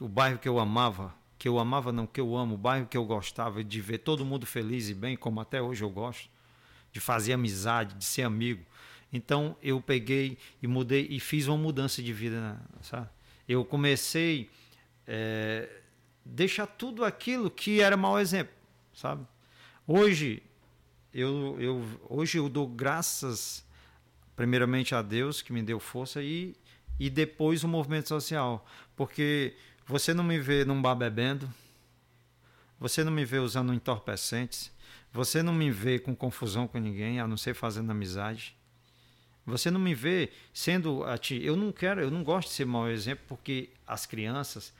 o bairro que eu amava, que eu amava não que eu amo, o bairro que eu gostava de ver todo mundo feliz e bem, como até hoje eu gosto, de fazer amizade, de ser amigo. Então eu peguei e mudei e fiz uma mudança de vida, sabe? Eu comecei é, deixar tudo aquilo que era mau exemplo, sabe? Hoje eu, eu hoje eu dou graças primeiramente a Deus que me deu força e e depois o movimento social, porque você não me vê num bar bebendo, você não me vê usando entorpecentes, você não me vê com confusão com ninguém, a não ser fazendo amizade. Você não me vê sendo eu não quero, eu não gosto de ser mau exemplo porque as crianças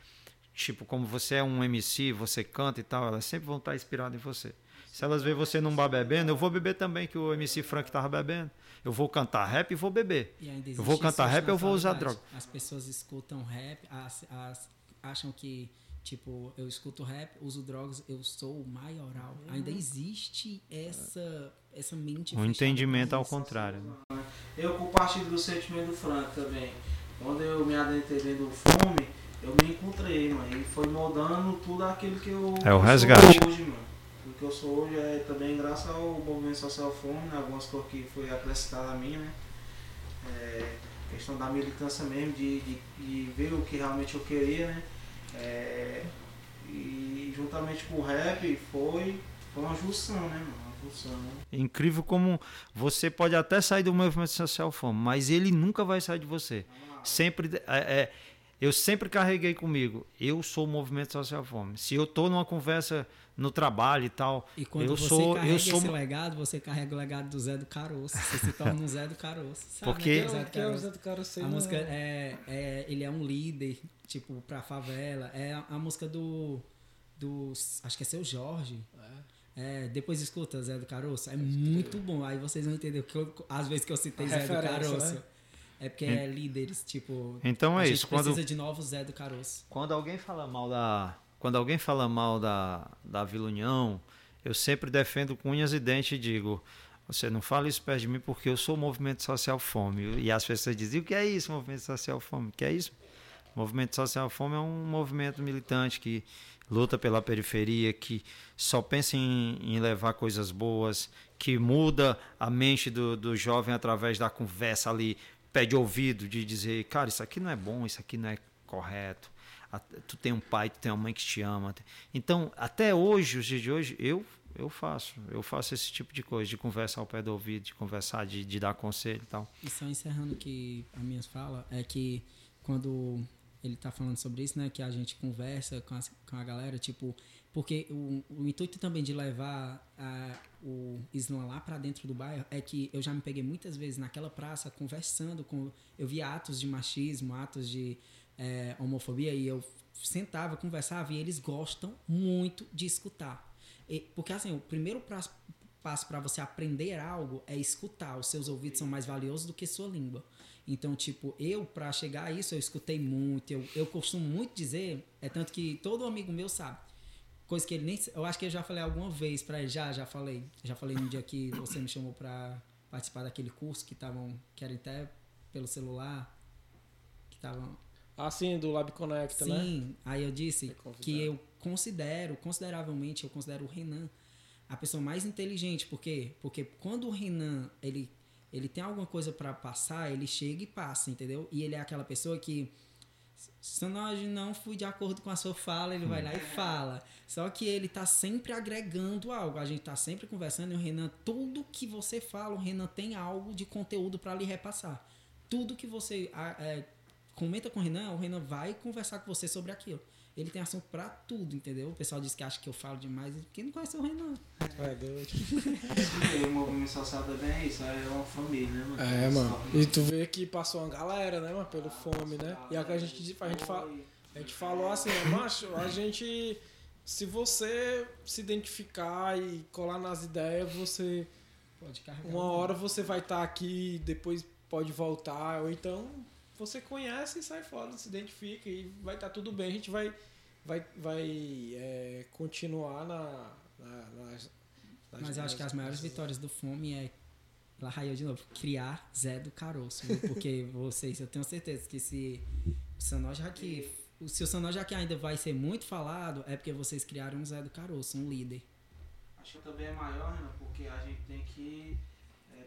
tipo, como você é um MC, você canta e tal, elas sempre vão estar inspiradas em você. Se elas verem você num bar bebendo, eu vou beber também, que o MC Frank estava bebendo. Eu vou cantar rap e vou beber. E eu vou cantar rap e eu vou usar droga. As pessoas escutam rap, as, as, acham que, tipo, eu escuto rap, uso drogas, eu sou maioral. Uhum. Ainda existe essa, essa mente. Um entendimento ao contrário. Eu compartilho do sentimento do Frank também. Quando eu me adentrei dentro do fome, eu me encontrei, mano. E foi moldando tudo aquilo que eu, é o resgate. hoje, mano. O que eu sou hoje é também graças ao movimento social fome, né? algumas coisas que foi acrescentada a mim, né? É, questão da militância mesmo, de, de, de, ver o que realmente eu queria, né? É, e juntamente com o rap foi, foi uma junção, né, mano? É incrível como você pode até sair do movimento social fome, mas ele nunca vai sair de você. Sempre é, é eu sempre carreguei comigo. Eu sou o movimento social fome. Se eu estou numa conversa no trabalho e tal, e quando eu você sou, carrega eu sou esse legado, você carrega o legado do Zé do Caroço. Você se torna um Zé do Caroço. Sabe, Porque né? Zé do que é o Zé do Caroço? A música é, é, ele é um líder, tipo, pra favela. É a, a música do, do, acho que é seu Jorge. É, depois escuta Zé do Caroço. É muito bom. Aí vocês vão entender que eu, às vezes que eu citei Zé do Caroço. Né? É porque é líderes, tipo. Então é isso. precisa quando, de novos Zé do Caroço. Quando alguém fala mal da. Quando alguém fala mal da, da Vila União, eu sempre defendo com unhas e dentes e digo. Você não fala isso perto de mim porque eu sou o movimento social fome. E as pessoas dizem: o que é isso, movimento social fome? O que é isso? O movimento social fome é um movimento militante que luta pela periferia, que só pensa em, em levar coisas boas, que muda a mente do, do jovem através da conversa ali pé de ouvido de dizer, cara, isso aqui não é bom, isso aqui não é correto. Tu tem um pai, tu tem uma mãe que te ama. Então, até hoje, os dias de hoje, eu eu faço. Eu faço esse tipo de coisa, de conversar ao pé do ouvido, de conversar, de, de dar conselho e tal. E só encerrando que a minha fala, é que quando ele está falando sobre isso, né, que a gente conversa com, as, com a galera, tipo, porque o, o intuito também de levar a, o Islã lá para dentro do bairro é que eu já me peguei muitas vezes naquela praça conversando com. Eu via atos de machismo, atos de é, homofobia e eu sentava, conversava e eles gostam muito de escutar. E, porque assim, o primeiro passo para você aprender algo é escutar. Os seus ouvidos são mais valiosos do que sua língua. Então, tipo, eu, para chegar a isso, eu escutei muito. Eu, eu costumo muito dizer, é tanto que todo amigo meu sabe Coisa que ele nem. Eu acho que eu já falei alguma vez para ele. Já, já falei. Já falei no dia que você me chamou para participar daquele curso que estavam. Que era até pelo celular. Que estavam. Ah, sim, do Lab Connect, sim, né? Sim, aí eu disse que eu considero, consideravelmente, eu considero o Renan a pessoa mais inteligente. Por quê? Porque quando o Renan ele, ele tem alguma coisa para passar, ele chega e passa, entendeu? E ele é aquela pessoa que Sanoge, não fui de acordo com a sua fala, ele vai lá e fala. Só que ele tá sempre agregando algo. A gente tá sempre conversando e o Renan, tudo que você fala, o Renan tem algo de conteúdo para lhe repassar. Tudo que você é, comenta com o Renan, o Renan vai conversar com você sobre aquilo. Ele tem assunto pra tudo, entendeu? O pessoal diz que acha que eu falo demais, porque não conhece o Renan. É doido. E o movimento social também é isso, é uma família, né, mano? É, mano. E tu vê que passou uma galera, né, mano, pelo fome, né? E é o que a gente, a gente, fala, a gente falou assim, macho, a gente. Se você se identificar e colar nas ideias, você. Pode carregar. Uma hora você vai estar aqui, depois pode voltar, ou então você conhece e sai fora, se identifica e vai estar tudo bem. A gente vai, vai, vai é, continuar na, na, nas, nas- Mas eu acho que as maiores vitórias do Fome é, lá raiou de novo, criar Zé do Caroço. viu? Porque vocês, eu tenho certeza que se o Sanoja aqui, se o Sanoja aqui ainda vai ser muito falado, é porque vocês criaram um Zé do Caroço, um líder. Acho que também é maior, Renan, porque a gente tem que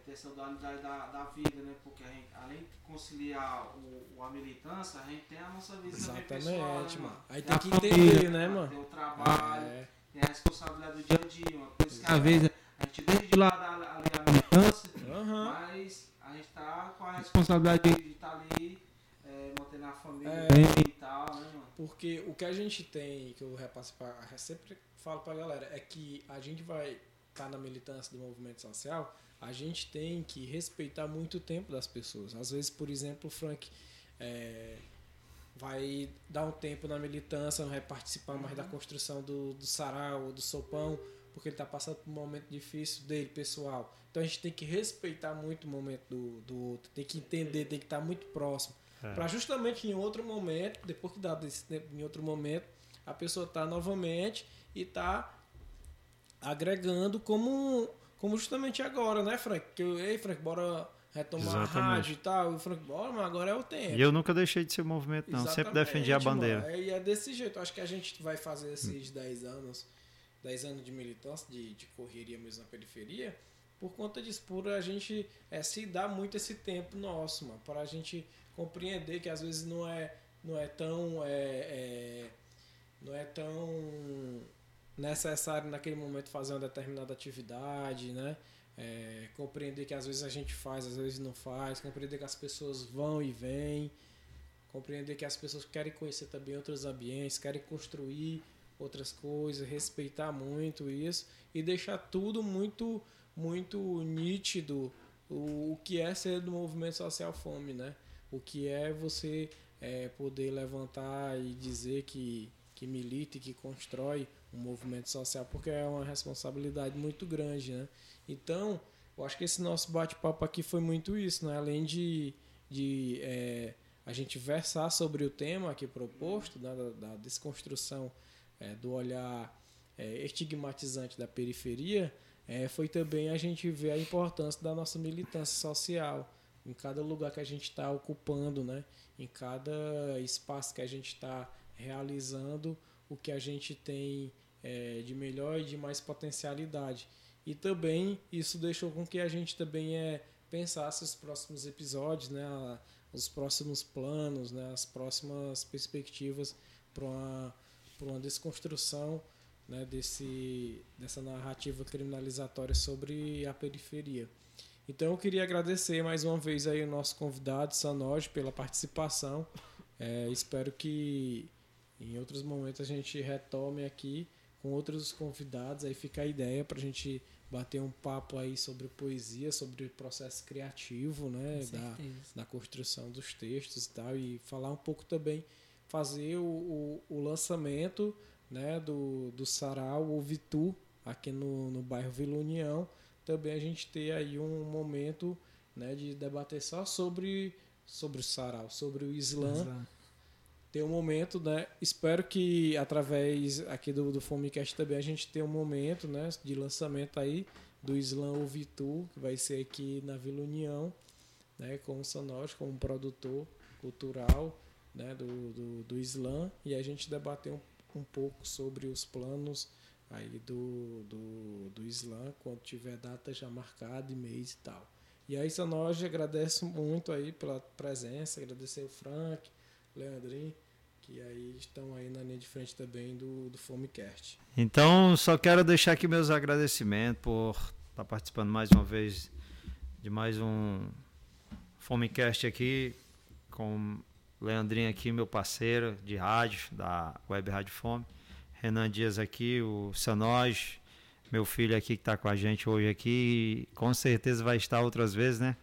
é, essa dualidade da, da vida, né? Porque a gente, além de conciliar o, o- a militância, a gente tem a nossa vida também pessoal, né, Exatamente, mano? mano. Aí Tem tem que família, entender, né, mano? Tem o trabalho, É, tem a responsabilidade do dia a dia, uma coisa que às vezes a gente deixa de lado a, a, a militância, aham. mas a gente tá com a responsabilidade de estar ali, é, mantendo a família É. bem e tal, né, mano? Porque o que a gente tem, que eu repasso pra, eu sempre falo pra galera, é que a gente vai estar na militância do movimento social, a gente tem que respeitar muito o tempo das pessoas. Às vezes, por exemplo, o Frank é, vai dar um tempo na militância, não vai participar mais da construção do, do sarau ou do sopão, porque ele está passando por um momento difícil dele, pessoal. Então a gente tem que respeitar muito o momento do, do outro, tem que entender, tem que estar muito próximo. É. Para justamente em outro momento, depois que dá desse tempo, em outro momento, a pessoa tá novamente e tá agregando como, como justamente agora, né, Frank? Que eu, ei, Frank, bora retomar a Exatamente. rádio e tal. E o Frank, bora, mas agora é o tempo. E eu nunca deixei de ser movimento, não. Sempre Exatamente, defendi a bandeira. mano. É, E é desse jeito. Acho que a gente vai fazer esses 10 anos, 10 anos de militância, de, de correria mesmo na periferia, por conta disso, por a gente é, se dar muito esse tempo nosso, mano, para a gente compreender que às vezes não é, não é tão. É, é, não é tão necessário naquele momento fazer uma determinada atividade, né? É, compreender que às vezes a gente faz, às vezes não faz, compreender que as pessoas vão e vêm, compreender que as pessoas querem conhecer também outros ambientes, querem construir outras coisas, respeitar muito isso e deixar tudo muito muito nítido o, o que é ser do movimento social fome, né? O que é você é, poder levantar e dizer que, que milita e que constrói um movimento social, porque é uma responsabilidade muito grande, né? Então, eu acho que esse nosso bate-papo aqui foi muito isso, né? Além de, de é, a gente versar sobre o tema aqui proposto, né? da, da desconstrução é, do olhar é, estigmatizante da periferia, é, foi também a gente ver a importância da nossa militância social em cada lugar que a gente está ocupando, né? em cada espaço que a gente está realizando, o que a gente tem é, de melhor e de mais potencialidade. E também isso deixou com que a gente também é, pensasse os próximos episódios, né? a- os próximos planos, né? as próximas perspectivas para uma, uma desconstrução né? Desse, dessa narrativa criminalizatória sobre a periferia. Então eu queria agradecer mais uma vez aí o nosso convidado, Sanoj, pela participação. É, espero que em outros momentos a gente retome aqui com outros convidados. Aí fica a ideia para a gente bater um papo aí sobre poesia, sobre o processo criativo, né? Da, na construção dos textos e tal, e falar um pouco também, fazer o, o, o lançamento né, do, do Sarau ou Vitu aqui no, no bairro Vila União. Também a gente ter aí um momento né, de debater só sobre, sobre o Sarau, sobre o Islã Islã. Ter um momento, né? Espero que através aqui do, do Fomecast também a gente tenha um momento, né, de lançamento aí do Islã Ovitu, que vai ser aqui na Vila União, né, com o Sonoros como produtor cultural, né, do, do, do e a gente debater um, um pouco sobre os planos aí do, do, do Islã, quando tiver data já marcada e mês e tal. E aí, Sonoros, agradeço muito aí pela presença, agradecer o Frank, Leandrinho, que aí estão aí na linha de frente também do, do Fomecast. Então, só quero deixar aqui meus agradecimentos por estar participando mais uma vez de mais um Fomecast aqui com Leandrinho aqui, meu parceiro de rádio, da Web Rádio Fome. Renan Dias aqui, o Sanoj, meu filho aqui que está com a gente hoje aqui. Com certeza vai estar outras vezes, né?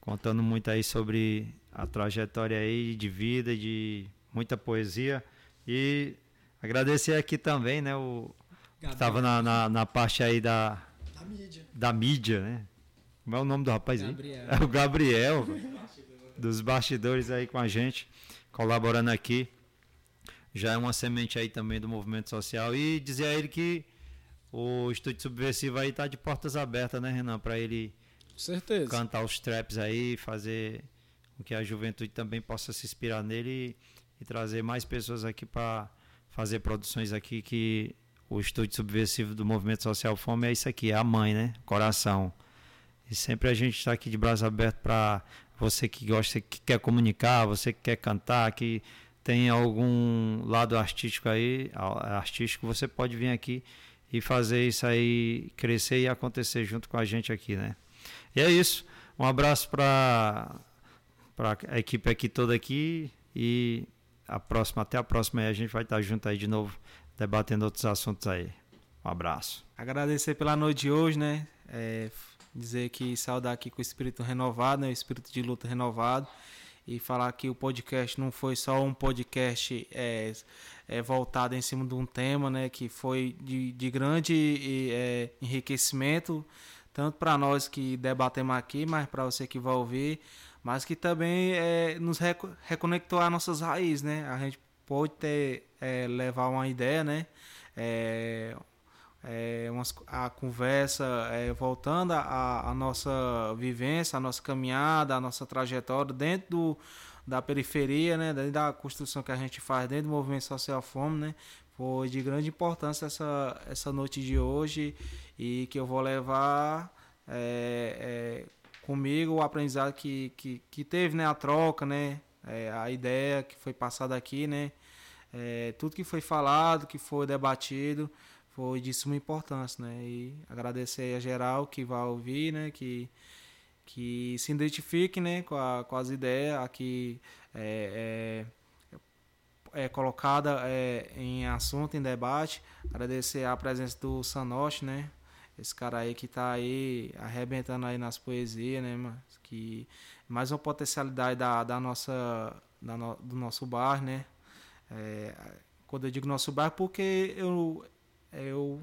Contando muito aí sobre a trajetória aí de vida, de muita poesia. E agradecer aqui também, né? O que estava na, na, na, parte aí da, da mídia. Da mídia, né? Como é o nome do rapaz Gabriel. aí? É o Gabriel, dos bastidores aí com a gente, colaborando aqui. Já é uma semente aí também do movimento social. E dizer a ele que o Estúdio Subversivo aí tá de portas abertas, né, Renan? Para ele certeza. cantar os traps aí, fazer com que a juventude também possa se inspirar nele e, e trazer mais pessoas aqui para fazer produções aqui que o estúdio subversivo do movimento social fome é isso aqui, é a mãe, né? Coração. E sempre a gente está aqui de braço aberto para você que gosta, que quer comunicar, você que quer cantar, que tem algum lado artístico aí, artístico, você pode vir aqui e fazer isso aí crescer e acontecer junto com a gente aqui, né? E é isso. Um abraço para para a equipe aqui toda aqui e a próxima, até a próxima aí a gente vai estar junto aí de novo debatendo outros assuntos aí. Um abraço. Agradecer pela noite de hoje, né? É, dizer que saudar aqui com o espírito renovado, né? O espírito de luta renovado e falar que o podcast não foi só um podcast é, é, voltado em cima de um tema, né? Que foi de, de grande é, enriquecimento tanto para nós que debatemos aqui, mas para você que vai ouvir mas que também é, nos reconectou às nossas raízes, né? A gente pode ter, é, levar uma ideia, né? É, é, umas, a conversa é, voltando à nossa vivência, a nossa caminhada, a nossa trajetória dentro do, da periferia, né? Dentro da construção que a gente faz dentro do movimento social fome, né? Foi de grande importância essa, essa noite de hoje e que eu vou levar é, é, comigo o aprendizado que, que, que teve, né? A troca, né? É, a ideia que foi passada aqui, né? É, tudo que foi falado, que foi debatido, foi de suma importância, né? E agradecer a geral que vai ouvir, né? Que, que se identifique, né? Com, a, com as ideias aqui é, é, é colocada é, em assunto, em debate. Agradecer a presença do Sanoche, né? Esse cara aí que tá aí arrebentando aí nas poesias, né, mano? Que mais uma potencialidade da, da nossa da no, do nosso bar, né? É, quando eu digo nosso bar, porque eu eu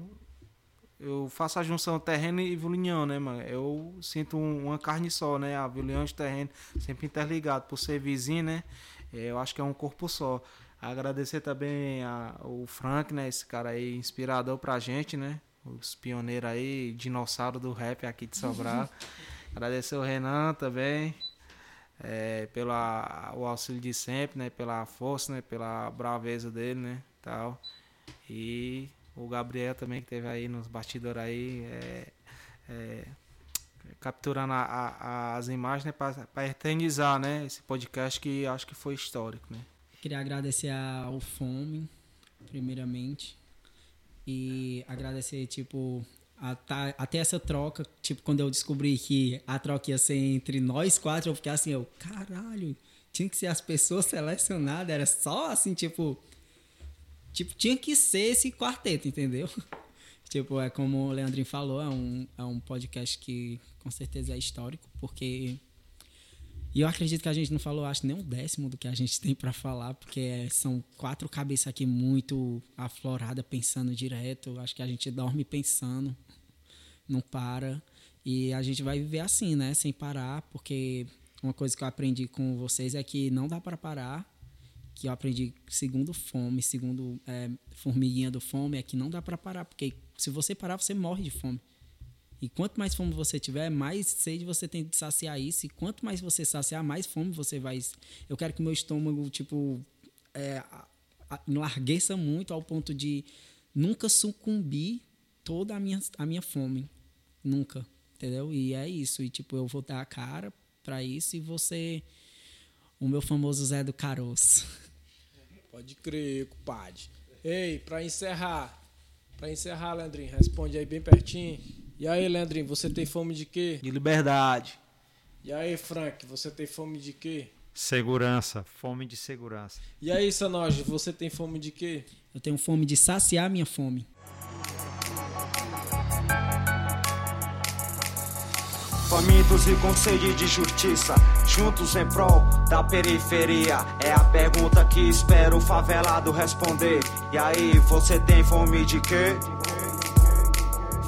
eu faço a junção terreno e violinião, né, mano? Eu sinto um, uma carne só, né? A violinião e terreno sempre interligado por ser vizinho, né? É, eu acho que é um corpo só. Agradecer também a, o Frank, né? Esse cara aí inspirador pra gente, né? Os pioneiros aí, dinossauro do rap aqui de Sobral. Agradecer o Renan também, é, pelo o auxílio de sempre, né? Pela força, né? Pela braveza dele, né? Tal. E o Gabriel também que teve aí nos bastidores aí, é, é, capturando a, a, as imagens né, para eternizar, né? Esse podcast que acho que foi histórico, né? Queria agradecer ao Fome, primeiramente, e agradecer, tipo, a, tá, até essa troca, tipo, quando eu descobri que a troca ia ser entre nós quatro, eu fiquei assim, eu, caralho, tinha que ser as pessoas selecionadas, era só assim, tipo, tipo, tinha que ser esse quarteto, entendeu? tipo, é como o Leandrinho falou, é um, é um podcast que com certeza é histórico, porque e eu acredito que a gente não falou, acho, nem um décimo do que a gente tem para falar, porque são quatro cabeças aqui muito afloradas, pensando direto. Acho que a gente dorme pensando, não para. E a gente vai viver assim, né? Sem parar, porque uma coisa que eu aprendi com vocês é que não dá para parar. Que eu aprendi segundo fome, segundo é, formiguinha do fome, é que não dá para parar, porque se você parar, você morre de fome. E quanto mais fome você tiver, mais sede você tem de saciar isso. E quanto mais você saciar, mais fome você vai. Eu quero que meu estômago, tipo, é, enlargueça muito ao ponto de nunca sucumbir toda a minha, a minha fome. Nunca. Entendeu? E é isso. E, tipo, eu vou dar a cara para isso e você. O meu famoso Zé do Caroço. Pode crer, compadre. Ei, pra encerrar. Pra encerrar, Leandrinho, responde aí bem pertinho. E aí, Leandrinho, você tem fome de quê? De liberdade. E aí, Frank, você tem fome de quê? Segurança, fome de segurança. E aí, Sanoji, você tem fome de quê? Eu tenho fome de saciar minha fome. Famintos e com sede de justiça, juntos em prol da periferia. É a pergunta que espero o favelado responder. E aí, você tem fome de quê?